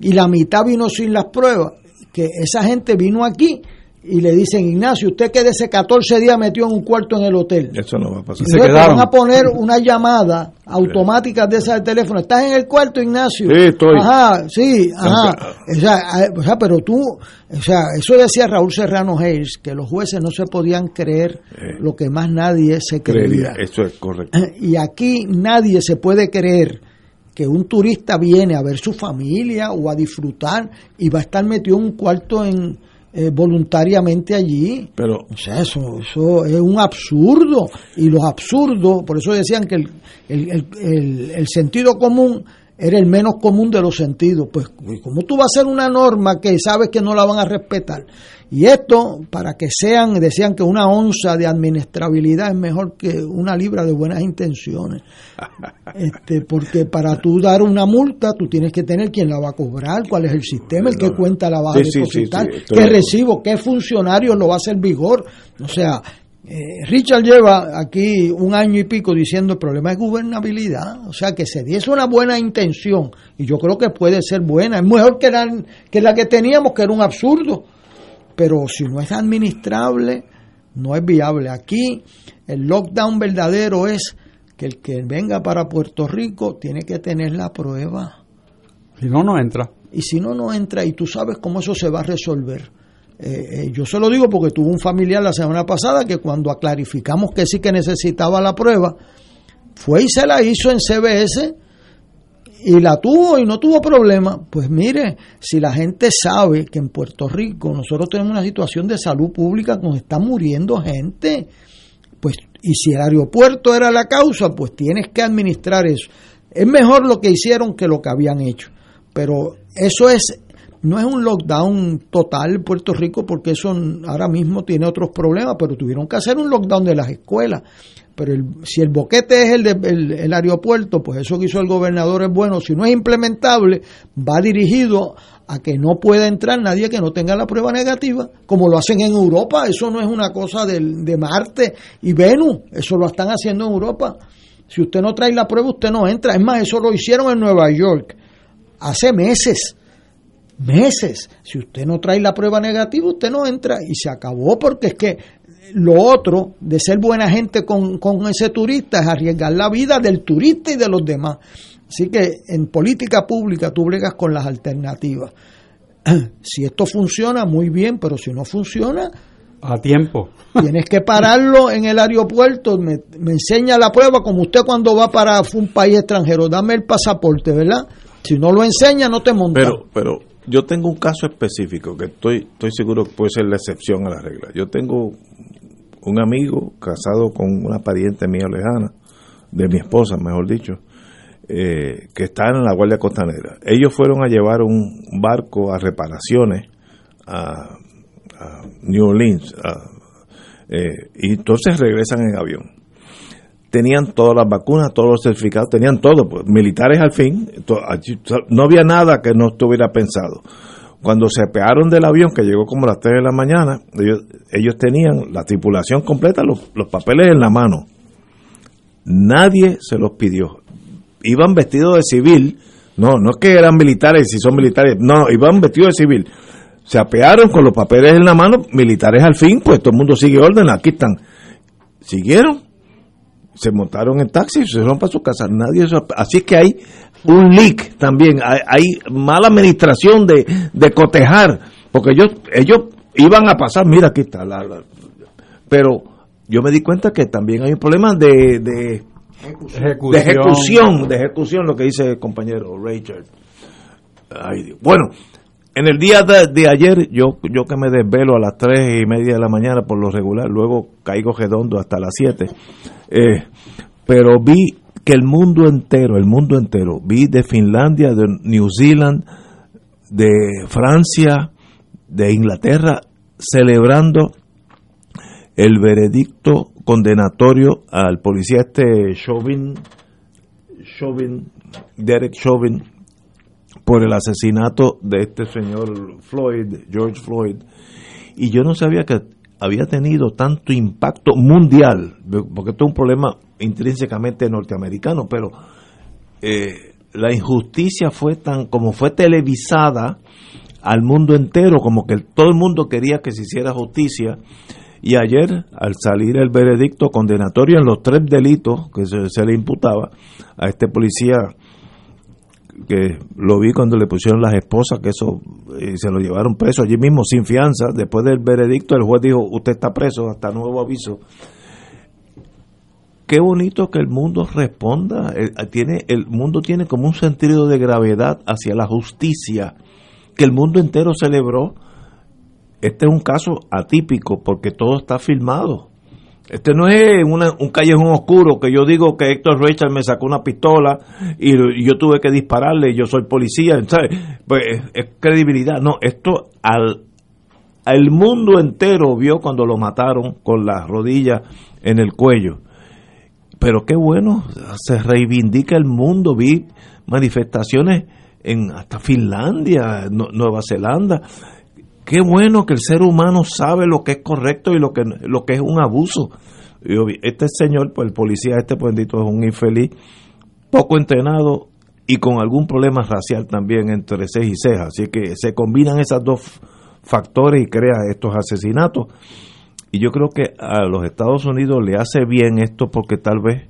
Speaker 15: y la mitad vino sin las pruebas, que esa gente vino aquí y le dicen, Ignacio, usted quédese 14 días metido en un cuarto en el hotel.
Speaker 8: Eso no va a pasar.
Speaker 15: Se van a poner <clears throat> una llamada automática de esa de teléfono. ¿Estás en el cuarto, Ignacio?
Speaker 8: Sí, estoy.
Speaker 15: Ajá, sí, ajá. O sea, o sea, pero tú, o sea, eso decía Raúl Serrano Hayes, que los jueces no se podían creer lo que más nadie se creía.
Speaker 8: Eso es correcto. <clears throat>
Speaker 15: Y aquí nadie se puede creer que un turista viene a ver su familia o a disfrutar y va a estar metido en un cuarto en, eh, voluntariamente allí.
Speaker 8: Pero,
Speaker 15: o sea, eso, eso es un absurdo. Y los absurdos, por eso decían que el, el, el, el sentido común era el menos común de los sentidos. Pues, ¿cómo tú vas a hacer una norma que sabes que no la van a respetar? Y esto, para que sean, decían que una onza de administrabilidad es mejor que una libra de buenas intenciones. <laughs> Este, porque para tú dar una multa, tú tienes que tener quién la va a cobrar, cuál es el sistema, el que cuenta la va a
Speaker 8: Sí,
Speaker 15: depositar,
Speaker 8: sí, sí,
Speaker 15: qué recibo, qué funcionario lo va a hacer vigor. O sea, eh, Richard lleva aquí un año y pico diciendo el problema es gubernabilidad, o sea que se diese una buena intención y yo creo que puede ser buena, es mejor que la, que la que teníamos que era un absurdo, pero si no es administrable no es viable. Aquí el lockdown verdadero es que el que venga para Puerto Rico tiene que tener la prueba
Speaker 10: Si no, no entra.
Speaker 15: y si no, no entra y tú sabes cómo eso se va a resolver. Eh, eh, yo se lo digo porque tuve un familiar la semana pasada que cuando clarificamos que sí que necesitaba la prueba, fue y se la hizo en CBS y la tuvo y no tuvo problema. Pues mire, si la gente sabe que en Puerto Rico nosotros tenemos una situación de salud pública que nos está muriendo gente, pues y si el aeropuerto era la causa, pues tienes que administrar eso. Es mejor lo que hicieron que lo que habían hecho, pero eso es no es un lockdown total Puerto Rico porque eso ahora mismo tiene otros problemas, pero tuvieron que hacer un lockdown de las escuelas. Pero el- si el boquete es el, de- el, aeropuerto, pues eso que hizo el gobernador es bueno. Si no es implementable, va dirigido a que no pueda entrar nadie que no tenga la prueba negativa, como lo hacen en Europa. Eso no es una cosa del- de Marte y Venus, eso lo están haciendo en Europa. Si usted no trae la prueba, usted no entra. Es más, eso lo hicieron en Nueva York hace meses meses. Si usted no trae la prueba negativa, usted no entra y se acabó porque es que lo otro de ser buena gente con, con ese turista es arriesgar la vida del turista y de los demás. Así que en política pública tú bregas con las alternativas. <clears throat> Si esto funciona, muy bien, pero si no funciona,
Speaker 10: A tiempo. <laughs>
Speaker 15: tienes que pararlo en el aeropuerto, me, me enseña la prueba como usted cuando va para un país extranjero, dame el pasaporte, ¿verdad? Si no lo enseña, no te monta.
Speaker 8: Pero, pero yo tengo un caso específico que estoy, estoy seguro que puede ser la excepción a la regla. Yo tengo un amigo casado con una pariente mía lejana, de mi esposa, mejor dicho, eh, que está en la Guardia Costanera. Ellos fueron a llevar un barco a reparaciones a, New Orleans eh, y entonces regresan en avión tenían todas las vacunas, todos los certificados, tenían todo, pues, militares al fin, no había nada que no estuviera pensado. Cuando se pegaron del avión, que llegó como las 3 de la mañana, ellos, ellos tenían la tripulación completa, los, los papeles en la mano. Nadie se los pidió. Iban vestidos de civil, no, no es que eran militares, si son militares, no, iban vestidos de civil. Se apearon con los papeles en la mano, militares al fin, pues todo el mundo sigue orden, aquí están. Siguieron, se montaron en taxi y se fueron para su casa. Nadie se- así que hay un leak también, hay, hay mala administración de, de cotejar, porque ellos, ellos iban a pasar, mira aquí está, la- la- pero yo me di cuenta que también hay un problema de, de, de ejecución, de ejecución, lo que dice el compañero Richard. Ay, Dios. Bueno, en el día de, ayer, yo, yo que me desvelo a las tres y media de la mañana por lo regular, luego caigo redondo hasta las 7, eh, pero vi que el mundo entero, el mundo entero, vi de Finlandia, de New Zealand, de Francia, de Inglaterra, celebrando el veredicto condenatorio al policía este Chauvin, Chauvin, Derek Chauvin, por el asesinato de este señor Floyd, George Floyd, y yo no sabía que había tenido tanto impacto mundial, porque esto es un problema intrínsecamente norteamericano, pero eh, la injusticia fue tan, como fue televisada al mundo entero, como que todo el mundo quería que se hiciera justicia. Y ayer, al salir el veredicto condenatorio en los tres delitos que se, le imputaba a este policía, que lo vi cuando le pusieron las esposas, que eso y se lo llevaron preso allí mismo sin fianza. Después del veredicto, el juez dijo: Usted está preso hasta nuevo aviso qué bonito que el mundo responda. El, tiene, el mundo tiene como un sentido de gravedad hacia la justicia que el mundo entero celebró. Este es un caso atípico porque todo está filmado. Este no es un callejón oscuro que yo digo que Héctor Richard me sacó una pistola y, yo tuve que dispararle, yo soy policía, Pues es, credibilidad. No, esto al, al mundo entero vio cuando lo mataron con las rodillas en el cuello pero qué bueno, se reivindica el mundo, vi manifestaciones en hasta Finlandia, Nueva Zelanda. Qué bueno que el ser humano sabe lo que es correcto y lo que, lo que es un abuso. Este señor, pues el policía este bendito es un infeliz, poco entrenado y con algún problema racial también entre ceja y ceja. Así que se combinan esos dos factores y crea estos asesinatos. Y yo creo que a los Estados Unidos le hace bien esto porque tal vez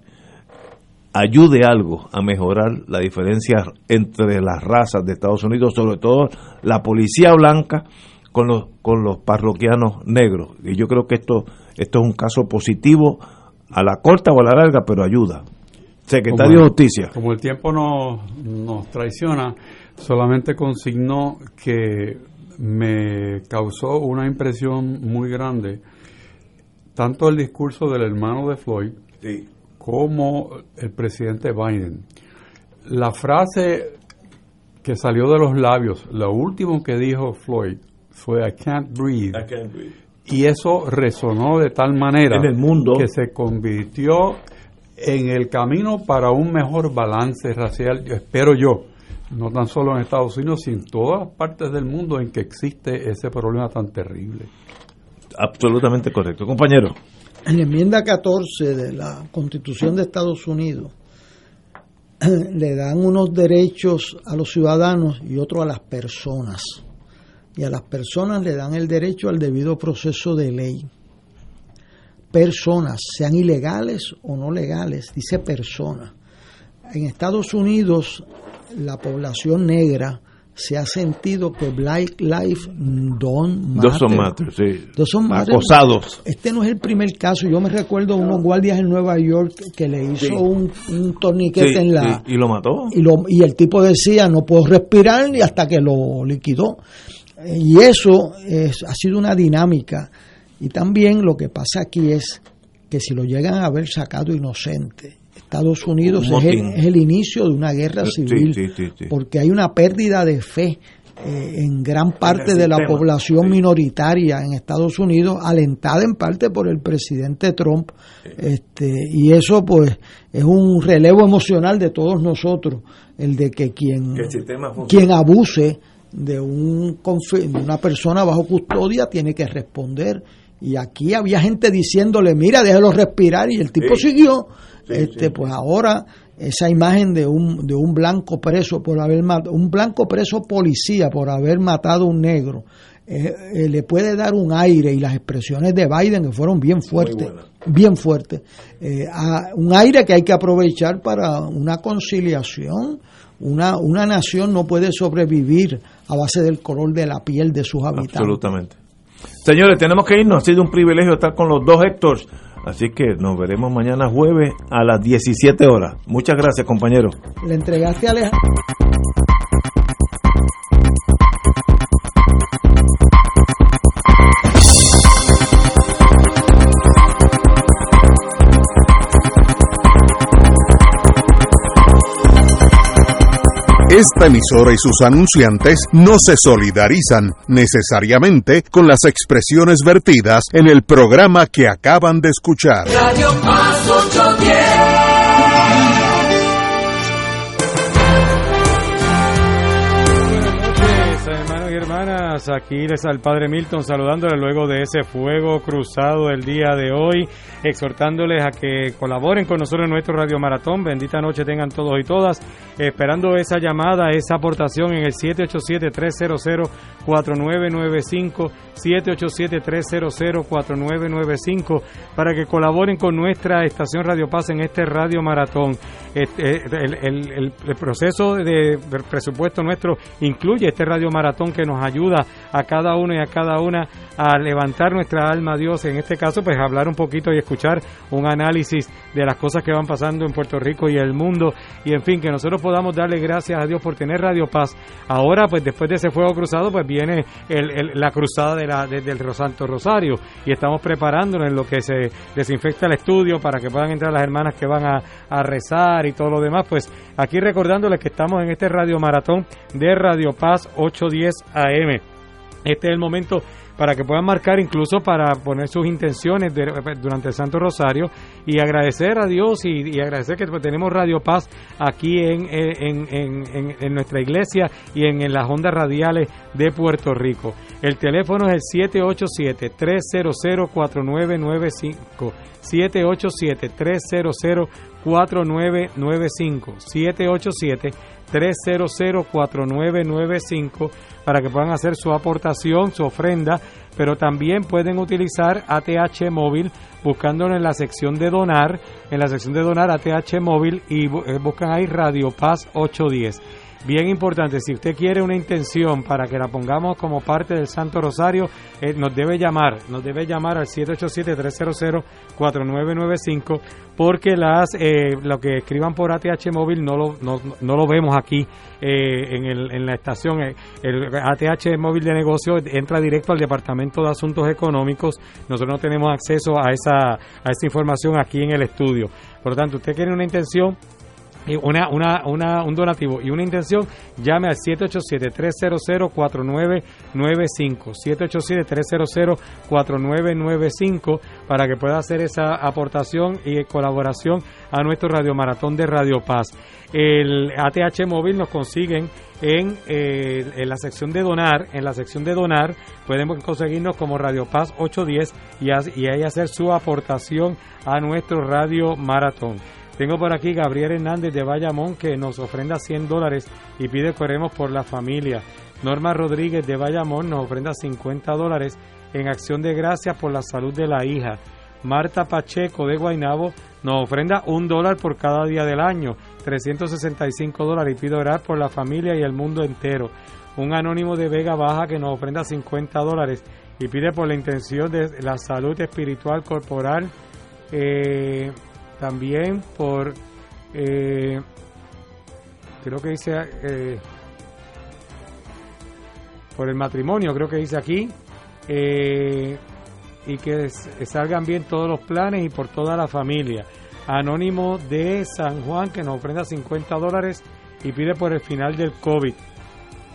Speaker 8: ayude algo a mejorar la diferencia entre las razas de Estados Unidos, sobre todo la policía blanca con los, con los parroquianos negros. Y yo creo que esto, esto es un caso positivo a la corta o a la larga, pero ayuda. Secretario de Justicia.
Speaker 10: Como el tiempo nos, nos traiciona, solamente consignó que me causó una impresión muy grande tanto el discurso del hermano de Floyd como el presidente Biden. La frase que salió de los labios, lo último que dijo Floyd fue I can't breathe. Y eso resonó de tal manera
Speaker 8: en el mundo
Speaker 10: que se convirtió en el camino para un mejor balance racial, espero yo, no tan solo en Estados Unidos, sino en todas partes del mundo en que existe ese problema tan terrible
Speaker 8: absolutamente correcto. Compañero.
Speaker 15: En la enmienda 14 de la Constitución de Estados Unidos <clears throat> le dan unos derechos a los ciudadanos y otros a las personas. Y a las personas le dan el derecho al debido proceso de ley. Personas, sean ilegales o no legales, dice personas. En Estados Unidos la población negra se ha sentido que Black Life don't
Speaker 8: matter.
Speaker 15: Dos son
Speaker 8: Acosados.
Speaker 15: Este no es el primer caso. Yo me recuerdo unos guardias en Nueva York que le hizo un, torniquete en la...
Speaker 8: Y, lo mató.
Speaker 15: Y, lo, y el tipo decía, no puedo respirar, y hasta que lo liquidó. Y eso es, ha sido una dinámica. Y también lo que pasa aquí es que si lo llegan a haber sacado inocente Estados Unidos es el, inicio de una guerra civil, porque hay una pérdida de fe eh, en gran parte de la población minoritaria en Estados Unidos, alentada en parte por el presidente Trump, este, y eso pues es un relevo emocional de todos nosotros, el de que quien, quien abuse de, un, de una persona bajo custodia tiene que responder. Y aquí había gente diciéndole, mira, déjelo respirar, y el tipo siguió este pues ahora esa imagen de un, de un blanco preso por haber matado, un blanco preso policía por haber matado a un negro, eh, eh, le puede dar un aire y las expresiones de Biden que fueron bien fuertes, bien fuertes, eh, un aire que hay que aprovechar para una conciliación. Una, una nación no puede sobrevivir a base del color de la piel de sus habitantes.
Speaker 8: Absolutamente. Señores, tenemos que irnos. Ha sido un privilegio estar con los dos Héctors Así que nos veremos mañana jueves a las 17 horas. Muchas gracias, compañero.
Speaker 15: Le entregaste a Alejandro.
Speaker 11: Esta emisora y sus anunciantes no se solidarizan necesariamente con las expresiones vertidas en el programa que acaban de escuchar.
Speaker 4: Radio Paz 810.
Speaker 7: Aquí les al Padre Milton saludándole luego de ese fuego cruzado el día de hoy, exhortándoles a que colaboren con nosotros en nuestro Radio Maratón. Bendita noche tengan todos y todas, esperando esa llamada, esa aportación en el 787-300-4995, 787-300-4995, para que colaboren con nuestra estación Radio Paz en este Radio Maratón. Este, el, el, el, el proceso de presupuesto nuestro incluye este Radio Maratón que nos ayuda a cada uno y a cada una a levantar nuestra alma a Dios. En este caso, pues hablar un poquito y escuchar un análisis de las cosas que van pasando en Puerto Rico y el mundo. Y en fin, que nosotros podamos darle gracias a Dios por tener Radio Paz. Ahora, pues después de ese fuego cruzado, pues viene la cruzada de la, del Santo Rosario. Y estamos preparándonos en lo que se desinfecta el estudio para que puedan entrar las hermanas que van a, a rezar y todo lo demás. Pues aquí recordándoles que estamos en este Radio Maratón de Radio Paz 810 AM. Este es el momento para que puedan marcar incluso para poner sus intenciones durante el Santo Rosario y agradecer a Dios y, agradecer que tenemos Radio Paz aquí en, en, nuestra iglesia y en, las ondas radiales de Puerto Rico. El teléfono es el 787-300-4995. 787-300-4995. 787 300-4995 para que puedan hacer su aportación, su ofrenda, pero también pueden utilizar ATH móvil buscándolo en la sección de donar, en la sección de donar ATH móvil y eh, buscan ahí Radio Paz 810. Bien importante, si usted quiere una intención para que la pongamos como parte del Santo Rosario, eh, nos debe llamar, nos debe llamar al 787-300-4995 porque las eh, lo que escriban por ATH móvil no lo, no, no lo vemos aquí eh, en, el, en la estación. El ATH móvil de negocio entra directo al Departamento de Asuntos Económicos. Nosotros no tenemos acceso a esa, a esa información aquí en el estudio. Por lo tanto, usted quiere una intención, una, una, una, un donativo y una intención, llame al 787-300-4995. 787-300-4995 para que pueda hacer esa aportación y colaboración a nuestro Radio Maratón de Radio Paz. El ATH móvil nos consiguen en, eh, en, la sección de donar, en la sección de donar pueden conseguirnos como Radio Paz 810 y, y ahí hacer su aportación a nuestro Radio Maratón. Tengo por aquí Gabriel Hernández de Bayamón que nos ofrenda 100 dólares y pide que oremos por la familia. Norma Rodríguez de Bayamón nos ofrenda 50 dólares en acción de gracias por la salud de la hija. Marta Pacheco de Guainabo nos ofrenda un dólar por cada día del año, 365 dólares y pide orar por la familia y el mundo entero. Un anónimo de Vega Baja que nos ofrenda 50 dólares y pide por la intención de la salud espiritual corporal. Eh, también por eh, creo que dice eh, por el matrimonio creo que dice aquí eh, y que salgan bien todos los planes y por toda la familia. Anónimo de San Juan que nos ofrenda 50 dólares y pide por el final del COVID.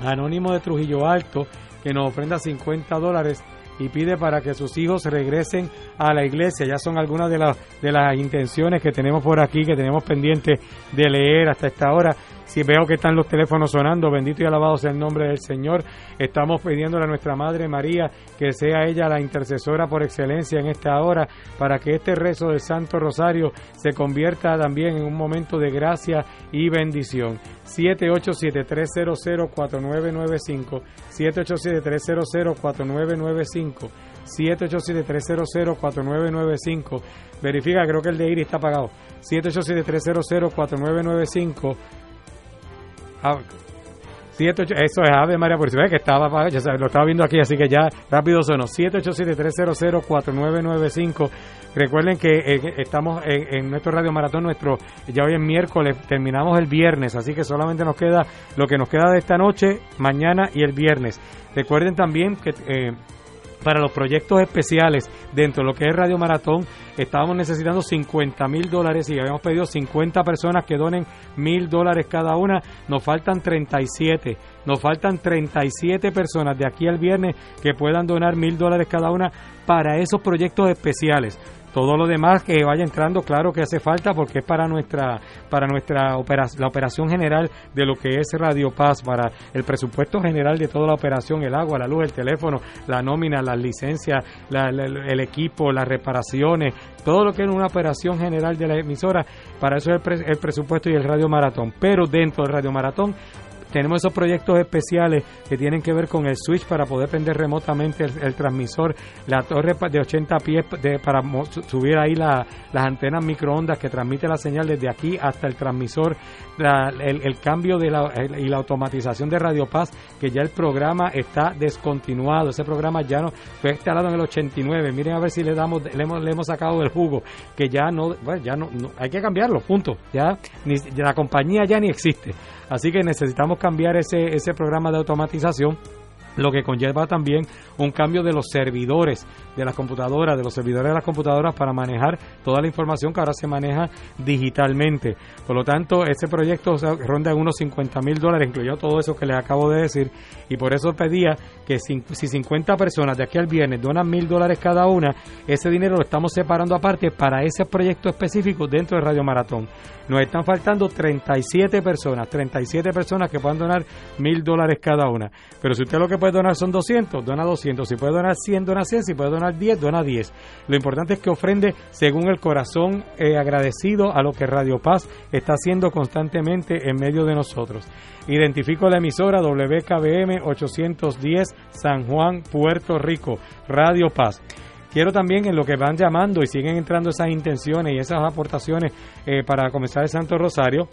Speaker 7: Anónimo de Trujillo Alto que nos ofrenda 50 dólares y pide para que sus hijos regresen a la iglesia. Ya son algunas de las, de las intenciones que tenemos por aquí, que tenemos pendiente de leer hasta esta hora. Si veo que están los teléfonos sonando, bendito y alabado sea el nombre del Señor. Estamos pidiéndole a nuestra Madre María que sea ella la intercesora por excelencia en esta hora, para que este rezo del Santo Rosario se convierta también en un momento de gracia y bendición. 787-300-4995, 787-300-4995, 787-300-4995. Verifica, creo que el de Iris está pagado. 787-300-4995 Ah, eso es Ave María por si que estaba, ya lo estaba viendo aquí, así que ya rápido sonó. 787-300-4995. Recuerden que eh, estamos en, nuestro Radio Maratón, nuestro ya hoy es miércoles, terminamos el viernes, así que solamente nos queda lo que nos queda de esta noche, mañana y el viernes. Recuerden también que eh, para los proyectos especiales dentro de lo que es Radio Maratón, estábamos necesitando 50 mil dólares y habíamos pedido 50 personas que donen mil dólares cada una. Nos faltan 37. Nos faltan 37 personas de aquí al viernes que puedan donar mil dólares cada una para esos proyectos especiales. Todo lo demás que vaya entrando, claro que hace falta porque es para nuestra para nuestra operación, la operación general de lo que es Radio Paz, para el presupuesto general de toda la operación, el agua, la luz, el teléfono, la nómina, las licencias, el equipo, las reparaciones, todo lo que es una operación general de la emisora, para eso es el, el presupuesto y el Radio Maratón. Pero dentro del Radio Maratón tenemos esos proyectos especiales que tienen que ver con el switch para poder prender remotamente el, transmisor, la torre de 80 pies de, para subir ahí las antenas microondas que transmite la señal desde aquí hasta el transmisor, el, cambio de la, y la automatización de Radio Paz, que ya el programa está descontinuado. Ese programa ya no fue instalado en el 89. Miren a ver si le damos le hemos, le hemos sacado del jugo, que ya no, ya no, hay que cambiarlo, punto. Ya ni, la compañía ya ni existe. Así que necesitamos cambiar ese, ese programa de automatización lo que conlleva también un cambio de los servidores de las computadoras, de los servidores de las computadoras para manejar toda la información que ahora se maneja digitalmente. Por lo tanto, este proyecto ronda unos 50 mil dólares, incluyó todo eso que les acabo de decir, y por eso pedía que si, si 50 personas de aquí al viernes donan mil dólares cada una, ese dinero lo estamos separando aparte para ese proyecto específico dentro de Radio Maratón. Nos están faltando 37 personas, 37 personas que puedan donar mil dólares cada una. Pero si usted lo que puede donar son 200, dona 200. Si puede donar 100, dona 100. Si puede donar 10, dona 10. Lo importante es que ofrende según el corazón eh, agradecido a lo que Radio Paz está haciendo constantemente en medio de nosotros. Identifico la emisora WKBM 810 San Juan, Puerto Rico, Radio Paz. Quiero también en lo que van llamando y siguen entrando esas intenciones y esas aportaciones eh, para comenzar el Santo Rosario,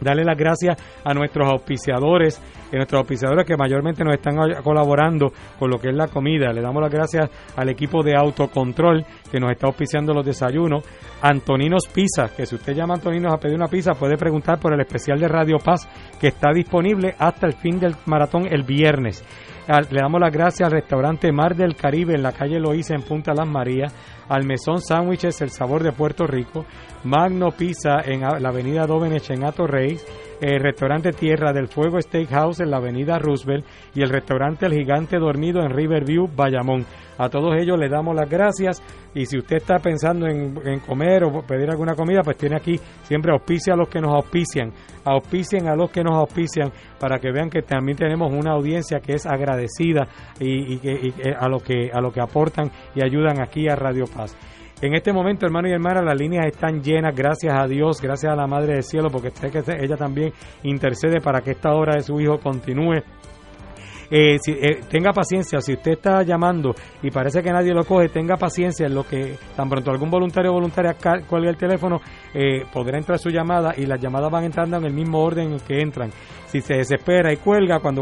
Speaker 7: darle las gracias a nuestros auspiciadores, a nuestros auspiciadores que mayormente nos están colaborando con lo que es la comida. Le damos las gracias al equipo de autocontrol que nos está auspiciando los desayunos. Antoninos Pizza, que si usted llama a Antoninos a pedir una pizza, puede preguntar por el especial de Radio Paz que está disponible hasta el fin del maratón el viernes. Le damos las gracias al restaurante Mar del Caribe en la calle Loíza en Punta Las Marías, al Mesón Sándwiches El Sabor de Puerto Rico, Magno Pizza en la avenida Domenech en Ato Reis, el restaurante Tierra del Fuego Steakhouse en la avenida Roosevelt y el restaurante El Gigante Dormido en Riverview, Bayamón. A todos ellos les damos las gracias y si usted está pensando en, comer o pedir alguna comida, pues tiene aquí siempre auspicia a los que nos auspician, auspicien a los que nos auspician para que vean que también tenemos una audiencia que es agradecida y, a lo que a lo que aportan y ayudan aquí a Radio En este momento, hermano y hermana, las líneas están llenas, gracias a Dios, gracias a la Madre del Cielo, porque sé que ella también intercede para que esta obra de su Hijo continúe. Eh, eh, tenga paciencia, si usted está llamando y parece que nadie lo coge, tenga paciencia en lo que tan pronto algún voluntario o voluntaria cuelgue el teléfono, eh, podrá entrar su llamada y las llamadas van entrando en el mismo orden en que entran. Si se desespera y cuelga, cuando